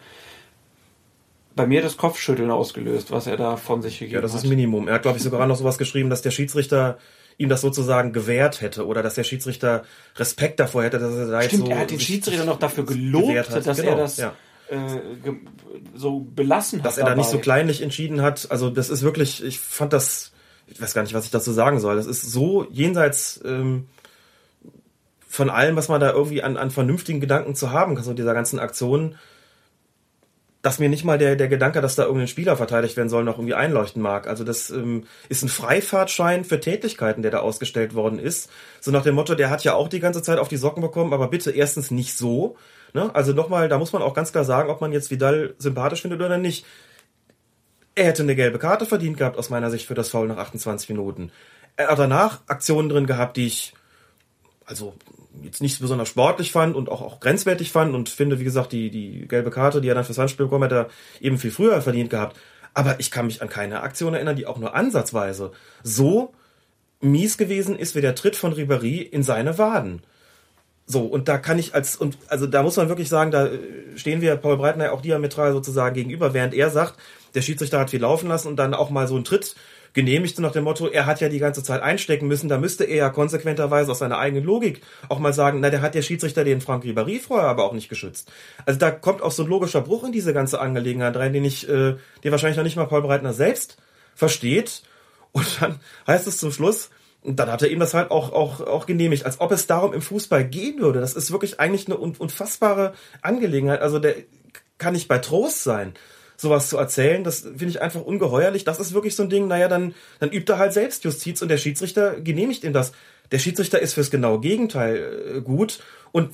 A: Bei mir das Kopfschütteln ausgelöst, was er da von sich gegeben hat.
B: Ja, das ist Minimum. Er hat, glaube ich, sogar noch sowas geschrieben, dass der Schiedsrichter ihm das sozusagen gewährt hätte oder dass der Schiedsrichter Respekt davor hätte, dass er da
A: Stimmt, jetzt so er hat den Schiedsrichter noch dafür gelobt, dass genau, er das ja äh, so belassen
B: hat. Dass er dabei. da nicht so kleinlich entschieden hat. Also das ist wirklich, ich fand das, ich weiß gar nicht, was ich dazu sagen soll. Das ist so jenseits ähm, von allem, was man da irgendwie an, an vernünftigen Gedanken zu haben kann, so dieser ganzen Aktion dass mir nicht mal der, der Gedanke, dass da irgendein Spieler verteidigt werden soll, noch irgendwie einleuchten mag. Also das ähm, ist ein Freifahrtschein für Tätigkeiten, der da ausgestellt worden ist. So nach dem Motto, der hat ja auch die ganze Zeit auf die Socken bekommen, aber bitte erstens nicht so. Ne? Also nochmal, da muss man auch ganz klar sagen, ob man jetzt Vidal sympathisch findet oder nicht. Er hätte eine gelbe Karte verdient gehabt, aus meiner Sicht, für das Foul nach 28 Minuten. Er hat danach Aktionen drin gehabt, die ich also jetzt nicht besonders sportlich fand und auch, auch grenzwertig fand und finde, wie gesagt, die, die gelbe Karte, die er dann fürs Handspiel bekommen hat, er eben viel früher verdient gehabt. Aber ich kann mich an keine Aktion erinnern, die auch nur ansatzweise so mies gewesen ist wie der Tritt von Ribéry in seine Waden. So, und da kann ich als, und also da muss man wirklich sagen, da stehen wir Paul Breitner auch diametral sozusagen gegenüber, während er sagt, der Schiedsrichter hat viel laufen lassen und dann auch mal so einen Tritt genehmigt nach dem Motto, er hat ja die ganze Zeit einstecken müssen, da müsste er ja konsequenterweise aus seiner eigenen Logik auch mal sagen, na, der hat der Schiedsrichter den Frank Ribéry vorher aber auch nicht geschützt. Also da kommt auch so ein logischer Bruch in diese ganze Angelegenheit rein, den ich, äh, den wahrscheinlich noch nicht mal Paul Breitner selbst versteht. Und dann heißt es zum Schluss, und dann hat er ihm das halt auch, auch, auch genehmigt, als ob es darum im Fußball gehen würde. Das ist wirklich eigentlich eine unfassbare Angelegenheit. Also der kann nicht bei Trost sein sowas zu erzählen, das finde ich einfach ungeheuerlich. Das ist wirklich so ein Ding, naja, dann, dann übt er halt Selbstjustiz und der Schiedsrichter genehmigt ihm das. Der Schiedsrichter ist fürs genaue Gegenteil äh, gut und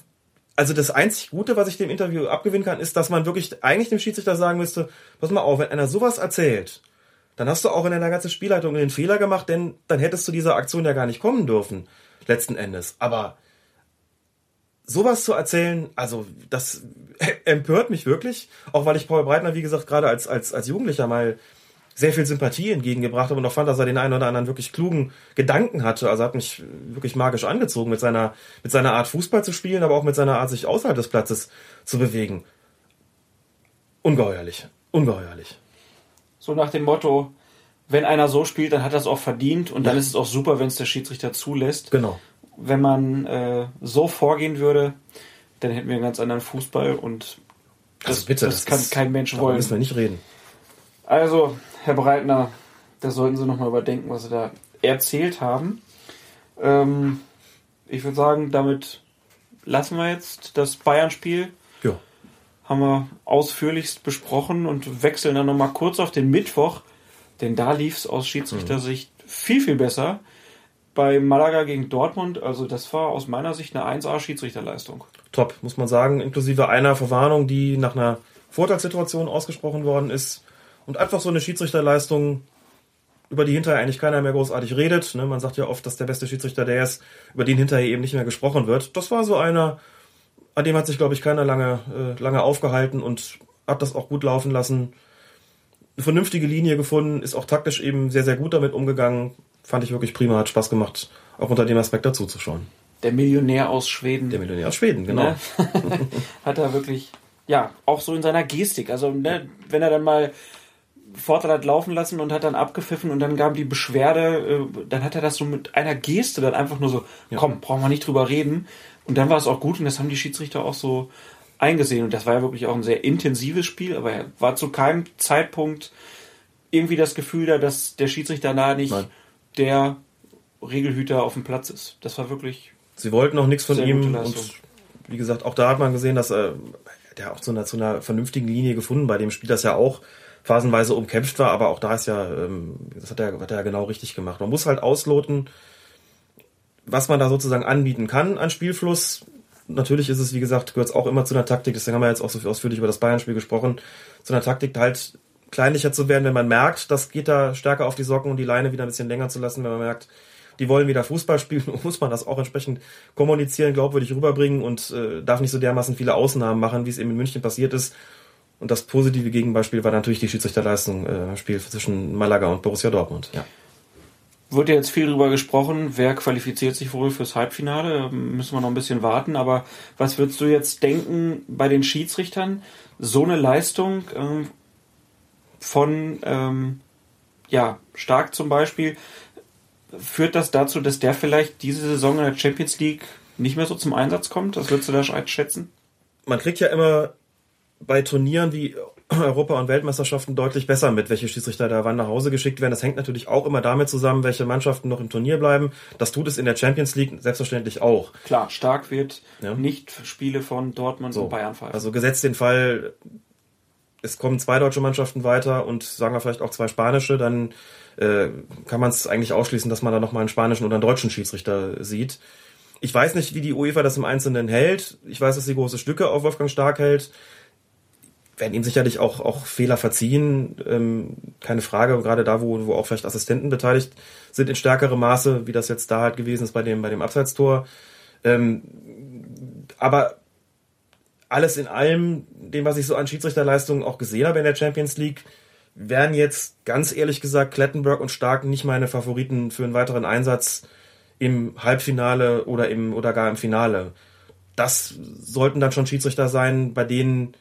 B: also das einzig Gute, was ich dem Interview abgewinnen kann, ist, dass man wirklich eigentlich dem Schiedsrichter sagen müsste, pass mal auf, wenn einer sowas erzählt, dann hast du auch in deiner ganzen Spielleitung den Fehler gemacht, denn dann hättest du dieser Aktion ja gar nicht kommen dürfen, letzten Endes. Aber sowas zu erzählen, also das empört mich wirklich, auch weil ich Paul Breitner, wie gesagt, gerade als, als, als Jugendlicher mal sehr viel Sympathie entgegengebracht habe und auch fand, dass er den einen oder anderen wirklich klugen Gedanken hatte. Also hat mich wirklich magisch angezogen mit seiner, mit seiner Art Fußball zu spielen, aber auch mit seiner Art, sich außerhalb des Platzes zu bewegen. Ungeheuerlich. Ungeheuerlich.
A: So nach dem Motto, wenn einer so spielt, dann hat er es auch verdient und dann ist es auch super, wenn es der Schiedsrichter zulässt.
B: Genau
A: wenn man äh, so vorgehen würde, dann hätten wir einen ganz anderen Fußball und
B: das, also bitte,
A: das, das kann ist, kein Mensch wollen.
B: müssen wir nicht reden.
A: Also, Herr Breitner, da sollten Sie nochmal überdenken, was Sie da erzählt haben. Ähm, ich würde sagen, damit lassen wir jetzt das Bayern-Spiel. Haben wir ausführlichst besprochen und wechseln dann nochmal kurz auf den Mittwoch, denn da lief es aus Schiedsrichtersicht mhm. viel, viel besser bei Malaga gegen Dortmund. Also das war aus meiner Sicht eine 1A-Schiedsrichterleistung.
B: Top, muss man sagen, inklusive einer Verwarnung, die nach einer Vorteilssituation ausgesprochen worden ist. Und einfach so eine Schiedsrichterleistung, über die hinterher eigentlich keiner mehr großartig redet. Ne? Man sagt ja oft, dass der beste Schiedsrichter der ist, über den hinterher eben nicht mehr gesprochen wird. Das war so einer, an dem hat sich, glaube ich, keiner lange, äh, lange aufgehalten und hat das auch gut laufen lassen. Eine vernünftige Linie gefunden, ist auch taktisch eben sehr, sehr gut damit umgegangen fand ich wirklich prima, hat Spaß gemacht, auch unter dem Aspekt dazu zu schauen.
A: Der Millionär aus Schweden.
B: Der Millionär aus Schweden, genau. Ne?
A: hat er wirklich, ja, auch so in seiner Gestik. Also, ne, wenn er dann mal Vorteil hat laufen lassen und hat dann abgepfiffen und dann gab die Beschwerde, äh, dann hat er das so mit einer Geste dann einfach nur so, ja. komm, brauchen wir nicht drüber reden. Und dann war es auch gut und das haben die Schiedsrichter auch so eingesehen. Und das war ja wirklich auch ein sehr intensives Spiel, aber er war zu keinem Zeitpunkt irgendwie das Gefühl da, dass der Schiedsrichter da nicht Nein der Regelhüter auf dem Platz ist. Das war wirklich.
B: Sie wollten auch nichts von ihm und wie gesagt, auch da hat man gesehen, dass er der auch zu einer, zu einer vernünftigen Linie gefunden bei dem Spiel, das ja auch phasenweise umkämpft war, aber auch da ist ja, ähm, das hat er, hat er ja genau richtig gemacht. Man muss halt ausloten, was man da sozusagen anbieten kann an Spielfluss. Natürlich ist es, wie gesagt, gehört es auch immer zu einer Taktik, deswegen haben wir jetzt auch so ausführlich über das Bayern-Spiel gesprochen, zu einer Taktik halt kleinlicher zu werden, wenn man merkt, das geht da stärker auf die Socken und die Leine wieder ein bisschen länger zu lassen, wenn man merkt, die wollen wieder Fußball spielen, muss man das auch entsprechend kommunizieren, glaubwürdig rüberbringen und äh, darf nicht so dermaßen viele Ausnahmen machen, wie es eben in München passiert ist. Und das positive Gegenbeispiel war natürlich die Schiedsrichterleistung äh, Spiel zwischen Malaga und Borussia Dortmund. Ja.
A: Wurde jetzt viel darüber gesprochen, wer qualifiziert sich wohl fürs Halbfinale? Müssen wir noch ein bisschen warten. Aber was würdest du jetzt denken bei den Schiedsrichtern? So eine Leistung, äh, von ähm, ja, Stark zum Beispiel, führt das dazu, dass der vielleicht diese Saison in der Champions League nicht mehr so zum Einsatz kommt? Das würdest du da einschätzen?
B: Man kriegt ja immer bei Turnieren wie Europa- und Weltmeisterschaften deutlich besser mit, welche Schiedsrichter da wann nach Hause geschickt werden. Das hängt natürlich auch immer damit zusammen, welche Mannschaften noch im Turnier bleiben. Das tut es in der Champions League selbstverständlich auch.
A: Klar, stark wird ja. nicht Spiele von Dortmund so, und Bayern
B: fallen. Also gesetzt den Fall, es kommen zwei deutsche Mannschaften weiter und sagen wir vielleicht auch zwei spanische, dann äh, kann man es eigentlich ausschließen, dass man da nochmal einen spanischen oder einen deutschen Schiedsrichter sieht. Ich weiß nicht, wie die UEFA das im Einzelnen hält. Ich weiß, dass sie große Stücke auf Wolfgang Stark hält werden ihm sicherlich auch, auch Fehler verziehen, ähm, keine Frage, gerade da, wo, wo auch vielleicht Assistenten beteiligt sind in stärkerem Maße, wie das jetzt da halt gewesen ist bei dem, bei dem Abseitstor. Ähm, aber alles in allem, dem, was ich so an Schiedsrichterleistungen auch gesehen habe in der Champions League, wären jetzt ganz ehrlich gesagt Klettenberg und Stark nicht meine Favoriten für einen weiteren Einsatz im Halbfinale oder im oder gar im Finale. Das sollten dann schon Schiedsrichter sein, bei denen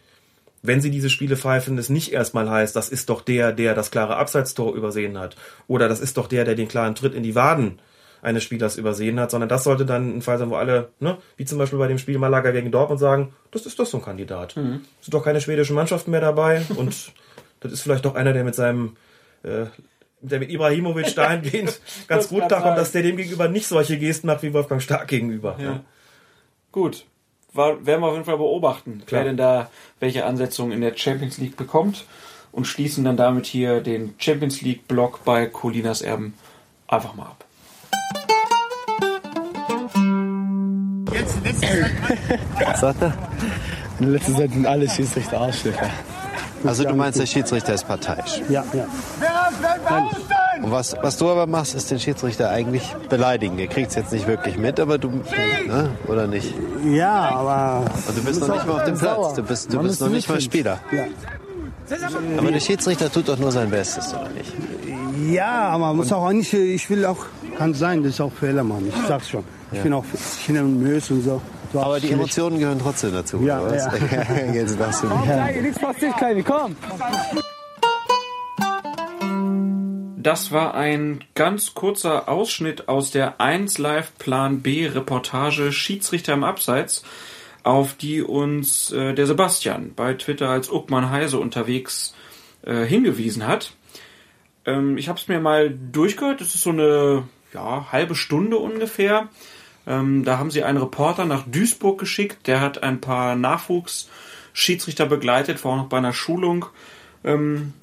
B: wenn sie diese Spiele pfeifen, es nicht erstmal heißt, das ist doch der, der das klare Abseitstor übersehen hat. Oder das ist doch der, der den klaren Tritt in die Waden eines Spielers übersehen hat, sondern das sollte dann ein Fall sein, wo alle, ne, wie zum Beispiel bei dem Spiel Malaga gegen Dortmund sagen, das ist doch so ein Kandidat. Mhm. Es sind doch keine schwedischen Mannschaften mehr dabei und das ist vielleicht doch einer, der mit seinem äh, der mit Ibrahimovic dahingehend ganz gut darum, dass der dem gegenüber nicht solche Gesten macht wie Wolfgang Stark gegenüber. Ja.
A: Ja. Gut, war, werden wir auf jeden Fall beobachten, Klar. wer denn da welche Ansetzungen in der Champions League bekommt und schließen dann damit hier den Champions League Block bei Colinas Erben einfach mal ab.
E: Jetzt, Was sagt er? In letzter Zeit sind alle Schiedsrichter Arschlöcher.
F: Also du meinst, der Schiedsrichter ist parteiisch?
E: Ja, ja.
F: Und was, was du aber machst, ist den Schiedsrichter eigentlich beleidigen. Er kriegt es jetzt nicht wirklich mit, aber du, ne? oder nicht?
E: Ja, aber...
F: Und du bist noch nicht mal auf dem Platz. Du bist, du bist noch nicht mal Spieler. Ja. Aber der Schiedsrichter tut doch nur sein Bestes, oder nicht?
E: Ja, aber man muss auch nicht, ich will auch, kann sein, dass ich auch Fehler machen. Ich sag's schon. Ich ja. bin auch hin und Müs und so.
F: Aber die Emotionen gehören trotzdem dazu.
E: Ja, oder was? ja.
F: Jetzt darfst du mich. Ja.
E: Nichts passiert, Kleine, komm.
A: Das war ein ganz kurzer Ausschnitt aus der 1 Live Plan B Reportage Schiedsrichter im Abseits, auf die uns äh, der Sebastian bei Twitter als Uckmann Heise unterwegs äh, hingewiesen hat. Ähm, ich habe es mir mal durchgehört. Das ist so eine ja, halbe Stunde ungefähr. Ähm, da haben sie einen Reporter nach Duisburg geschickt. Der hat ein paar Nachwuchsschiedsrichter begleitet, war auch noch bei einer Schulung. Ähm,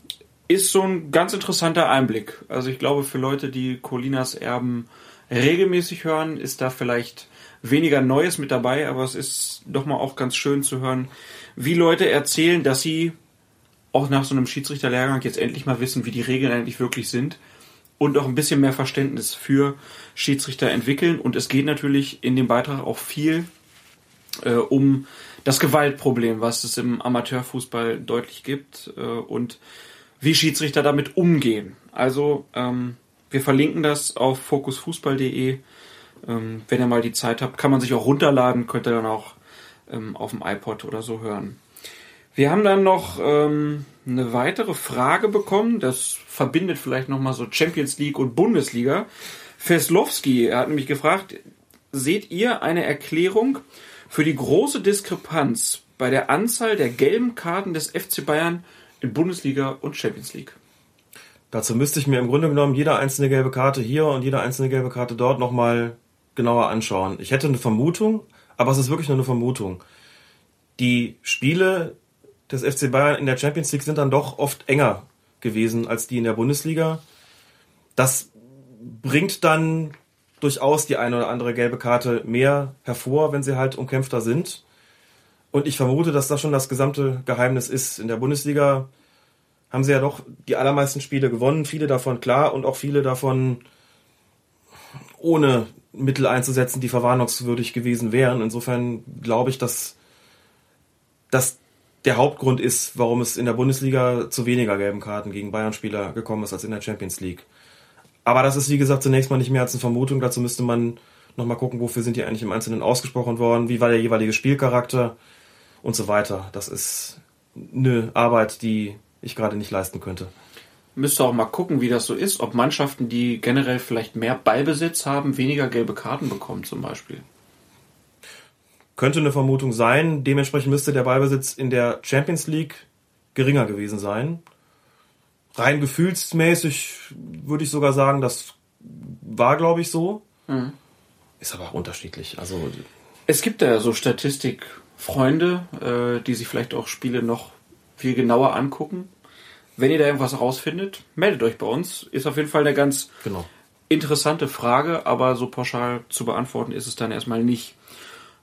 A: ist so ein ganz interessanter Einblick. Also ich glaube, für Leute, die Colinas Erben regelmäßig hören, ist da vielleicht weniger Neues mit dabei, aber es ist doch mal auch ganz schön zu hören, wie Leute erzählen, dass sie auch nach so einem Schiedsrichterlehrgang jetzt endlich mal wissen, wie die Regeln eigentlich wirklich sind und auch ein bisschen mehr Verständnis für Schiedsrichter entwickeln. Und es geht natürlich in dem Beitrag auch viel äh, um das Gewaltproblem, was es im Amateurfußball deutlich gibt äh, und wie Schiedsrichter damit umgehen. Also ähm, wir verlinken das auf fokusfußball.de. Ähm, wenn ihr mal die Zeit habt, kann man sich auch runterladen, könnt ihr dann auch ähm, auf dem iPod oder so hören. Wir haben dann noch ähm, eine weitere Frage bekommen. Das verbindet vielleicht nochmal so Champions League und Bundesliga. Feslowski hat nämlich gefragt, seht ihr eine Erklärung für die große Diskrepanz bei der Anzahl der gelben Karten des FC Bayern in Bundesliga und Champions League.
B: Dazu müsste ich mir im Grunde genommen jede einzelne gelbe Karte hier und jede einzelne gelbe Karte dort nochmal genauer anschauen. Ich hätte eine Vermutung, aber es ist wirklich nur eine Vermutung. Die Spiele des FC Bayern in der Champions League sind dann doch oft enger gewesen als die in der Bundesliga. Das bringt dann durchaus die eine oder andere gelbe Karte mehr hervor, wenn sie halt umkämpfter sind. Und ich vermute, dass das schon das gesamte Geheimnis ist. In der Bundesliga haben sie ja doch die allermeisten Spiele gewonnen, viele davon klar und auch viele davon ohne Mittel einzusetzen, die verwarnungswürdig gewesen wären. Insofern glaube ich, dass das der Hauptgrund ist, warum es in der Bundesliga zu weniger gelben Karten gegen Bayern-Spieler gekommen ist als in der Champions League. Aber das ist, wie gesagt, zunächst mal nicht mehr als eine Vermutung. Dazu müsste man nochmal gucken, wofür sind die eigentlich im Einzelnen ausgesprochen worden, wie war der jeweilige Spielcharakter und so weiter. Das ist eine Arbeit, die ich gerade nicht leisten könnte.
A: Müsste auch mal gucken, wie das so ist, ob Mannschaften, die generell vielleicht mehr Ballbesitz haben, weniger gelbe Karten bekommen zum Beispiel.
B: könnte eine Vermutung sein. Dementsprechend müsste der Ballbesitz in der Champions League geringer gewesen sein. Rein gefühlsmäßig würde ich sogar sagen, das war, glaube ich, so. Mhm. Ist aber auch unterschiedlich. Also
A: es gibt da so Statistikfreunde, äh, die sich vielleicht auch Spiele noch viel genauer angucken. Wenn ihr da irgendwas rausfindet, meldet euch bei uns. Ist auf jeden Fall eine ganz
B: genau.
A: interessante Frage, aber so pauschal zu beantworten ist es dann erstmal nicht.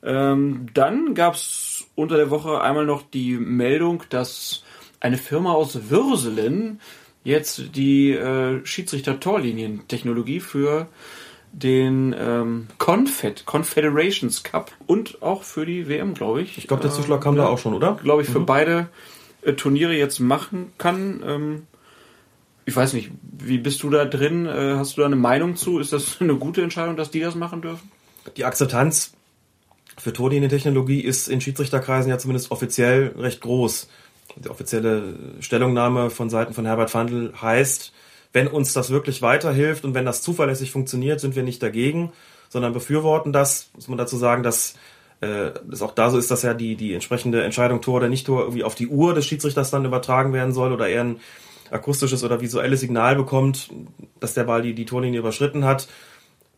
A: Ähm, dann gab es unter der Woche einmal noch die Meldung, dass eine Firma aus Würselen jetzt die äh, Schiedsrichter-Torlinien-Technologie für den ähm, Confed, Confederations Cup und auch für die WM, glaube ich.
B: Ich glaube, der Zuschlag kam äh, da auch schon, oder?
A: Glaube ich, für mhm. beide äh, Turniere jetzt machen kann. Ähm, ich weiß nicht, wie bist du da drin? Äh, hast du da eine Meinung zu? Ist das eine gute Entscheidung, dass die das machen dürfen?
B: Die Akzeptanz für Torlinientechnologie ist in Schiedsrichterkreisen ja zumindest offiziell recht groß. Die offizielle Stellungnahme von Seiten von Herbert Fandl heißt, wenn uns das wirklich weiterhilft und wenn das zuverlässig funktioniert, sind wir nicht dagegen, sondern befürworten das. Muss man dazu sagen, dass äh, es auch da so ist, dass ja die, die entsprechende Entscheidung Tor oder Nicht-Tor irgendwie auf die Uhr des Schiedsrichters dann übertragen werden soll oder er ein akustisches oder visuelles Signal bekommt, dass der Ball die, die Torlinie überschritten hat.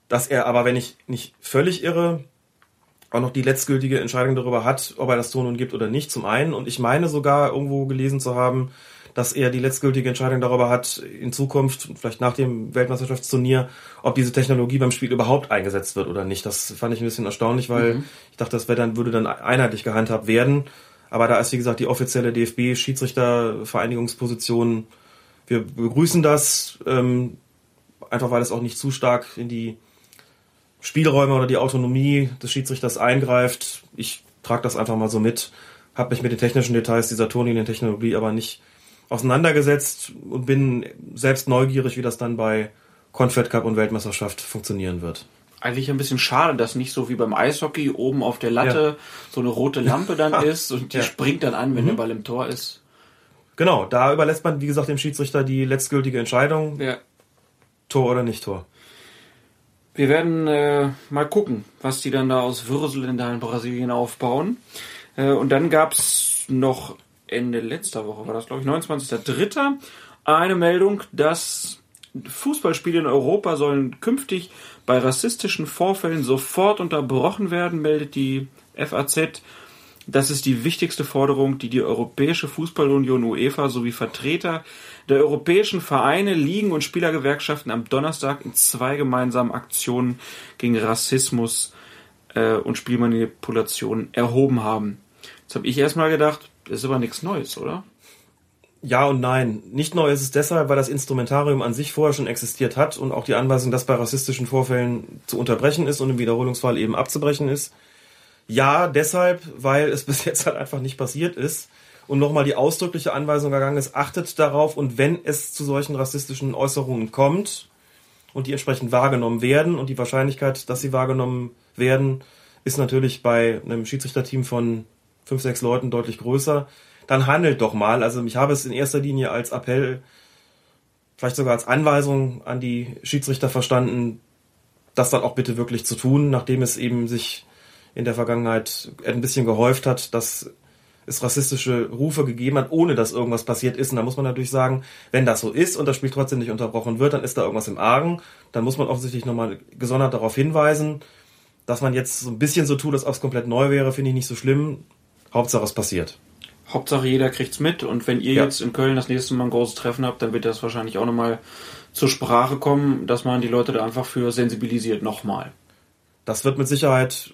B: Dass er aber, wenn ich nicht völlig irre, auch noch die letztgültige Entscheidung darüber hat, ob er das Tor nun gibt oder nicht, zum einen. Und ich meine sogar irgendwo gelesen zu haben, dass er die letztgültige Entscheidung darüber hat, in Zukunft, vielleicht nach dem Weltmeisterschaftsturnier, ob diese Technologie beim Spiel überhaupt eingesetzt wird oder nicht. Das fand ich ein bisschen erstaunlich, weil mhm. ich dachte, das dann, würde dann einheitlich gehandhabt werden. Aber da ist, wie gesagt, die offizielle DFB-Schiedsrichtervereinigungsposition. Wir begrüßen das, ähm, einfach weil es auch nicht zu stark in die Spielräume oder die Autonomie des Schiedsrichters eingreift. Ich trage das einfach mal so mit, habe mich mit den technischen Details dieser Turnierentechnologie aber nicht auseinandergesetzt und bin selbst neugierig, wie das dann bei Confed Cup und Weltmeisterschaft funktionieren wird.
A: Eigentlich ein bisschen schade, dass nicht so wie beim Eishockey oben auf der Latte ja. so eine rote Lampe dann ist und die ja. springt dann an, wenn mhm. der Ball im Tor ist.
B: Genau, da überlässt man, wie gesagt, dem Schiedsrichter die letztgültige Entscheidung. Ja. Tor oder nicht Tor.
A: Wir werden äh, mal gucken, was die dann da aus Würselen da in Brasilien aufbauen. Äh, und dann gab es noch Ende letzter Woche war das, glaube ich, 29.03. eine Meldung, dass Fußballspiele in Europa sollen künftig bei rassistischen Vorfällen sofort unterbrochen werden, meldet die FAZ. Das ist die wichtigste Forderung, die die Europäische Fußballunion UEFA sowie Vertreter der europäischen Vereine, Ligen und Spielergewerkschaften am Donnerstag in zwei gemeinsamen Aktionen gegen Rassismus äh, und Spielmanipulation erhoben haben. Jetzt habe ich erstmal gedacht, das ist aber nichts Neues, oder?
B: Ja und nein. Nicht neu ist es deshalb, weil das Instrumentarium an sich vorher schon existiert hat und auch die Anweisung, das bei rassistischen Vorfällen zu unterbrechen ist und im Wiederholungsfall eben abzubrechen ist. Ja, deshalb, weil es bis jetzt halt einfach nicht passiert ist und nochmal die ausdrückliche Anweisung ergangen ist, achtet darauf und wenn es zu solchen rassistischen Äußerungen kommt und die entsprechend wahrgenommen werden und die Wahrscheinlichkeit, dass sie wahrgenommen werden, ist natürlich bei einem Schiedsrichterteam von fünf, sechs Leuten deutlich größer, dann handelt doch mal. Also ich habe es in erster Linie als Appell, vielleicht sogar als Anweisung an die Schiedsrichter verstanden, das dann auch bitte wirklich zu tun, nachdem es eben sich in der Vergangenheit ein bisschen gehäuft hat, dass es rassistische Rufe gegeben hat, ohne dass irgendwas passiert ist. Und da muss man natürlich sagen, wenn das so ist und das Spiel trotzdem nicht unterbrochen wird, dann ist da irgendwas im Argen. Dann muss man offensichtlich nochmal gesondert darauf hinweisen. Dass man jetzt so ein bisschen so tut, als ob es komplett neu wäre, finde ich nicht so schlimm. Hauptsache es passiert.
A: Hauptsache jeder kriegt's mit und wenn ihr ja. jetzt in Köln das nächste Mal ein großes Treffen habt, dann wird das wahrscheinlich auch nochmal zur Sprache kommen, dass man die Leute da einfach für sensibilisiert nochmal.
B: Das wird mit Sicherheit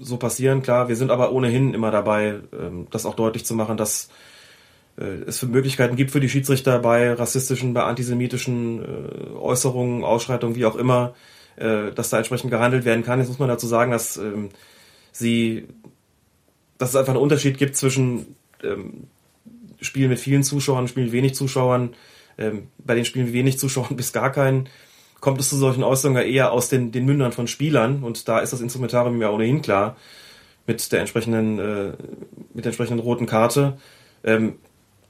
B: so passieren, klar. Wir sind aber ohnehin immer dabei, ähm, das auch deutlich zu machen, dass äh, es für Möglichkeiten gibt für die Schiedsrichter bei rassistischen, bei antisemitischen äh, Äußerungen, Ausschreitungen, wie auch immer, äh, dass da entsprechend gehandelt werden kann. Jetzt muss man dazu sagen, dass ähm, sie dass es einfach einen Unterschied gibt zwischen ähm, Spielen mit vielen Zuschauern, Spielen mit wenig Zuschauern. Ähm, bei den Spielen mit wenig Zuschauern bis gar keinen kommt es zu solchen Äußerungen eher aus den, den Mündern von Spielern und da ist das Instrumentarium ja ohnehin klar mit der entsprechenden äh, mit der entsprechenden roten Karte. Ähm,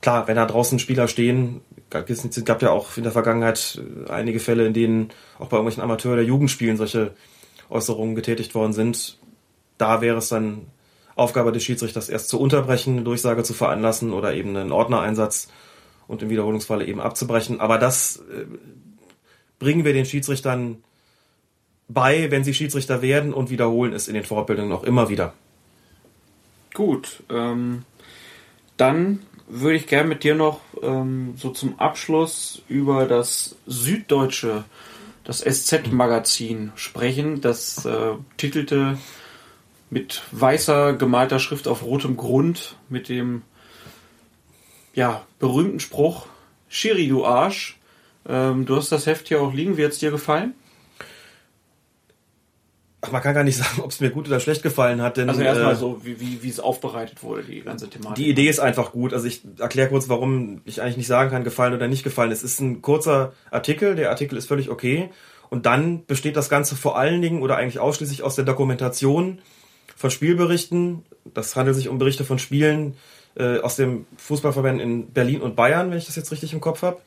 B: klar, wenn da draußen Spieler stehen, es gab ja auch in der Vergangenheit äh, einige Fälle, in denen auch bei irgendwelchen Amateur- oder Jugendspielen solche Äußerungen getätigt worden sind. Da wäre es dann Aufgabe des Schiedsrichters erst zu unterbrechen, eine Durchsage zu veranlassen oder eben einen Ordnereinsatz und im Wiederholungsfalle eben abzubrechen. Aber das äh, bringen wir den Schiedsrichtern bei, wenn sie Schiedsrichter werden und wiederholen es in den Fortbildungen auch immer wieder.
A: Gut, ähm, dann würde ich gerne mit dir noch ähm, so zum Abschluss über das Süddeutsche, das SZ-Magazin sprechen. Das äh, titelte mit weißer gemalter Schrift auf rotem Grund mit dem ja, berühmten Spruch Schiri, du Arsch. Ähm, du hast das Heft hier auch liegen. Wie hat es dir gefallen?
B: Ach, man kann gar nicht sagen, ob es mir gut oder schlecht gefallen hat. Denn,
A: Also erstmal
B: äh,
A: so, wie, wie, wie es aufbereitet wurde, die ganze Thematik.
B: Die Idee ist einfach gut. Also ich erkläre kurz, warum ich eigentlich nicht sagen kann, gefallen oder nicht gefallen. Es ist ein kurzer Artikel. Der Artikel ist völlig okay. Und dann besteht das Ganze vor allen Dingen oder eigentlich ausschließlich aus der Dokumentation von Spielberichten. Das handelt sich um Berichte von Spielen äh, aus dem Fußballverband in Berlin und Bayern, wenn ich das jetzt richtig im Kopf habe.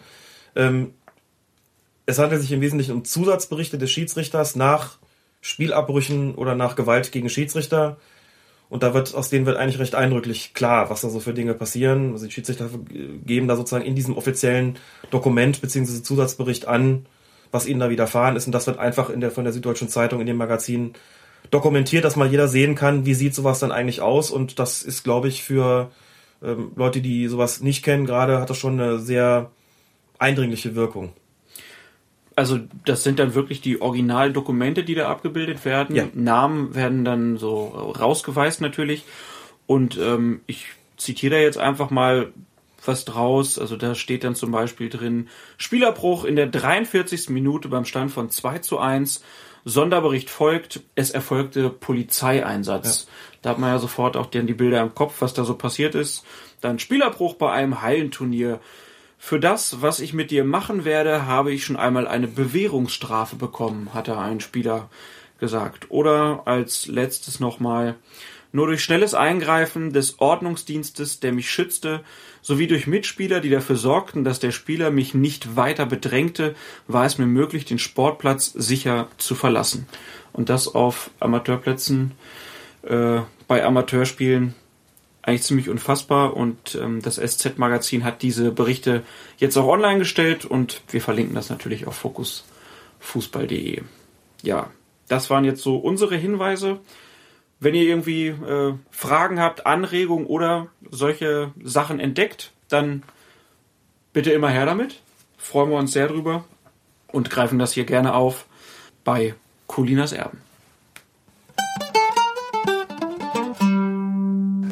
B: Ähm, es handelt sich im Wesentlichen um Zusatzberichte des Schiedsrichters nach Spielabbrüchen oder nach Gewalt gegen Schiedsrichter. Und da wird, aus denen wird eigentlich recht eindrücklich klar, was da so für Dinge passieren. Also die Schiedsrichter geben da sozusagen in diesem offiziellen Dokument bzw. Zusatzbericht an, was ihnen da widerfahren ist. Und das wird einfach in der, von der Süddeutschen Zeitung in dem Magazin dokumentiert, dass mal jeder sehen kann, wie sieht sowas dann eigentlich aus. Und das ist, glaube ich, für ähm, Leute, die sowas nicht kennen, gerade hat das schon eine sehr eindringliche Wirkung.
A: Also das sind dann wirklich die Originaldokumente, die da abgebildet werden.
B: Ja.
A: Namen werden dann so rausgeweist natürlich. Und ähm, ich zitiere da jetzt einfach mal was draus. Also da steht dann zum Beispiel drin, Spielerbruch in der 43. Minute beim Stand von 2 zu 1. Sonderbericht folgt, es erfolgte Polizeieinsatz. Da hat man ja sofort auch dann die Bilder im Kopf, was da so passiert ist. Dann Spielerbruch bei einem Hallenturnier. Für das, was ich mit dir machen werde, habe ich schon einmal eine Bewährungsstrafe bekommen, hatte ein Spieler gesagt. Oder als letztes nochmal, nur durch schnelles Eingreifen des Ordnungsdienstes, der mich schützte, sowie durch Mitspieler, die dafür sorgten, dass der Spieler mich nicht weiter bedrängte, war es mir möglich, den Sportplatz sicher zu verlassen. Und das auf Amateurplätzen, äh, bei Amateurspielen eigentlich ziemlich unfassbar und ähm, das SZ-Magazin hat diese Berichte jetzt auch online gestellt und wir verlinken das natürlich auf fokusfußball.de. Ja, das waren jetzt so unsere Hinweise. Wenn ihr irgendwie äh, Fragen habt, Anregungen oder solche Sachen entdeckt, dann bitte immer her damit. Freuen wir uns sehr drüber und greifen das hier gerne auf bei Colinas Erben.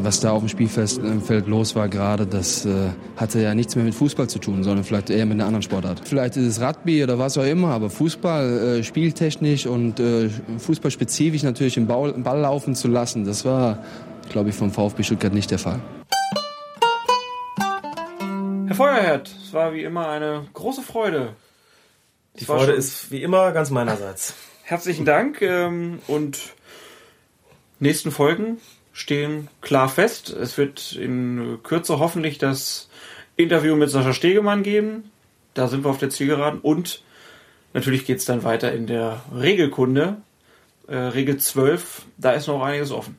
G: Was da auf dem Spielfeld los war gerade, das äh, hatte ja nichts mehr mit Fußball zu tun, sondern vielleicht eher mit einer anderen Sportart. Vielleicht ist es Rugby oder was auch immer, aber Fußball, äh, spieltechnisch und äh, fußballspezifisch natürlich im Ball, Ball laufen zu lassen, das war, glaube ich, vom VfB Stuttgart nicht der Fall.
A: Herr Feuerherd, es war wie immer eine große Freude.
B: Die
A: Es
B: Freude ist wie immer ganz meinerseits.
A: Herzlichen Dank ähm, und nächsten Folgen stehen klar fest. Es wird in Kürze hoffentlich das Interview mit Sascha Stegemann geben. Da sind wir auf der Zielgeraden. Und natürlich geht es dann weiter in der Regelkunde. Äh, Regel 12, da ist noch einiges offen.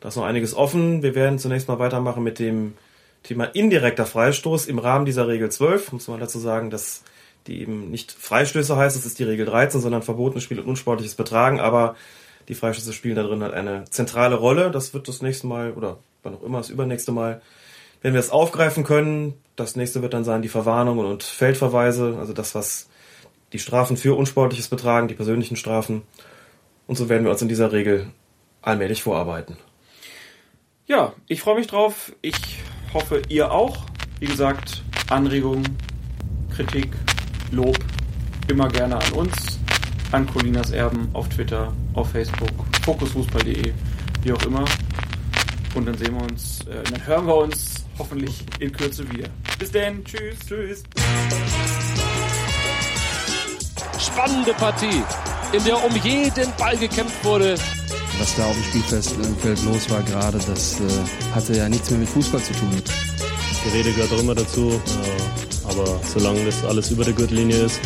B: Da ist noch einiges offen. Wir werden zunächst mal weitermachen mit dem Thema indirekter Freistoß im Rahmen dieser Regel 12. Muss man dazu sagen, dass die eben nicht Freistöße heißt, das ist die Regel 13, sondern verbotenes Spiel und unsportliches Betragen, aber die Freistöße spielen da drin halt eine zentrale Rolle. Das wird das nächste Mal oder wann auch immer das übernächste Mal, wenn wir es aufgreifen können. Das nächste wird dann sein die Verwarnungen und Feldverweise, also das, was die Strafen für unsportliches Betragen, die persönlichen Strafen. Und so werden wir uns in dieser Regel allmählich vorarbeiten.
A: Ja, ich freue mich drauf. Ich hoffe, ihr auch. Wie gesagt, Anregungen, Kritik, Lob immer gerne an uns, an Colinas Erben auf Twitter, auf Facebook, fokusfußball.de, wie auch immer. Und dann sehen wir uns, äh, dann hören wir uns hoffentlich in Kürze wieder. Bis denn, tschüss, tschüss.
H: Spannende Partie, in der um jeden Ball gekämpft wurde.
G: Was da auf dem Spielfeld los war gerade, das äh, hatte ja nichts mehr mit Fußball zu tun.
I: Gerede gehört auch immer dazu, äh, aber solange das alles über der Gürtellinie ist,